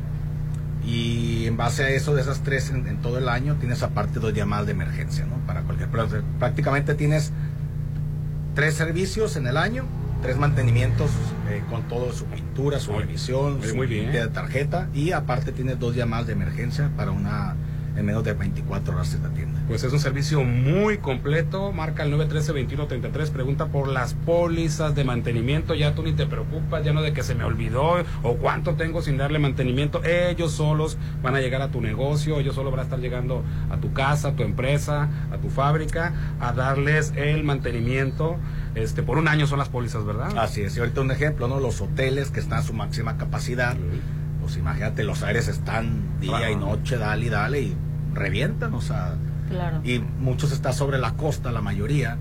Y en base a eso, de esas tres en, en todo el año, tienes aparte dos llamadas de emergencia, ¿no? Para cualquier. Prácticamente tienes tres servicios en el año, tres mantenimientos eh, con todo su pintura, su revisión, muy su bien. limpia de tarjeta y aparte tiene dos llamadas de emergencia para una en menos de 24 horas en la tienda. Pues es un servicio muy completo. Marca el 913-2133. Pregunta por las pólizas de mantenimiento. Ya tú ni te preocupas, ya no de que se me olvidó o cuánto tengo sin darle mantenimiento. Ellos solos van a llegar a tu negocio. Ellos solo van a estar llegando a tu casa, a tu empresa, a tu fábrica, a darles el mantenimiento. Este, por un año son las pólizas, ¿verdad? Así es. Y ahorita un ejemplo, ¿no? Los hoteles que están a su máxima capacidad. Pues imagínate, los aires están día Claro. y noche, dale y dale y revientan, o sea. Claro. Y muchos está sobre la costa, la mayoría.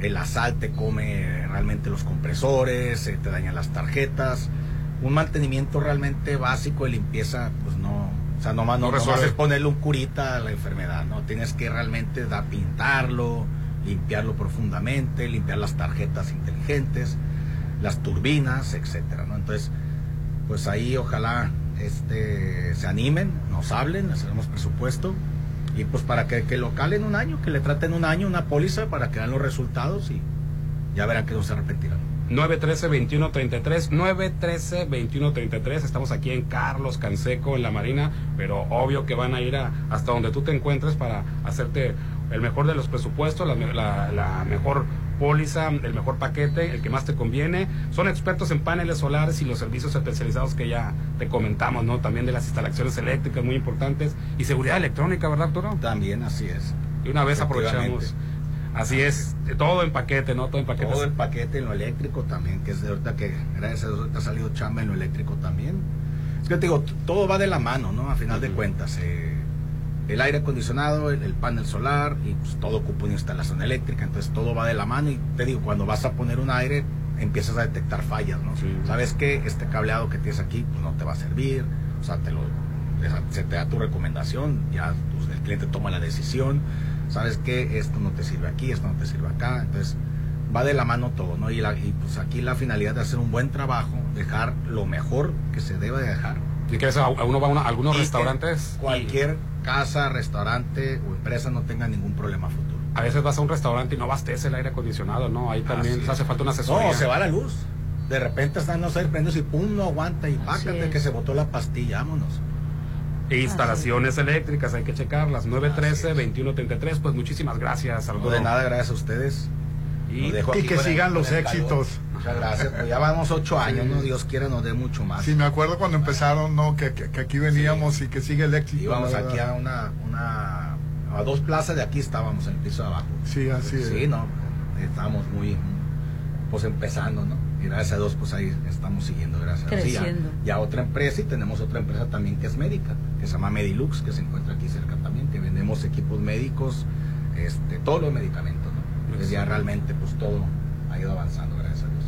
El asal te come realmente los compresores, se te dañan las tarjetas. Un mantenimiento realmente básico de limpieza, pues no. O sea, nomás no, No nomás es ponerle un curita a la enfermedad, ¿no? Tienes que realmente da, pintarlo, limpiarlo profundamente, limpiar las tarjetas inteligentes, las turbinas, etcétera, ¿no? Entonces, pues ahí ojalá este se animen, nos hablen, hacemos presupuesto y pues para que, que lo un año, que le traten un año una póliza para que vean los resultados y ya verán que no se arrepentirán. 913-2133, 913-2133, estamos aquí en Carlos Canseco, en la Marina, pero obvio que van a ir a- hasta donde tú te encuentres para hacerte el mejor de los presupuestos, la, la- la mejor póliza, el mejor paquete, el que más te conviene. Son expertos en paneles solares y los servicios especializados que ya te comentamos, ¿no? También de las instalaciones eléctricas muy importantes y seguridad electrónica, ¿verdad, Arturo? También, así es. Y una vez aprovechamos. Así es, todo en paquete, ¿no? Todo en paquete. Todo el paquete en lo eléctrico también, que es de ahorita que gracias a Dios ha salido chamba en lo eléctrico también. Es que te digo, todo va de la mano, ¿no? A final de cuentas. eh, el aire acondicionado, el, el panel solar y pues, todo ocupa una instalación eléctrica, entonces todo va de la mano y te digo, cuando vas a poner un aire empiezas a detectar fallas, ¿no? Sabes que este cableado que tienes aquí pues no te va a servir, o sea, te lo se te da tu recomendación, ya pues, el cliente toma la decisión, sabes que esto no te sirve aquí, esto no te sirve acá, entonces va de la mano todo, ¿no? Y, la- y, pues aquí la finalidad de hacer un buen trabajo, dejar lo mejor que se debe de dejar. Y a- a uno va a una- a algunos Y restaurantes. Cualquier casa, restaurante o empresa no tenga ningún problema futuro. A veces vas a un restaurante y no abastece el aire acondicionado, ¿no? Ahí también hace falta una asesoría. No, se va la luz. De repente están los aire prendidos y pum, no aguanta y pácate que se botó la pastilla, vámonos. E instalaciones eléctricas, hay que checarlas. 913-2133, pues muchísimas gracias, Salvador. de nada, gracias a ustedes. Y, que el- sigan los éxitos. Muchas gracias. Pues ya vamos ocho años, ¿no? Dios quiera nos dé mucho más. Sí, me acuerdo cuando empezaron, ¿no? Que, que- que aquí veníamos y que sigue el éxito. Íbamos aquí a una, una a dos plazas de aquí estábamos en el piso de abajo. Sí, así es. Sí, no, estábamos muy pues empezando, ¿no? Y gracias a Dios pues ahí estamos siguiendo, gracias a Dios. Y ya- Creciendo. Ya, otra empresa y tenemos otra empresa también que es médica, que se llama Medilux, que se encuentra aquí cerca también, que vendemos equipos médicos, este, todos los medicamentos, Entonces ya realmente pues todo ha ido avanzando, gracias a Dios.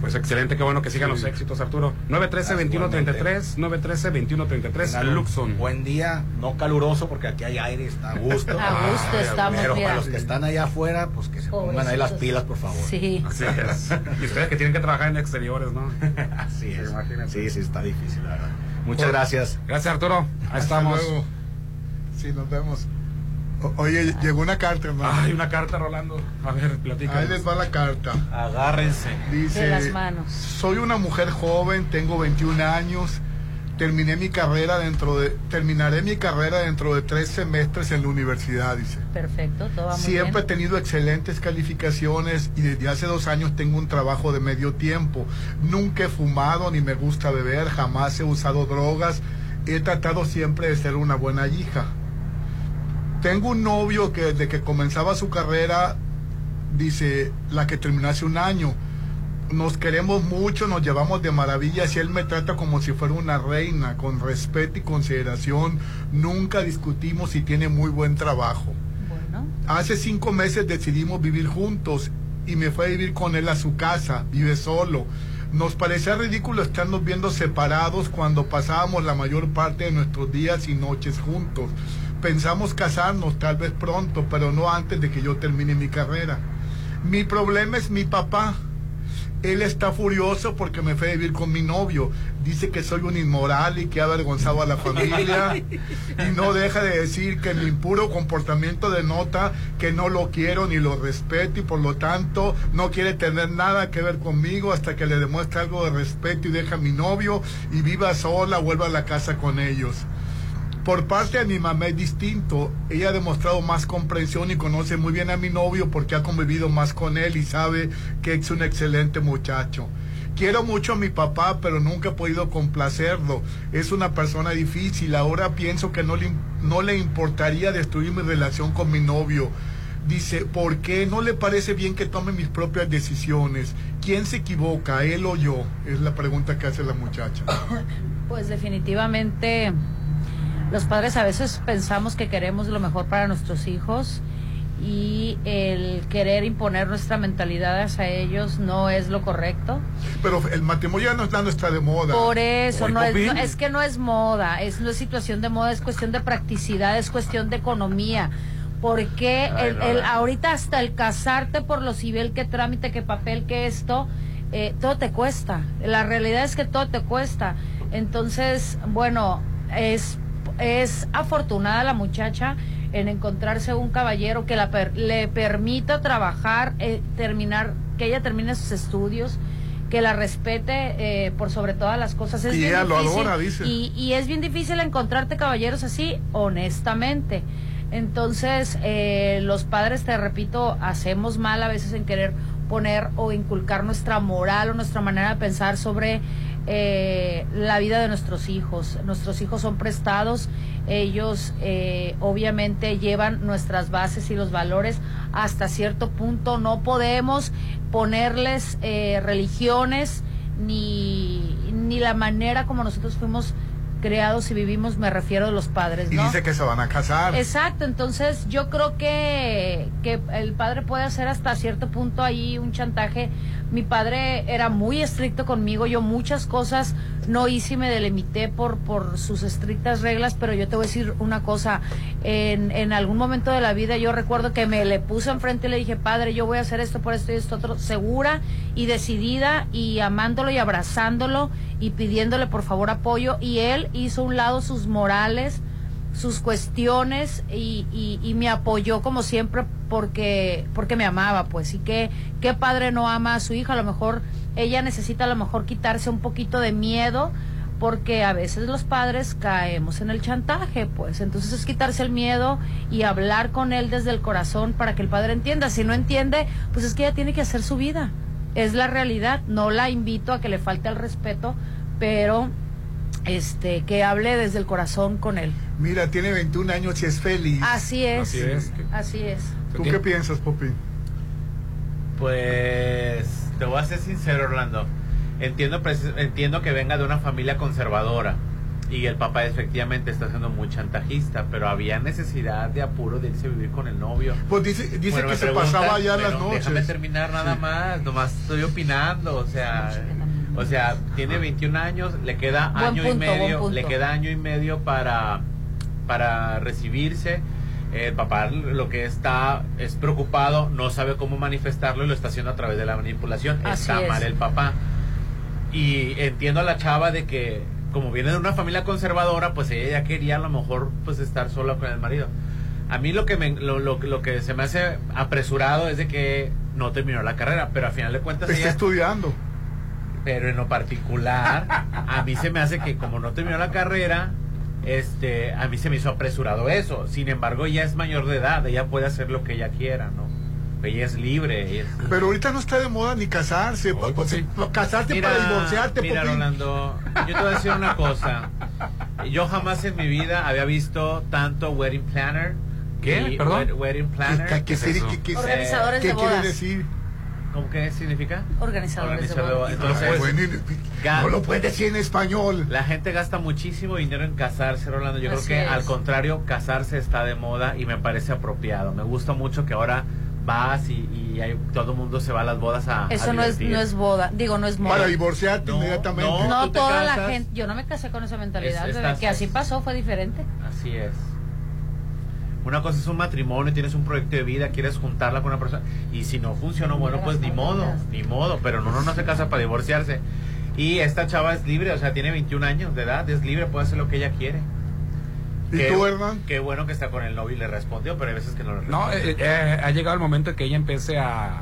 Pues excelente, qué bueno que sigan Sí. los éxitos, Arturo. 913-2133, 913-2133, Tengan un Luxon. Buen día, no caluroso porque aquí hay aire, está a gusto. A gusto estamos, Pero para los que están allá afuera, pues que se pongan ahí las pilas, por favor. Sí. Así es. Y ustedes que tienen que trabajar en exteriores, ¿no? Así es. Sí, sí, está difícil, la verdad. Muchas Pues, gracias. Gracias, Arturo. Ahí Hasta estamos. luego. Sí, nos vemos. Oye, llegó una carta, hermano. Ay, una carta, Rolando. A ver, platica. Ahí les va la carta. Agárrense. Dice, De las manos. soy una mujer joven, tengo 21 años, terminé mi carrera dentro de, terminaré mi carrera dentro de tres semestres en la universidad, dice. Perfecto, todo va muy Siempre he tenido excelentes calificaciones y desde hace dos años tengo un trabajo de medio tiempo. Nunca he fumado ni me gusta beber, jamás he usado drogas. He tratado siempre de ser una buena hija. Tengo un novio que desde que comenzaba su carrera, dice, la que terminó hace un año, nos queremos mucho, nos llevamos de maravillas y él me trata como si fuera una reina, con respeto y consideración. Nunca discutimos y tiene muy buen trabajo. Bueno, Hace cinco meses decidimos vivir juntos y me fue a vivir con él a su casa, vive solo. Nos parecía ridículo estarnos viendo separados cuando pasábamos la mayor parte de nuestros días y noches juntos. Pensamos casarnos tal vez pronto, pero no antes de que yo termine mi carrera. Mi problema es mi papá. Él está furioso porque me fue a vivir con mi novio. Dice que soy un inmoral y que ha avergonzado a la familia. y no deja de decir que mi impuro comportamiento denota que no lo quiero ni lo respeto y por lo tanto no quiere tener nada que ver conmigo hasta que le demuestre algo de respeto y deja a mi novio y viva sola, vuelva a la casa con ellos. Por parte de mi mamá es distinto. Ella ha demostrado más comprensión y conoce muy bien a mi novio porque ha convivido más con él y sabe que es un excelente muchacho. Quiero mucho a mi papá, pero nunca he podido complacerlo. Es una persona difícil. Ahora pienso que no le, no le importaría destruir mi relación con mi novio. Dice, ¿por qué no le parece bien que tome mis propias decisiones? ¿Quién se equivoca, él o yo? Es la pregunta que hace la muchacha. Pues definitivamente los padres a veces pensamos que queremos lo mejor para nuestros hijos y el querer imponer nuestra mentalidad hacia ellos no es lo correcto. Pero el matrimonio ya no, está de moda. Por eso, no es, no, es, que no es moda, es no es situación de moda, es cuestión de practicidad, es cuestión de economía. Porque el, el, ahorita hasta el casarte por lo civil, que trámite, que papel, que esto, eh, todo te cuesta. La realidad es que todo te cuesta. Entonces, bueno, es es afortunada la muchacha en encontrarse un caballero que la le permita trabajar, eh, terminar, que ella termine sus estudios, que la respete eh, por sobre todas las cosas. y ella lo adora, dice. Y, y, es bien difícil encontrarte caballeros así, honestamente. Entonces, eh, los padres, te repito, hacemos mal a veces en querer poner o inculcar nuestra moral o nuestra manera de pensar sobre eh, la vida de nuestros hijos. Nuestros hijos son prestados, ellos eh, obviamente llevan nuestras bases y los valores hasta cierto punto. No podemos ponerles eh, religiones ni, ni la manera como nosotros fuimos creados y vivimos, me refiero a los padres. ¿no? Y dice que se van a casar. Exacto, entonces yo creo que, que el padre puede hacer hasta cierto punto ahí un chantaje. Mi padre era muy estricto conmigo, yo muchas cosas no hice y me delimité por, por sus estrictas reglas, pero yo te voy a decir una cosa, en, en algún momento de la vida yo recuerdo que me le puse enfrente y le dije, padre, yo voy a hacer esto por esto y esto otro, segura y decidida y amándolo y abrazándolo y pidiéndole por favor apoyo y él hizo un lado sus morales, sus cuestiones y, y, me apoyó como siempre porque porque me amaba pues y que qué padre no ama a su hija a lo mejor ella necesita a lo mejor quitarse un poquito de miedo porque a veces los padres caemos en el chantaje, pues entonces es quitarse el miedo y hablar con él desde el corazón para que el padre entienda. Si no entiende, pues es que ella tiene que hacer su vida es la realidad. No la invito a que le falte el respeto, pero este que hable desde el corazón con él. Mira, tiene 21 años y es feliz. Así es. Así es. ¿Tú qué piensas, Popi? Pues te voy a ser sincero, Orlando. Entiendo, entiendo que venga de una familia conservadora y el papá efectivamente está siendo muy chantajista, pero había necesidad de apuro de irse a vivir con el novio. Pues dice, dice que se pasaba ya las noches. Déjame terminar nada más, nomás estoy opinando, o sea, o sea, tiene 21 años, le queda año y medio, le queda año y medio para para recibirse. El papá lo que está es preocupado, no sabe cómo manifestarlo y lo está haciendo a través de la manipulación. está mal el papá. Y entiendo a la chava de que como viene de una familia conservadora, pues ella ya quería a lo mejor pues estar sola con el marido. A mí lo que me, lo, lo, que se me hace apresurado es de que no terminó la carrera, pero al final de cuentas está estudiando. Pero en lo particular, a mí se me hace que como no terminó la carrera, este, a mí se me hizo apresurado eso. Sin embargo, ella es mayor de edad, ella puede hacer lo que ella quiera, ¿no? ella es libre. Pero ahorita no está de moda ni casarse. Casarte para divorciarte. Mira, Rolando, yo te voy a decir una cosa. Yo jamás en mi vida había visto tanto wedding planner. ¿Qué? ¿Perdón? Wedding planner. ¿Qué, Organizadores de bodas. quiere decir? ¿Cómo qué significa? Organizadores, de bodas. Entonces, no lo puedes decir en español. La gente gasta muchísimo dinero en casarse, Rolando. Yo creo que al contrario, casarse está de moda y me parece apropiado. Me gusta mucho que ahora vas y, y todo el mundo se va a las bodas a eso no es no es boda. Digo no es moda. Para divorciarte inmediatamente. no, toda la gente yo no me casé con esa mentalidad que así pasó fue diferente. Así es Una cosa es un matrimonio, tienes un proyecto de vida, quieres juntarla con una persona. Y si no funcionó, bueno, pues ni modo, ni modo. Pero uno no se casa para divorciarse. Y esta chava es libre, o sea, tiene 21 años de edad, es libre, puede hacer lo que ella quiere. ¿Y Qué- tú, Hernán? Qué bueno que está con el novio y le respondió, pero hay veces que no le No, responde. eh, eh, ha llegado el momento en que ella empiece a,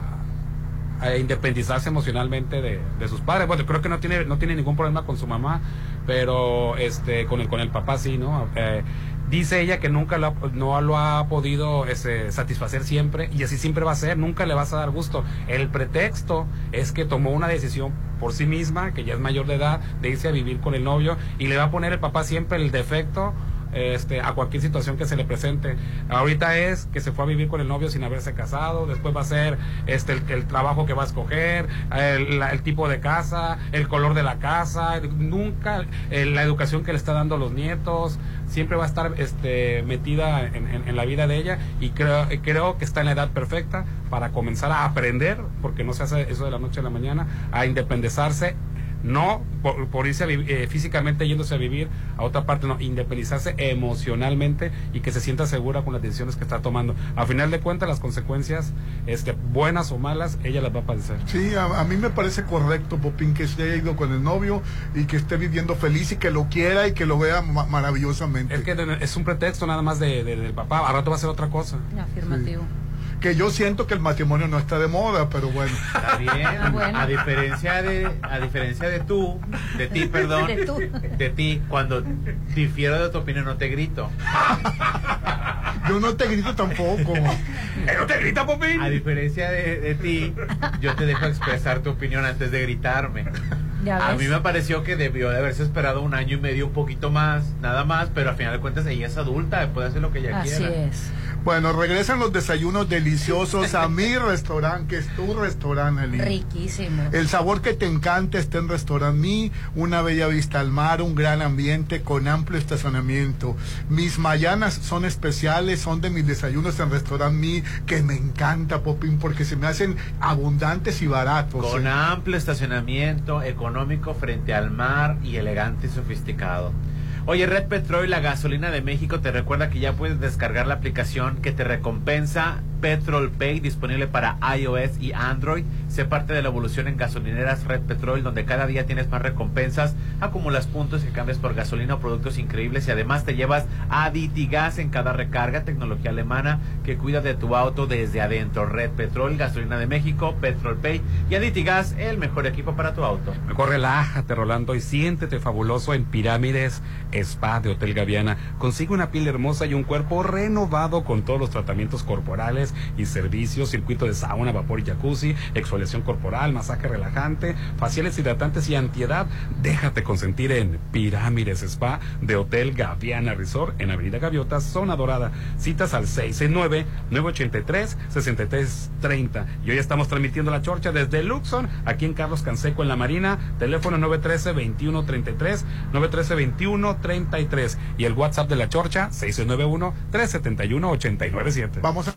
a independizarse emocionalmente de, de sus padres. Bueno, creo que no tiene no tiene ningún problema con su mamá, pero este con el con el papá sí, ¿no? Eh, dice ella que nunca lo ha- no lo ha podido este, satisfacer siempre y así siempre va a ser, nunca le vas a dar gusto. El pretexto es que tomó una decisión por sí misma, que ya es mayor de edad, de irse a vivir con el novio y le va a poner el papá siempre el defecto este, a cualquier situación que se le presente. Ahorita es que se fue a vivir con el novio sin haberse casado, después va a ser este, el, trabajo que va a escoger, el, tipo de casa, el color de la casa, nunca eh, la educación que le está dando los nietos, siempre va a estar este, metida en la vida de ella y creo, creo que está en la edad perfecta para comenzar a aprender, porque no se hace eso de la noche a la mañana, a independizarse no por, por irse a eh, físicamente yéndose a vivir a otra parte, no, independizarse emocionalmente y que se sienta segura con las decisiones que está tomando. A final de cuentas, las consecuencias, este, buenas o malas, ella las va a padecer. Sí, a, a mí me parece correcto, Popín, que se haya ido con el novio y que esté viviendo feliz y que lo quiera y que lo vea ma- maravillosamente. Es que es un pretexto nada más de, de- del papá, al rato va a ser otra cosa. Afirmativo. Que yo siento que el matrimonio no está de moda, pero bueno. Está bien. A diferencia de a diferencia de tú, de ti, perdón, De tú. de ti, cuando difiero de tu opinión no te grito. Yo no te grito tampoco. no te grita, Popín? A diferencia de, de ti, yo te dejo expresar tu opinión antes de gritarme. A mí me pareció que debió de haberse esperado un año y medio, un poquito más, nada más, pero al final de cuentas ella es adulta, puede hacer lo que ella Así quiera. es. Bueno, regresan los desayunos deliciosos a mi restaurante, que es tu restaurante. Riquísimo. El sabor que te encanta está en Restaurant Mi, una bella vista al mar, un gran ambiente con amplio estacionamiento. Mis mañanas son especiales, son de mis desayunos en Restaurant Mi, que me encanta, Popín, porque se me hacen abundantes y baratos. Con ¿eh? amplio estacionamiento, económico frente al mar y elegante y sofisticado. Oye, Red Petrol, la gasolina de México, te recuerda que ya puedes descargar la aplicación que te recompensa Petrol Pay, disponible para iOS y Android. Sé parte de la evolución en gasolineras Red Petrol, donde cada día tienes más recompensas, acumulas puntos y cambias por gasolina o productos increíbles y además te llevas Aditigas en cada recarga, tecnología alemana que cuida de tu auto desde adentro. Red Petrol, gasolina de México, Petrol Pay y Aditigas, el mejor equipo para tu auto. Mejor relájate, Rolando, y siéntete fabuloso en Pirámides Spa de Hotel Gaviana. Consigue una piel hermosa y un cuerpo renovado con todos los tratamientos corporales y servicios, circuito de sauna, vapor y jacuzzi, exfoliación corporal, masaje relajante, faciales hidratantes y antiedad. Déjate consentir en Pirámides Spa de Hotel Gaviana Resort en Avenida Gaviota, Zona Dorada. Citas al 669-983-6330. Y hoy estamos transmitiendo la chorcha desde Luxon, aquí en Carlos Canseco en la Marina. Teléfono 913-2133, 913-2133. Y el WhatsApp de la chorcha, 691-371-897. Vamos a...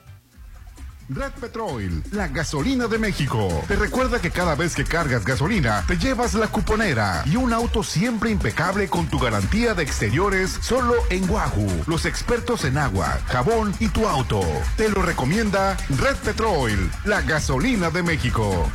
Red Petrol, la gasolina de México. Te recuerda que cada vez que cargas gasolina, te llevas la cuponera y un auto siempre impecable con tu garantía de exteriores solo en Wahoo. Los expertos en agua, jabón y tu auto. Te lo recomienda Red Petrol, la gasolina de México.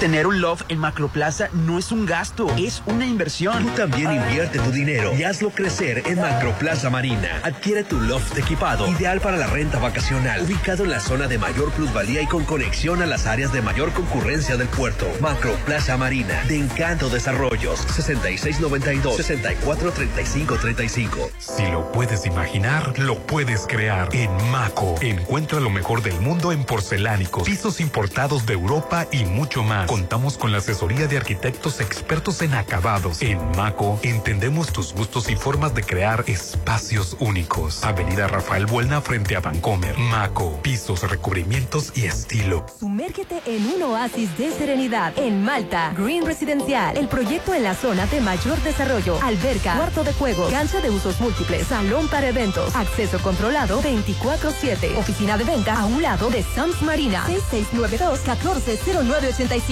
Tener un loft en Macroplaza no es un gasto, es una inversión. Tú también invierte tu dinero y hazlo crecer en Macroplaza Marina. Adquiere tu loft equipado, ideal para la renta vacacional, ubicado en la zona de mayor plusvalía y con conexión a las áreas de mayor concurrencia del puerto. Macroplaza Marina, de Encanto Desarrollos, 6692 643535. Si lo puedes imaginar, lo puedes crear. En Maco, encuentra lo mejor del mundo en porcelánicos, pisos importados de Europa y mucho más. Contamos con la asesoría de arquitectos expertos en acabados. En Maco, entendemos tus gustos y formas de crear espacios únicos. Avenida Rafael Buelna frente a Vancomer. Maco, pisos, recubrimientos y estilo. Sumérgete en un oasis de serenidad en Malta. Green Residencial, el proyecto en la zona de mayor desarrollo. Alberca, cuarto de juego, cancha de usos múltiples, salón para eventos, acceso controlado 24-7. Oficina de venta a un lado de Sams Marina.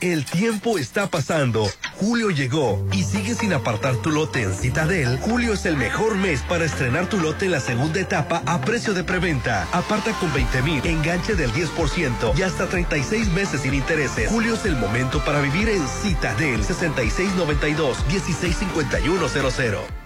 El tiempo está pasando. Julio llegó y sigue sin apartar tu lote en Citadel. Julio es el mejor mes para estrenar tu lote en la segunda etapa a precio de preventa. Aparta con 20 mil, enganche del 10% y hasta 36 meses sin intereses. Julio es el momento para vivir en Citadel 6692-165100.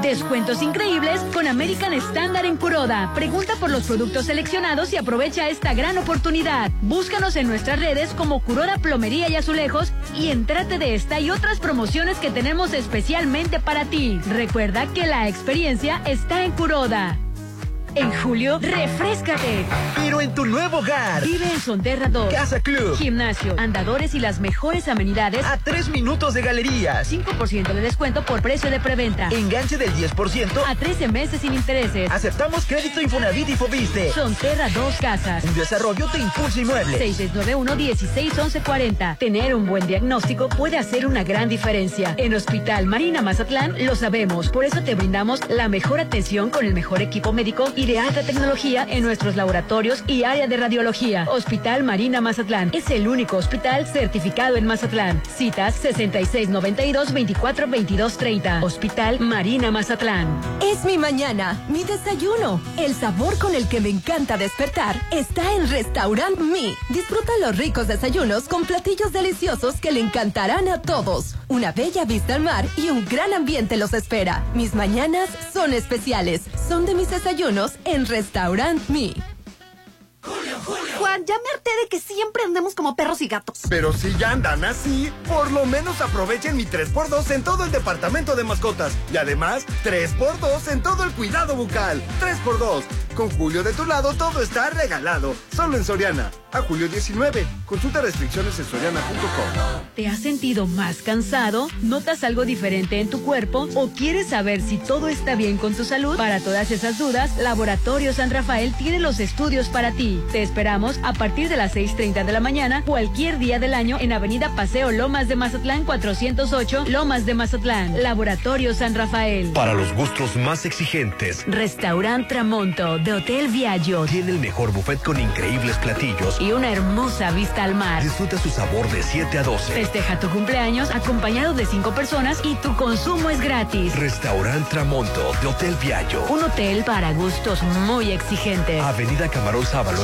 Descuentos increíbles con American Standard en Curoda. Pregunta por los productos seleccionados y aprovecha esta gran oportunidad. Búscanos en nuestras redes como Curoda Plomería y Azulejos y entrate de esta y otras promociones que tenemos especialmente para ti. Recuerda que la experiencia está en Curoda. En julio, refrescate. Pero en tu nuevo hogar. Vive en Sonterra 2. Casa Club. Gimnasio, andadores y las mejores amenidades. A tres minutos de galerías. 5% de descuento por precio de preventa. Enganche del 10%. A 13 meses sin intereses. Aceptamos crédito Infonavit y Fobiste. Sonterra 2 Casas. Un desarrollo de Impulso Inmueble. 6691-161140. Tener un buen diagnóstico puede hacer una gran diferencia. En Hospital Marina Mazatlán lo sabemos. Por eso te brindamos la mejor atención con el mejor equipo médico y de alta tecnología en nuestros laboratorios y área de radiología. Hospital Marina Mazatlán es el único hospital certificado en Mazatlán. Citas 6692-242230. Hospital Marina Mazatlán. Es mi mañana, mi desayuno. El sabor con el que me encanta despertar está en Restaurant Me. Disfruta los ricos desayunos con platillos deliciosos que le encantarán a todos. Una bella vista al mar y un gran ambiente los espera. Mis mañanas son especiales. Son de mis desayunos en Restaurant Me. Juan, ya me harté de que siempre andemos como perros y gatos. Pero si ya andan así, por lo menos aprovechen mi 3x2 en todo el departamento de mascotas. Y además, 3x2 en todo el cuidado bucal. 3x2. Con Julio de tu lado todo está regalado. Solo en Soriana. A julio 19. Consulta restricciones en soriana.com. ¿Te has sentido más cansado? ¿Notas algo diferente en tu cuerpo? ¿O quieres saber si todo está bien con tu salud? Para todas esas dudas, Laboratorio San Rafael tiene los estudios para ti. Te esperamos a partir de las 6.30 de la mañana, cualquier día del año, en Avenida Paseo Lomas de Mazatlán 408, Lomas de Mazatlán. Laboratorio San Rafael. Para los gustos más exigentes, Restaurant Tramonto de Hotel Viaggio. tiene el mejor buffet con increíbles platillos. Y una hermosa vista al mar. Disfruta su sabor de 7 a 12. Festeja tu cumpleaños acompañado de cinco personas y tu consumo es gratis. Restaurant Tramonto de Hotel Viaggio. Un hotel para gustos muy exigentes. Avenida Camarón Sábalo,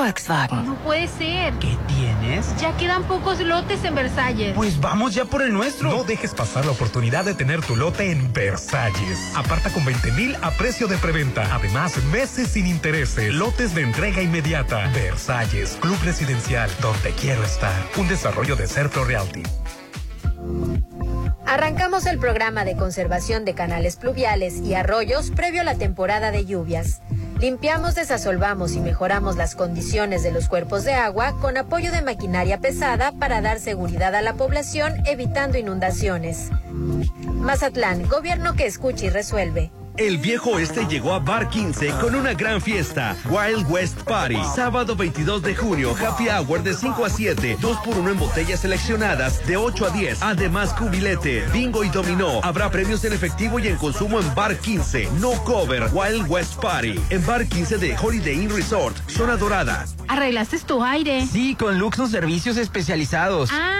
Volkswagen. No puede ser. ¿Qué tienes? Ya quedan pocos lotes en Versalles. Pues vamos ya por el nuestro. No dejes pasar la oportunidad de tener tu lote en Versalles. Aparta con 20 mil a precio de preventa. Además, meses sin intereses. Lotes de entrega inmediata. Versalles, Club Residencial, donde quiero estar. Un desarrollo de Serpro Realty. Arrancamos el programa de conservación de canales pluviales y arroyos previo a la temporada de lluvias. Limpiamos, desasolvamos y mejoramos las condiciones de los cuerpos de agua con apoyo de maquinaria pesada para dar seguridad a la población evitando inundaciones. Mazatlán, gobierno que escucha y resuelve. El viejo oeste llegó a Bar 15 con una gran fiesta. Wild West Party. Sábado 22 de junio. Happy Hour de 5 a 7. 2 por 1 en botellas seleccionadas de 8 a 10. Además, cubilete, bingo y dominó. Habrá premios en efectivo y en consumo en Bar 15. No cover. Wild West Party. En Bar 15 de Holiday Inn Resort. Zona Dorada. ¿Arreglaste tu aire? Sí, con Luxon Servicios Especializados. Ah,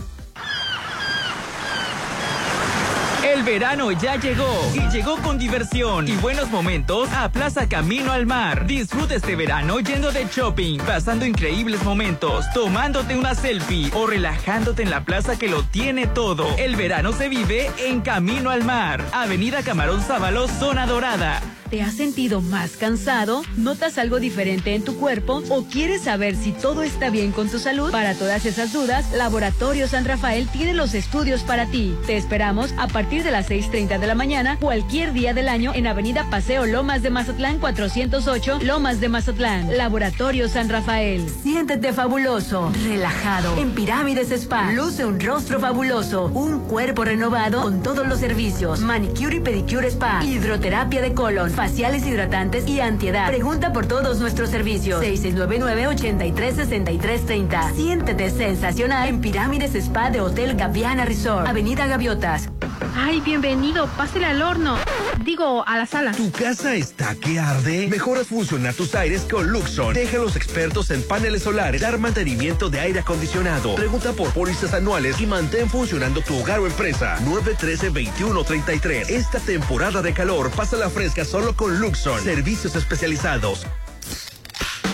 El verano ya llegó y llegó con diversión y buenos momentos a Plaza Camino al Mar. Disfruta este verano yendo de shopping, pasando increíbles momentos, tomándote una selfie o relajándote en la plaza que lo tiene todo. El verano se vive en Camino al Mar. Avenida Camarón Sábalo, Zona Dorada. ¿Te has sentido más cansado? ¿Notas algo diferente en tu cuerpo? ¿O quieres saber si todo está bien con tu salud? Para todas esas dudas, Laboratorio San Rafael tiene los estudios para ti. Te esperamos a partir de las 6.30 de la mañana, cualquier día del año, en Avenida Paseo Lomas de Mazatlán 408, Lomas de Mazatlán. Laboratorio San Rafael. Siéntete fabuloso, relajado. En Pirámides Spa, luce un rostro fabuloso, un cuerpo renovado con todos los servicios. Manicure y pedicure spa, hidroterapia de colon, faciales hidratantes y antiedad. Pregunta por todos nuestros servicios. 6699-836330. Siéntete sensacional en Pirámides Spa de Hotel Gaviana Resort. Avenida Gaviotas. Ay, bienvenido. Pásale al horno. Digo, a la sala. ¿Tu casa está que arde? Mejoras funcionar tus aires con Luxon. Deja a los expertos en paneles solares dar mantenimiento de aire acondicionado. Pregunta por pólizas anuales y mantén funcionando tu hogar o empresa. 913-2133. Esta temporada de calor, pasa la fresca solo con Luxon. Servicios especializados.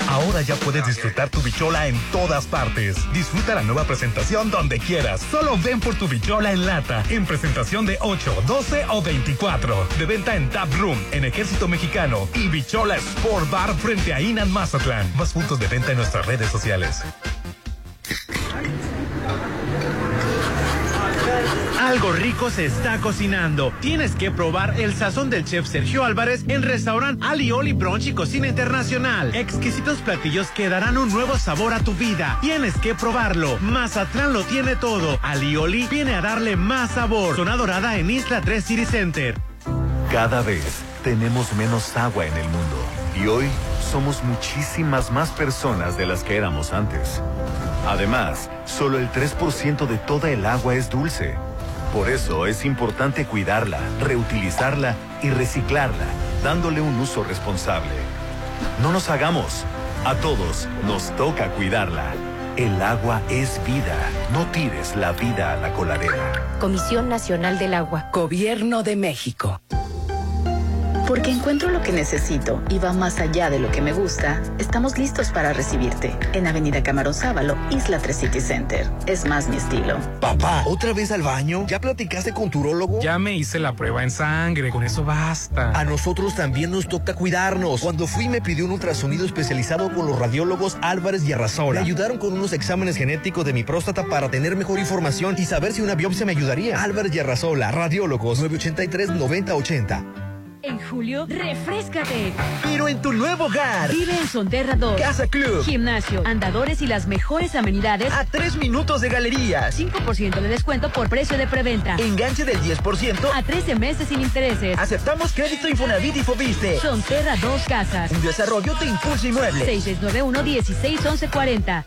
Ahora ya puedes disfrutar tu bichola en todas partes. Disfruta la nueva presentación donde quieras. Solo ven por tu bichola en lata, en presentación de 8, 12 o 24. De venta en Tap Room, en Ejército Mexicano y Bichola Sport Bar frente a Inan Mazatlán. Más puntos de venta en nuestras redes sociales. Algo rico se está cocinando. Tienes que probar el sazón del chef Sergio Álvarez en restaurant Alioli Brunch y Cocina Internacional. Exquisitos platillos que darán un nuevo sabor a tu vida. Tienes que probarlo. Mazatlán lo tiene todo. Alioli viene a darle más sabor. Zona Dorada en Isla 3 City Center. Cada vez tenemos menos agua en el mundo y hoy somos muchísimas más personas de las que éramos antes. Además, solo el 3% de toda el agua es dulce. Por eso es importante cuidarla, reutilizarla y reciclarla, dándole un uso responsable. No nos hagamos. A todos nos toca cuidarla. El agua es vida. No tires la vida a la coladera. Comisión Nacional del Agua. Gobierno de México. Porque encuentro lo que necesito y va más allá de lo que me gusta, estamos listos para recibirte en Avenida Camarón Sábalo, Isla 3 City Center. Es más mi estilo. Papá, ¿otra vez al baño? ¿Ya platicaste con tu urólogo? Ya me hice la prueba en sangre, con eso basta. A nosotros también nos toca cuidarnos. Cuando fui me pidió un ultrasonido especializado con los radiólogos Álvarez y Arrasola. Me ayudaron con unos exámenes genéticos de mi próstata para tener mejor información y saber si una biopsia me ayudaría. Álvarez y Arrasola, radiólogos 983-9080. En julio, refrescate. Pero en tu nuevo hogar. Vive en Sonterra 2. Casa Club. Gimnasio, andadores y las mejores amenidades. A tres minutos de galerías. 5% de descuento por precio de preventa. Enganche del 10%. A 13 meses sin intereses. Aceptamos crédito Infonavit y Fobiste. Sonterra 2 Casas. Un desarrollo de Impulso Inmueble. 6691 161140.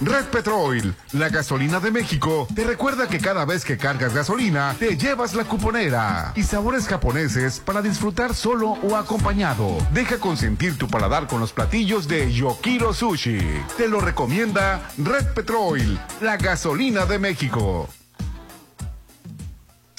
Red Petrol, la gasolina de México, te recuerda que cada vez que cargas gasolina, te llevas la cuponera y sabores japoneses para disfrutar solo o acompañado. Deja consentir tu paladar con los platillos de Yokiro Sushi. Te lo recomienda Red Petrol, la gasolina de México.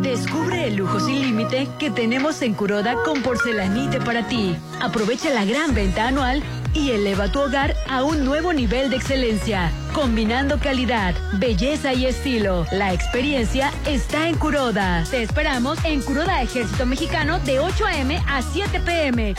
Descubre el lujo sin límite que tenemos en Curoda con porcelanite para ti. Aprovecha la gran venta anual y eleva tu hogar a un nuevo nivel de excelencia, combinando calidad, belleza y estilo. La experiencia está en Curoda. Te esperamos en Curoda Ejército Mexicano de 8 a.m. a 7 p.m.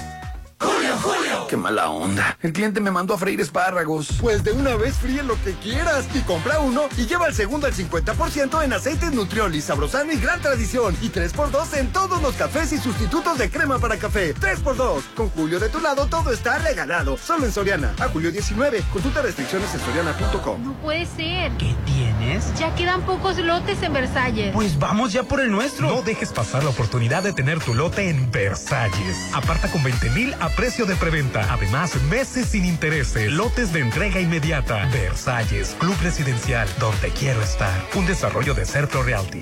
¡Julio, Julio! ¡Qué mala onda! El cliente me mandó a freír espárragos. Pues de una vez fríe lo que quieras y compra uno y lleva el segundo al 50% en aceites Nutrioli, Sabrosano y Gran Tradición. Y 3x2 en todos los cafés y sustitutos de crema para café. 3x2. Con Julio de tu lado todo está regalado. Solo en Soriana. A julio 19. Consulta restricciones en soriana.com. No puede ser. ¿Qué tienes? Ya quedan pocos lotes en Versalles. Pues vamos ya por el nuestro. No dejes pasar la oportunidad de tener tu lote en Versalles. Aparta con 20 mil a precio de preventa. Además, meses sin intereses. Lotes de entrega inmediata. Versalles, Club Residencial, donde quiero estar. Un desarrollo de Cerclo Realty.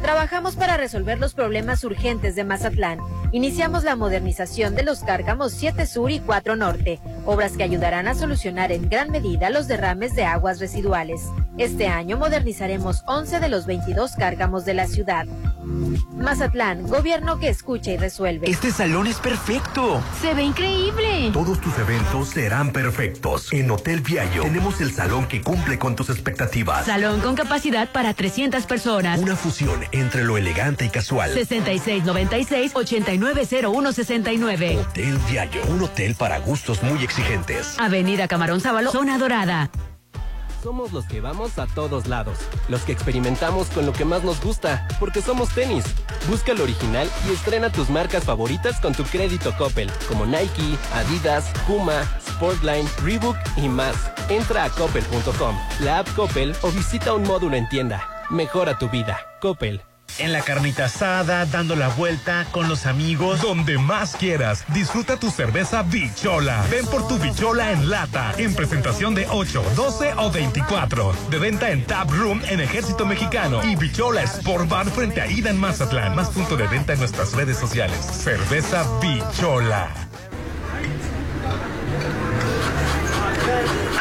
Trabajamos para resolver los problemas urgentes de Mazatlán. Iniciamos la modernización de los cárcamos 7 Sur y 4 Norte, obras que ayudarán a solucionar en gran medida los derrames de aguas residuales. Este año modernizaremos 11 de los 22 cárcamos de la ciudad. Mazatlán, gobierno que escucha y resuelve. Este salón es perfecto. Se ve increíble. Todos tus eventos serán perfectos. En Hotel Viallo tenemos el salón que cumple con tus expectativas. Salón con capacidad para 300 personas. Una fusión entre lo elegante y casual. 6696-890169. Hotel Viallo, un hotel para gustos muy exigentes. Avenida Camarón Sábalo, Zona Dorada. Somos los que vamos a todos lados, los que experimentamos con lo que más nos gusta, porque somos tenis. Busca lo original y estrena tus marcas favoritas con tu crédito Coppel, como Nike, Adidas, Puma, Sportline, Reebok y más. Entra a coppel.com, la app Coppel o visita un módulo en tienda. Mejora tu vida. Coppel. En la carnita asada, dando la vuelta con los amigos. Donde más quieras, disfruta tu cerveza Bichola. Ven por tu Bichola en lata, en presentación de 8, 12 o 24. De venta en Tap Room en Ejército Mexicano y Bichola Sport Bar frente a Ida en Mazatlán. Más punto de venta en nuestras redes sociales. Cerveza Bichola.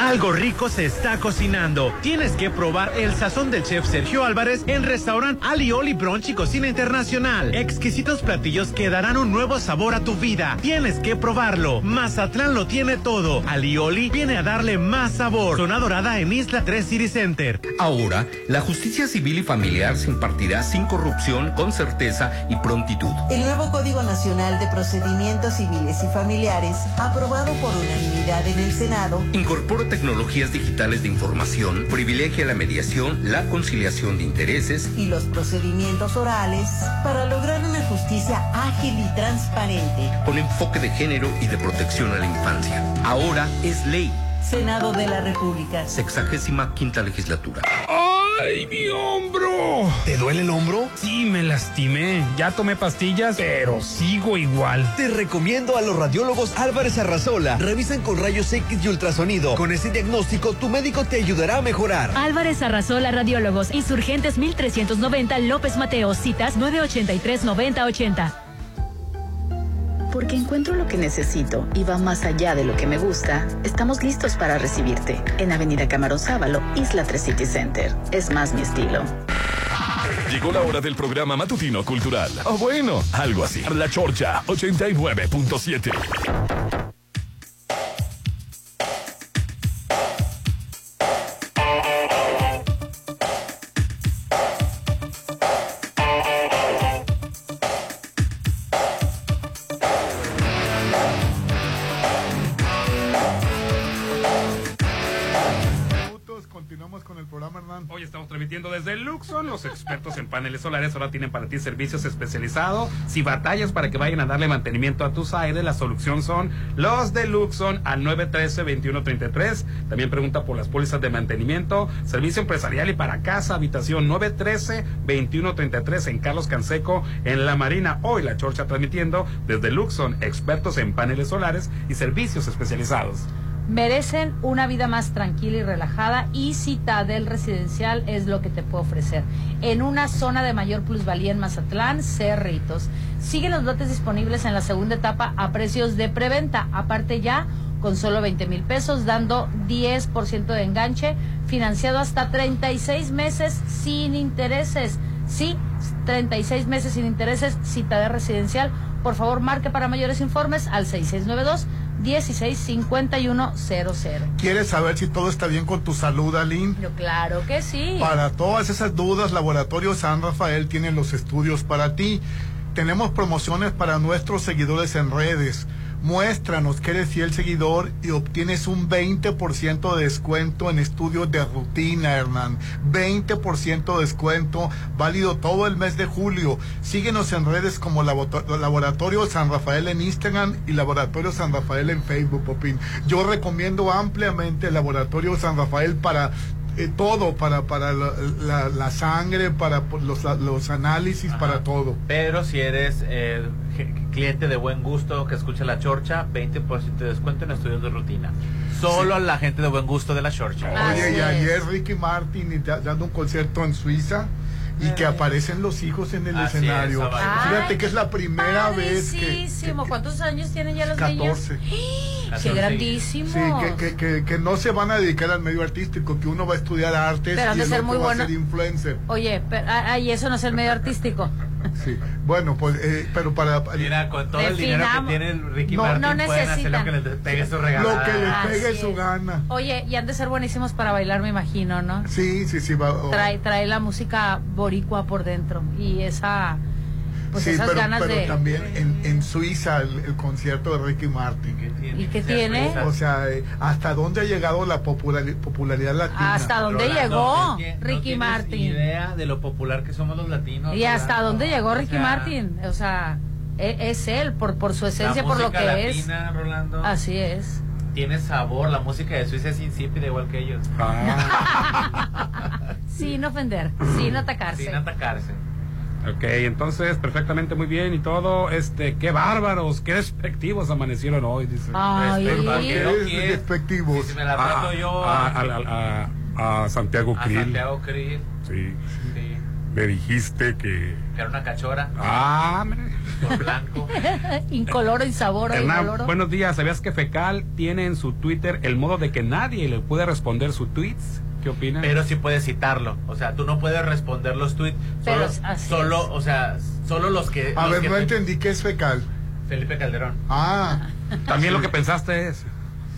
Algo rico se está cocinando. Tienes que probar el sazón del chef Sergio Álvarez en restaurant Alioli Brunch y Cocina Internacional. Exquisitos platillos que darán un nuevo sabor a tu vida. Tienes que probarlo. Mazatlán lo tiene todo. Alioli viene a darle más sabor. Zona Dorada en Isla 3 City Center. Ahora, la justicia civil y familiar se impartirá sin corrupción, con certeza y prontitud. El nuevo Código Nacional de Procedimientos Civiles y Familiares, aprobado por unanimidad en el Senado, incorpora tecnologías digitales de información, privilegia la mediación, la conciliación de intereses y los procedimientos orales para lograr una justicia ágil y transparente. Con enfoque de género y de protección a la infancia. Ahora es ley. Senado de la República. Sexagésima quinta legislatura. ¡Ay! ¡Ay, mi hombro! ¿Te duele el hombro? Sí, me lastimé. Ya tomé pastillas, pero sigo igual. Te recomiendo a los radiólogos Álvarez Arrazola. Revisan con rayos X y ultrasonido. Con ese diagnóstico, tu médico te ayudará a mejorar. Álvarez Arrazola Radiólogos, Insurgentes 1390 López Mateos, citas 983-9080. Porque encuentro lo que necesito y va más allá de lo que me gusta, estamos listos para recibirte en Avenida Camarón Sábalo, Isla 3 City Center. Es más mi estilo. Llegó la hora del programa matutino cultural. O bueno, algo así. La Chorcha 89.7. Luxon. Los expertos en paneles solares ahora tienen para ti servicios especializados. Si batallas para que vayan a darle mantenimiento a tus aires, la solución son los de Luxon al 913-2133. También pregunta por las pólizas de mantenimiento, servicio empresarial y para casa, habitación 913-2133 en Carlos Canseco, en La Marina. Hoy la Chorcha transmitiendo desde Luxon, expertos en paneles solares y servicios especializados. Merecen una vida más tranquila y relajada y Citadel Residencial es lo que te puede ofrecer. En una zona de mayor plusvalía en Mazatlán, Cerritos. Siguen los lotes disponibles en la segunda etapa a precios de preventa. Aparte ya con solo 20 mil pesos, dando 10% de enganche, financiado hasta 36 meses sin intereses. Sí, 36 meses sin intereses, Citadel Residencial. Por favor, marque para mayores informes al 6692 165100. ¿Quieres saber si todo está bien con tu salud, Aline? Yo, claro que sí. Para todas esas dudas, Laboratorio San Rafael tiene los estudios para ti. Tenemos promociones para nuestros seguidores en redes. Muéstranos que eres fiel seguidor y obtienes un 20% de descuento en estudios de rutina, Hernán. 20% de descuento, válido todo el mes de julio. Síguenos en redes como Laborato- Laboratorio San Rafael en Instagram y Laboratorio San Rafael en Facebook, Popín. Yo recomiendo ampliamente el Laboratorio San Rafael para eh, todo, para, para la, la- la sangre, para los, los análisis, para todo. Pero si eres eh, cliente de buen gusto que escucha la chorcha, 20% de descuento en estudios de rutina. Solo la gente de buen gusto de la chorcha. Oye, y ayer Ricky Martin y da- dando un concierto en Suiza y que aparecen los hijos en el Así escenario. es. Fíjate que es la primera vez que... Padrísimo. ¿Cuántos años tienen ya los 14. niños? ¡Qué grandísimo! Sí, que, que, que, que no se van a dedicar al medio artístico, que uno va a estudiar artes Pero y el ser otro muy va bueno. a ser influencer. Oye, pero, ay, eso no es el medio artístico. Sí. Bueno, pues, eh, pero para... Mira, con todo el dinero que tiene el Ricky No, Martin, no pueden hacer lo necesitan. que les pegue su regalada. Lo que les Así pegue es. su gana. Oye, y han de ser buenísimos para bailar, me imagino, ¿no? Sí, sí, sí. Va, oh. Trae, trae la música boricua por dentro y esa, pues sí, esas pero, ganas pero de... también en, en Suiza el, el concierto de Ricky Martin. ¿Y qué tiene? O sea, eh, ¿hasta dónde ha llegado la populari- popularidad latina? ¿Hasta dónde llegó no Ricky tienes Martin? idea de lo popular que somos los latinos. ¿Y hasta dónde llegó O Ricky sea, Martin? O sea, e- es, él, por, por su la esencia, por lo que música es. latina, Rolando, Así es. Tiene sabor. La música de Suiza es insípida igual que ellos. Sin ofender, sin atacarse. Sin atacarse. Ok, entonces perfectamente muy bien y todo. Este, qué bárbaros, qué despectivos amanecieron hoy, dice. Ay. Respecto a que no Es quiere- despectivos. Si me la aprendo a, yo a, a, a- a- a Santiago a Krill. Santiago Krill, Sí. sí, Me dijiste que. que era una cachora Ah, hombre. por blanco. Incoloro, insaboro, Hernán, buenos días. ¿Sabías que Fecal tiene en su Twitter el modo de que nadie le puede responder sus tweets? ¿Qué? Pero sí puedes citarlo. O sea, tú no puedes responder los tweets. Solo, solo o sea, solo los que. A los ver, que no te- entendí qué es fecal. Felipe Calderón. Ah, También lo que pensaste es.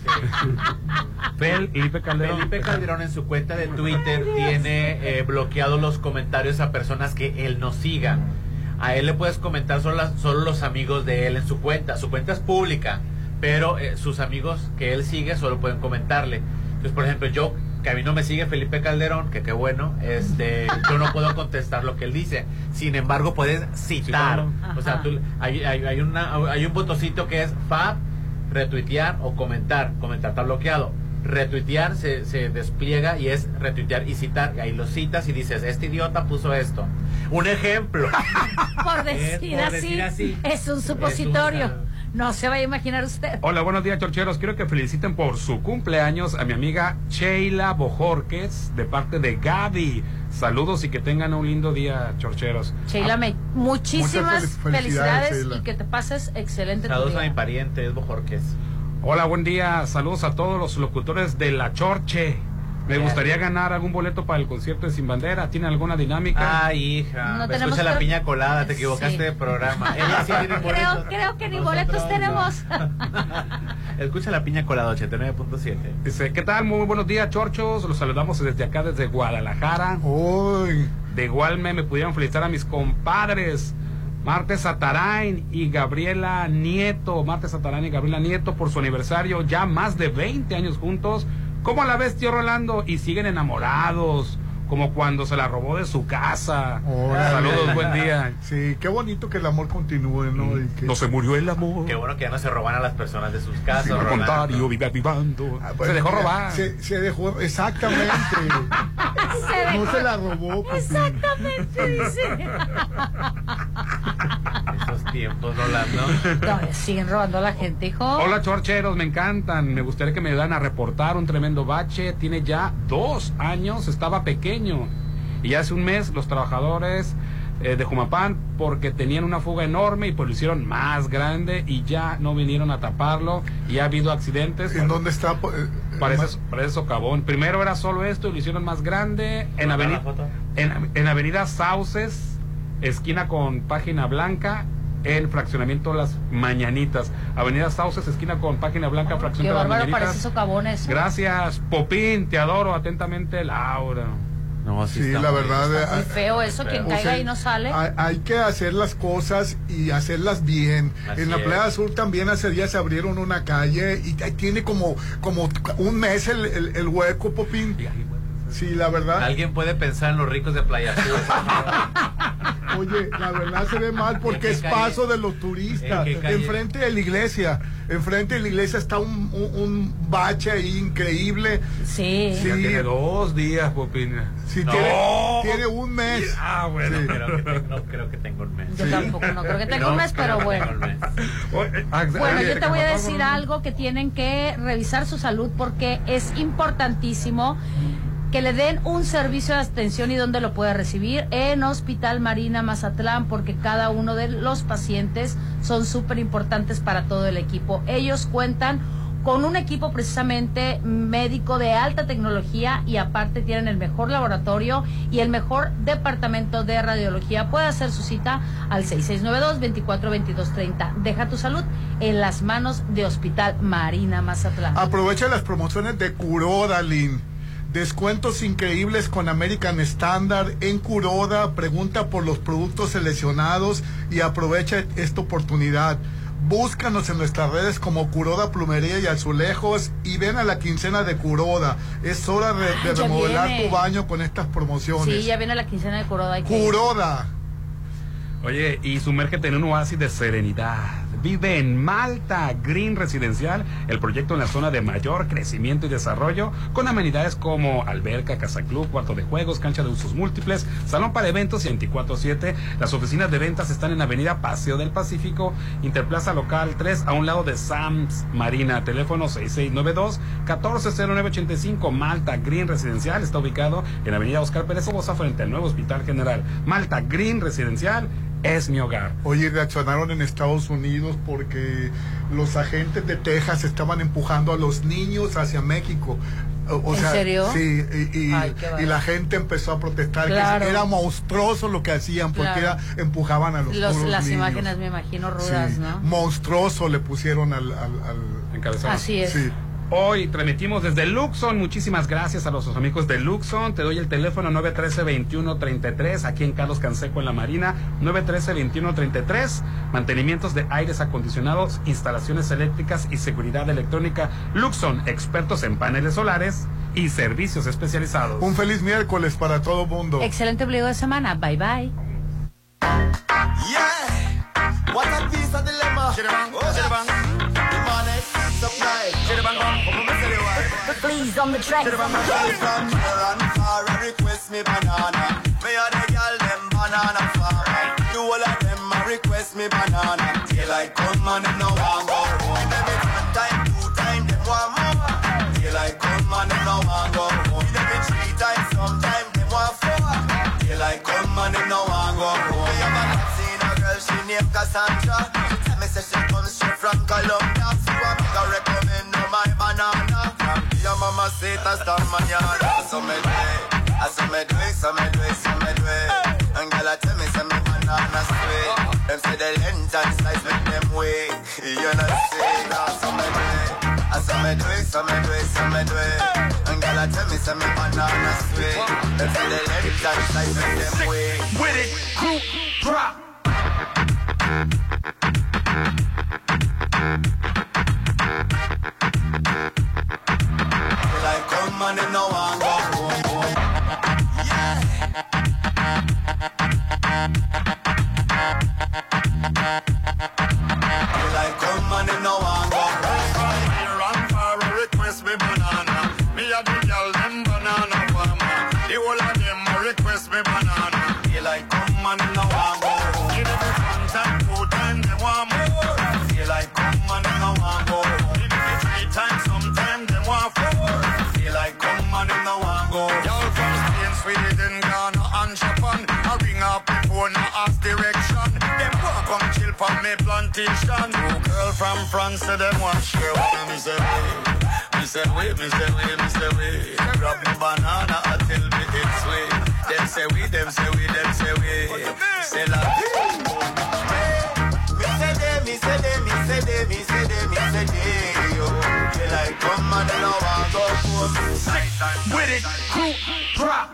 Felipe Calderón. Felipe Calderón en su cuenta de Twitter tiene eh, bloqueados los comentarios a personas que él no siga. A él le puedes comentar solo, las- solo los amigos de él en su cuenta. Su cuenta es pública, pero eh, sus amigos que él sigue solo pueden comentarle. Entonces, por ejemplo, yo, que a mí no me sigue Felipe Calderón, que qué bueno, este, yo no puedo contestar lo que él dice. Sin embargo, puedes citar. O sea, tú- hay, hay, hay, una, hay un botoncito que es fab, retuitear o comentar. Comentar está bloqueado. retuitear se, se despliega y es retuitear y citar. Y ahí lo citas y dices, este idiota puso esto. Un ejemplo. Por decir, por así, decir así. es un supositorio. No se va a imaginar usted. Hola, buenos días, chorcheros. Quiero que feliciten por su cumpleaños a mi amiga Sheila Bojorques de parte de Gaby. Saludos y que tengan un lindo día, chorcheros. Sheila, me- muchísimas felicidades, felicidades, Sheila. y que te pases excelente tu Saludos a mi pariente, es Bojorques. Hola, buen día. Saludos a todos los locutores de La Chorche. Me Bien. gustaría ganar algún boleto para el concierto de Sin Bandera. ¿Tiene alguna dinámica? Ay, hija. No me tenemos escucha la piña colada, te equivocaste Sí. de programa. Ella sí tiene Creo, boletos. creo que ni boletos tenemos. Escucha la piña colada 89.7. Dice, ¿qué tal? Muy buenos días, chorchos. Los saludamos desde acá, desde Guadalajara. De igual me, me pudieron felicitar a mis compadres. Marte Satarain y Gabriela Nieto. Marte Satarain y Gabriela Nieto por su aniversario. Ya más de 20 años juntos. ¿Cómo la ves, tío Rolando? Y siguen enamorados. Como cuando se la robó de su casa. Órale. Saludos, buen día. Sí, qué bonito que el amor continúe, ¿no? Y que- No se murió el amor. Qué bueno que ya no se roban a las personas de sus casas. Al Rolando. contrario, vive vivando. Ah, se dejó robar. Se, se dejó, exactamente. no se la robó. papi. Exactamente, dice. Tiempos, Rolando. No, le siguen robando a la gente, hijo. Hola chorcheros, me encantan. Me gustaría que me ayudaran a reportar un tremendo bache. Tiene ya dos años, estaba pequeño. Y hace un mes los trabajadores eh, de Jumapán, porque tenían una fuga enorme y pues lo hicieron más grande y ya no vinieron a taparlo. Y ha habido accidentes. ¿En dónde está? eh, Parece, parece socavón. Primero era solo esto y lo hicieron más grande. En, ¿Mandar aveni- la foto? en, en Avenida Sauces, esquina con Página Blanca, en fraccionamiento Las Mañanitas. Avenida Sauces, esquina con Página Blanca, Qué fraccionamiento Las bárbaro, parece Mañanitas. socavones. Gracias, Popín, te adoro atentamente, Laura. No, Sí, la verdad. Está muy eh, feo eso, quien o caiga sea, ahí no sale. Hay, hay que hacer las cosas y hacerlas bien. Así en la es. Playa Sur también hace días se abrieron una calle y ahí tiene como, como un mes el, el- el hueco, Popín. Sí, la verdad. Alguien puede pensar en los ricos de Playa. Oye, la verdad se ve mal porque es calle? paso de los turistas. ¿En? Enfrente de la iglesia. Enfrente de la iglesia está un, un- un bache ahí increíble. Sí. Sí. Ya tiene dos días, Popín. Sí, No. tiene, tiene un mes. Ah, bueno. Sí. Creo que te- no creo que tengo un mes. Yo tampoco, no creo que tenga No, un mes, pero bueno. tengo mes. Bueno, yo te voy a ¿qué decir algo que tienen que revisar su salud porque es importantísimo que le den un servicio de atención y donde lo puede recibir en Hospital Marina Mazatlán porque cada uno de los pacientes son súper importantes para todo el equipo. Ellos cuentan con un equipo precisamente médico de alta tecnología y aparte tienen el mejor laboratorio y el mejor departamento de radiología. Puede hacer su cita al 6692-242230. Deja tu salud en las manos de Hospital Marina Mazatlán. Aprovecha las promociones de Curoda, Lin. Descuentos increíbles con American Standard en Curoda. Pregunta por los productos seleccionados y aprovecha esta oportunidad. Búscanos en nuestras redes como Curoda Plumería y Azulejos y ven a la quincena de Curoda. Es hora de, Ah, remodelar viene. tu baño con estas promociones. Sí, ya viene la quincena de Curoda. Curoda. Oye, y sumérgete en un oasis de serenidad. Vive en Malta Green Residencial, el proyecto en la zona de mayor crecimiento y desarrollo, con amenidades como alberca, casa club, cuarto de juegos, cancha de usos múltiples, salón para eventos y 24-7. Las oficinas de ventas están en Avenida Paseo del Pacífico, Interplaza Local 3, a un lado de Sams Marina, teléfono 6692-140985. Malta Green Residencial está ubicado en Avenida Oscar Pérez Sobosa, frente al nuevo Hospital General. Malta Green Residencial es mi hogar. Oye, reaccionaron en Estados Unidos porque los agentes de Texas estaban empujando a los niños hacia México. O, o ¿En sea, serio? Sí, y, y- Ay, qué y bárbaro. la gente empezó a protestar Claro. que era monstruoso lo que hacían porque Claro. era, empujaban a los, Los- las niños. imágenes me imagino rudas, Sí, ¿no? Monstruoso le pusieron al, al, al- Encabezado. Así es. Sí. Hoy transmitimos desde Luxon. Muchísimas gracias a los amigos de Luxon. Te doy el teléfono 913-2133 aquí en Carlos Canseco en la Marina. 913-2133. Mantenimientos de aires acondicionados, instalaciones eléctricas y seguridad electrónica. Luxon, expertos en paneles solares y servicios especializados. Un feliz miércoles para todo mundo. Excelente pliego de semana. Bye bye. Yeah. What a piece of dilemma. Yeah. The money supply. Como me se le va. the fleas on the track. Far, request me banana. Banana. Do all of them request me banana. Come and them no go home. One time, two time, them want more. Come and them no go home. Three sometime them want four. Come and them no go home. Me have a girl, she Cassandra. She tell me say she comes straight from Colombia. From your mama say that's the manana. So me I so me it, so me do it, so me it. And girl I tell me say me banana sweet. Them say the length and size make them weak. You know say that, so me. I so me do it, so me do it, so me it. And girl I tell me say me banana sweet. Them say the length and size make them weak. With it, group drop. Like come and them no me plantation. Girl from France, so them want share with me. Say we, me say we, me say we, me say we. Grab me banana, tell me it's sweet. Them say we, them say we, them say we. Say la Me say they, me say they, me say they, me say they, me say they. Yo, they like come and they don't want go home. With it, group drop.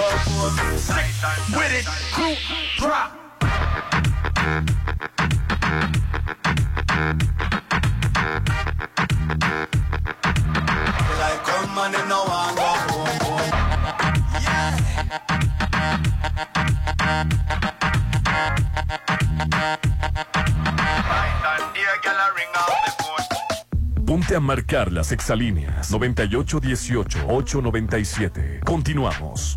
They don't want go home. With it, group drop. They like come and they don't want go home. home. Yeah. Ponte a marcar las exalíneas 9818-897. Continuamos.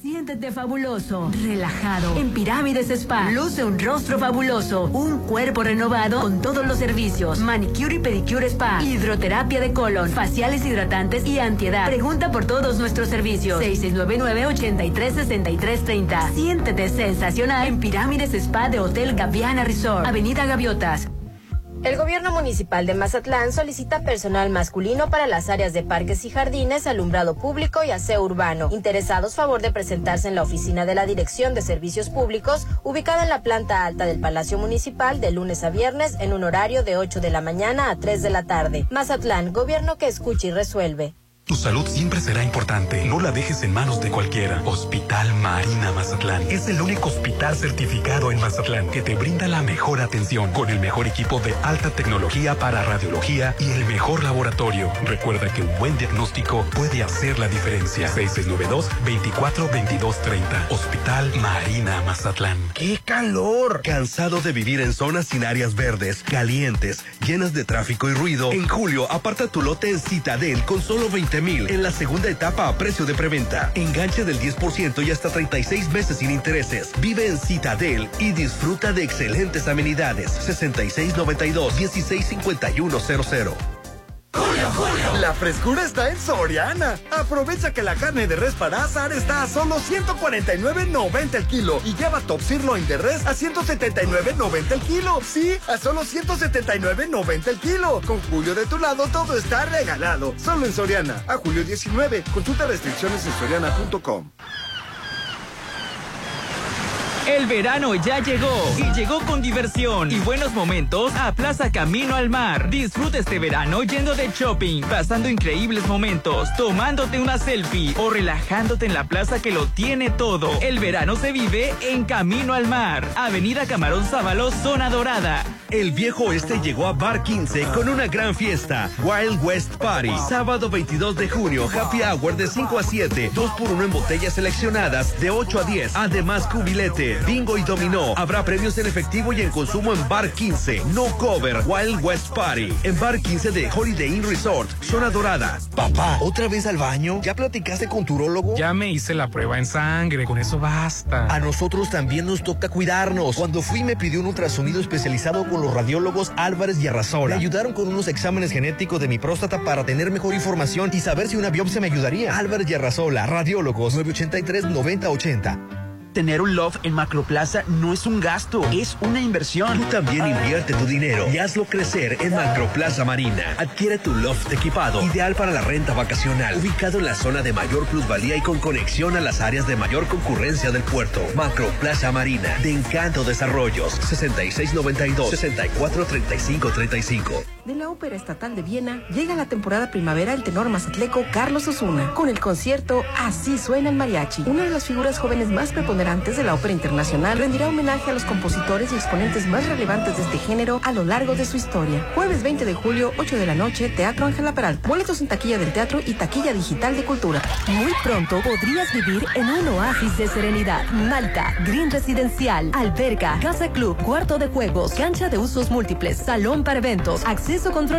Siéntete fabuloso, relajado. En Pirámides Spa, luce un rostro fabuloso, un cuerpo renovado con todos los servicios. Manicure y pedicure spa, hidroterapia de colon, faciales hidratantes y antiedad. Pregunta por todos nuestros servicios. 6699-836330. Siéntete sensacional en Pirámides Spa de Hotel Gaviana Resort, Avenida Gaviotas. El gobierno municipal de Mazatlán solicita personal masculino para las áreas de parques y jardines, alumbrado público y aseo urbano. Interesados, favor de presentarse en la oficina de la Dirección de Servicios Públicos, ubicada en la planta alta del Palacio Municipal, de lunes a viernes, en un horario de 8 de la mañana a 3 de la tarde. Mazatlán, gobierno que escucha y resuelve. Tu salud siempre será importante. No la dejes en manos de cualquiera. Hospital Marina Mazatlán es el único hospital certificado en Mazatlán que te brinda la mejor atención con el mejor equipo de alta tecnología para radiología y el mejor laboratorio. Recuerda que un buen diagnóstico puede hacer la diferencia. 6692-242230. Hospital Marina Mazatlán. ¿Qué calor! ¿Cansado de vivir en zonas sin áreas verdes, calientes, llenas de tráfico y ruido? En julio, aparta tu lote en Citadel con solo 20 mil en la segunda etapa a precio de preventa. Enganche del 10% y hasta 36 meses sin intereses. Vive en Citadel y disfruta de excelentes amenidades. 6692-165100. La frescura está en Soriana. Aprovecha que la carne de res para asar está a solo 149.90 el kilo y lleva top sirloin de res a 179.90 el kilo. Sí, a solo 179.90 el kilo. Con Julio de tu lado todo está regalado. Solo en Soriana. A julio 19. Consulta restricciones en soriana.com. El verano ya llegó y llegó con diversión y buenos momentos a Plaza Camino al Mar. Disfruta este verano yendo de shopping, pasando increíbles momentos, tomándote una selfie o relajándote en la plaza que lo tiene todo. El verano se vive en Camino al Mar. Avenida Camarón Sábalo, Zona Dorada. El viejo oeste llegó a Bar 15 con una gran fiesta. Wild West Party. Sábado 22 de junio. Happy Hour de 5 a 7. 2 por 1 en botellas seleccionadas de 8 a 10. Además, bingo y dominó. Habrá premios en efectivo y en consumo en Bar 15. No cover. Wild West Party. En Bar 15 de Holiday Inn Resort. Zona Dorada. Papá, ¿otra vez al baño? ¿Ya platicaste con tu urólogo? Ya me hice la prueba en sangre, con eso basta. A nosotros también nos toca cuidarnos. Cuando fui me pidió un ultrasonido especializado con los radiólogos Álvarez y Arrasola. Me ayudaron con unos exámenes genéticos de mi próstata para tener mejor información y saber si una biopsia me ayudaría. Álvarez y Arrasola, radiólogos 983-9080. Tener un loft en Macroplaza no es un gasto, es una inversión. Tú también invierte tu dinero y hazlo crecer en Macroplaza Marina. Adquiere tu loft equipado, ideal para la renta vacacional, ubicado en la zona de mayor plusvalía y con conexión a las áreas de mayor concurrencia del puerto. Macroplaza Marina, de Encanto Desarrollos, 6692-643535. De la Ópera Estatal de Viena llega la temporada primavera el tenor mazatleco Carlos Osuna con el concierto Así suena el mariachi. Una de las figuras jóvenes más preponderantes de la ópera internacional rendirá homenaje a los compositores y exponentes más relevantes de este género a lo largo de su historia. Jueves 20 de julio, 8 de la noche, Teatro Ángela Peralta. Boletos en taquilla del teatro y taquilla digital de cultura. Muy pronto podrías vivir en un oasis de serenidad. Malta, Green Residencial, alberca, casa club, cuarto de juegos, cancha de usos múltiples, salón para eventos, acceso controlado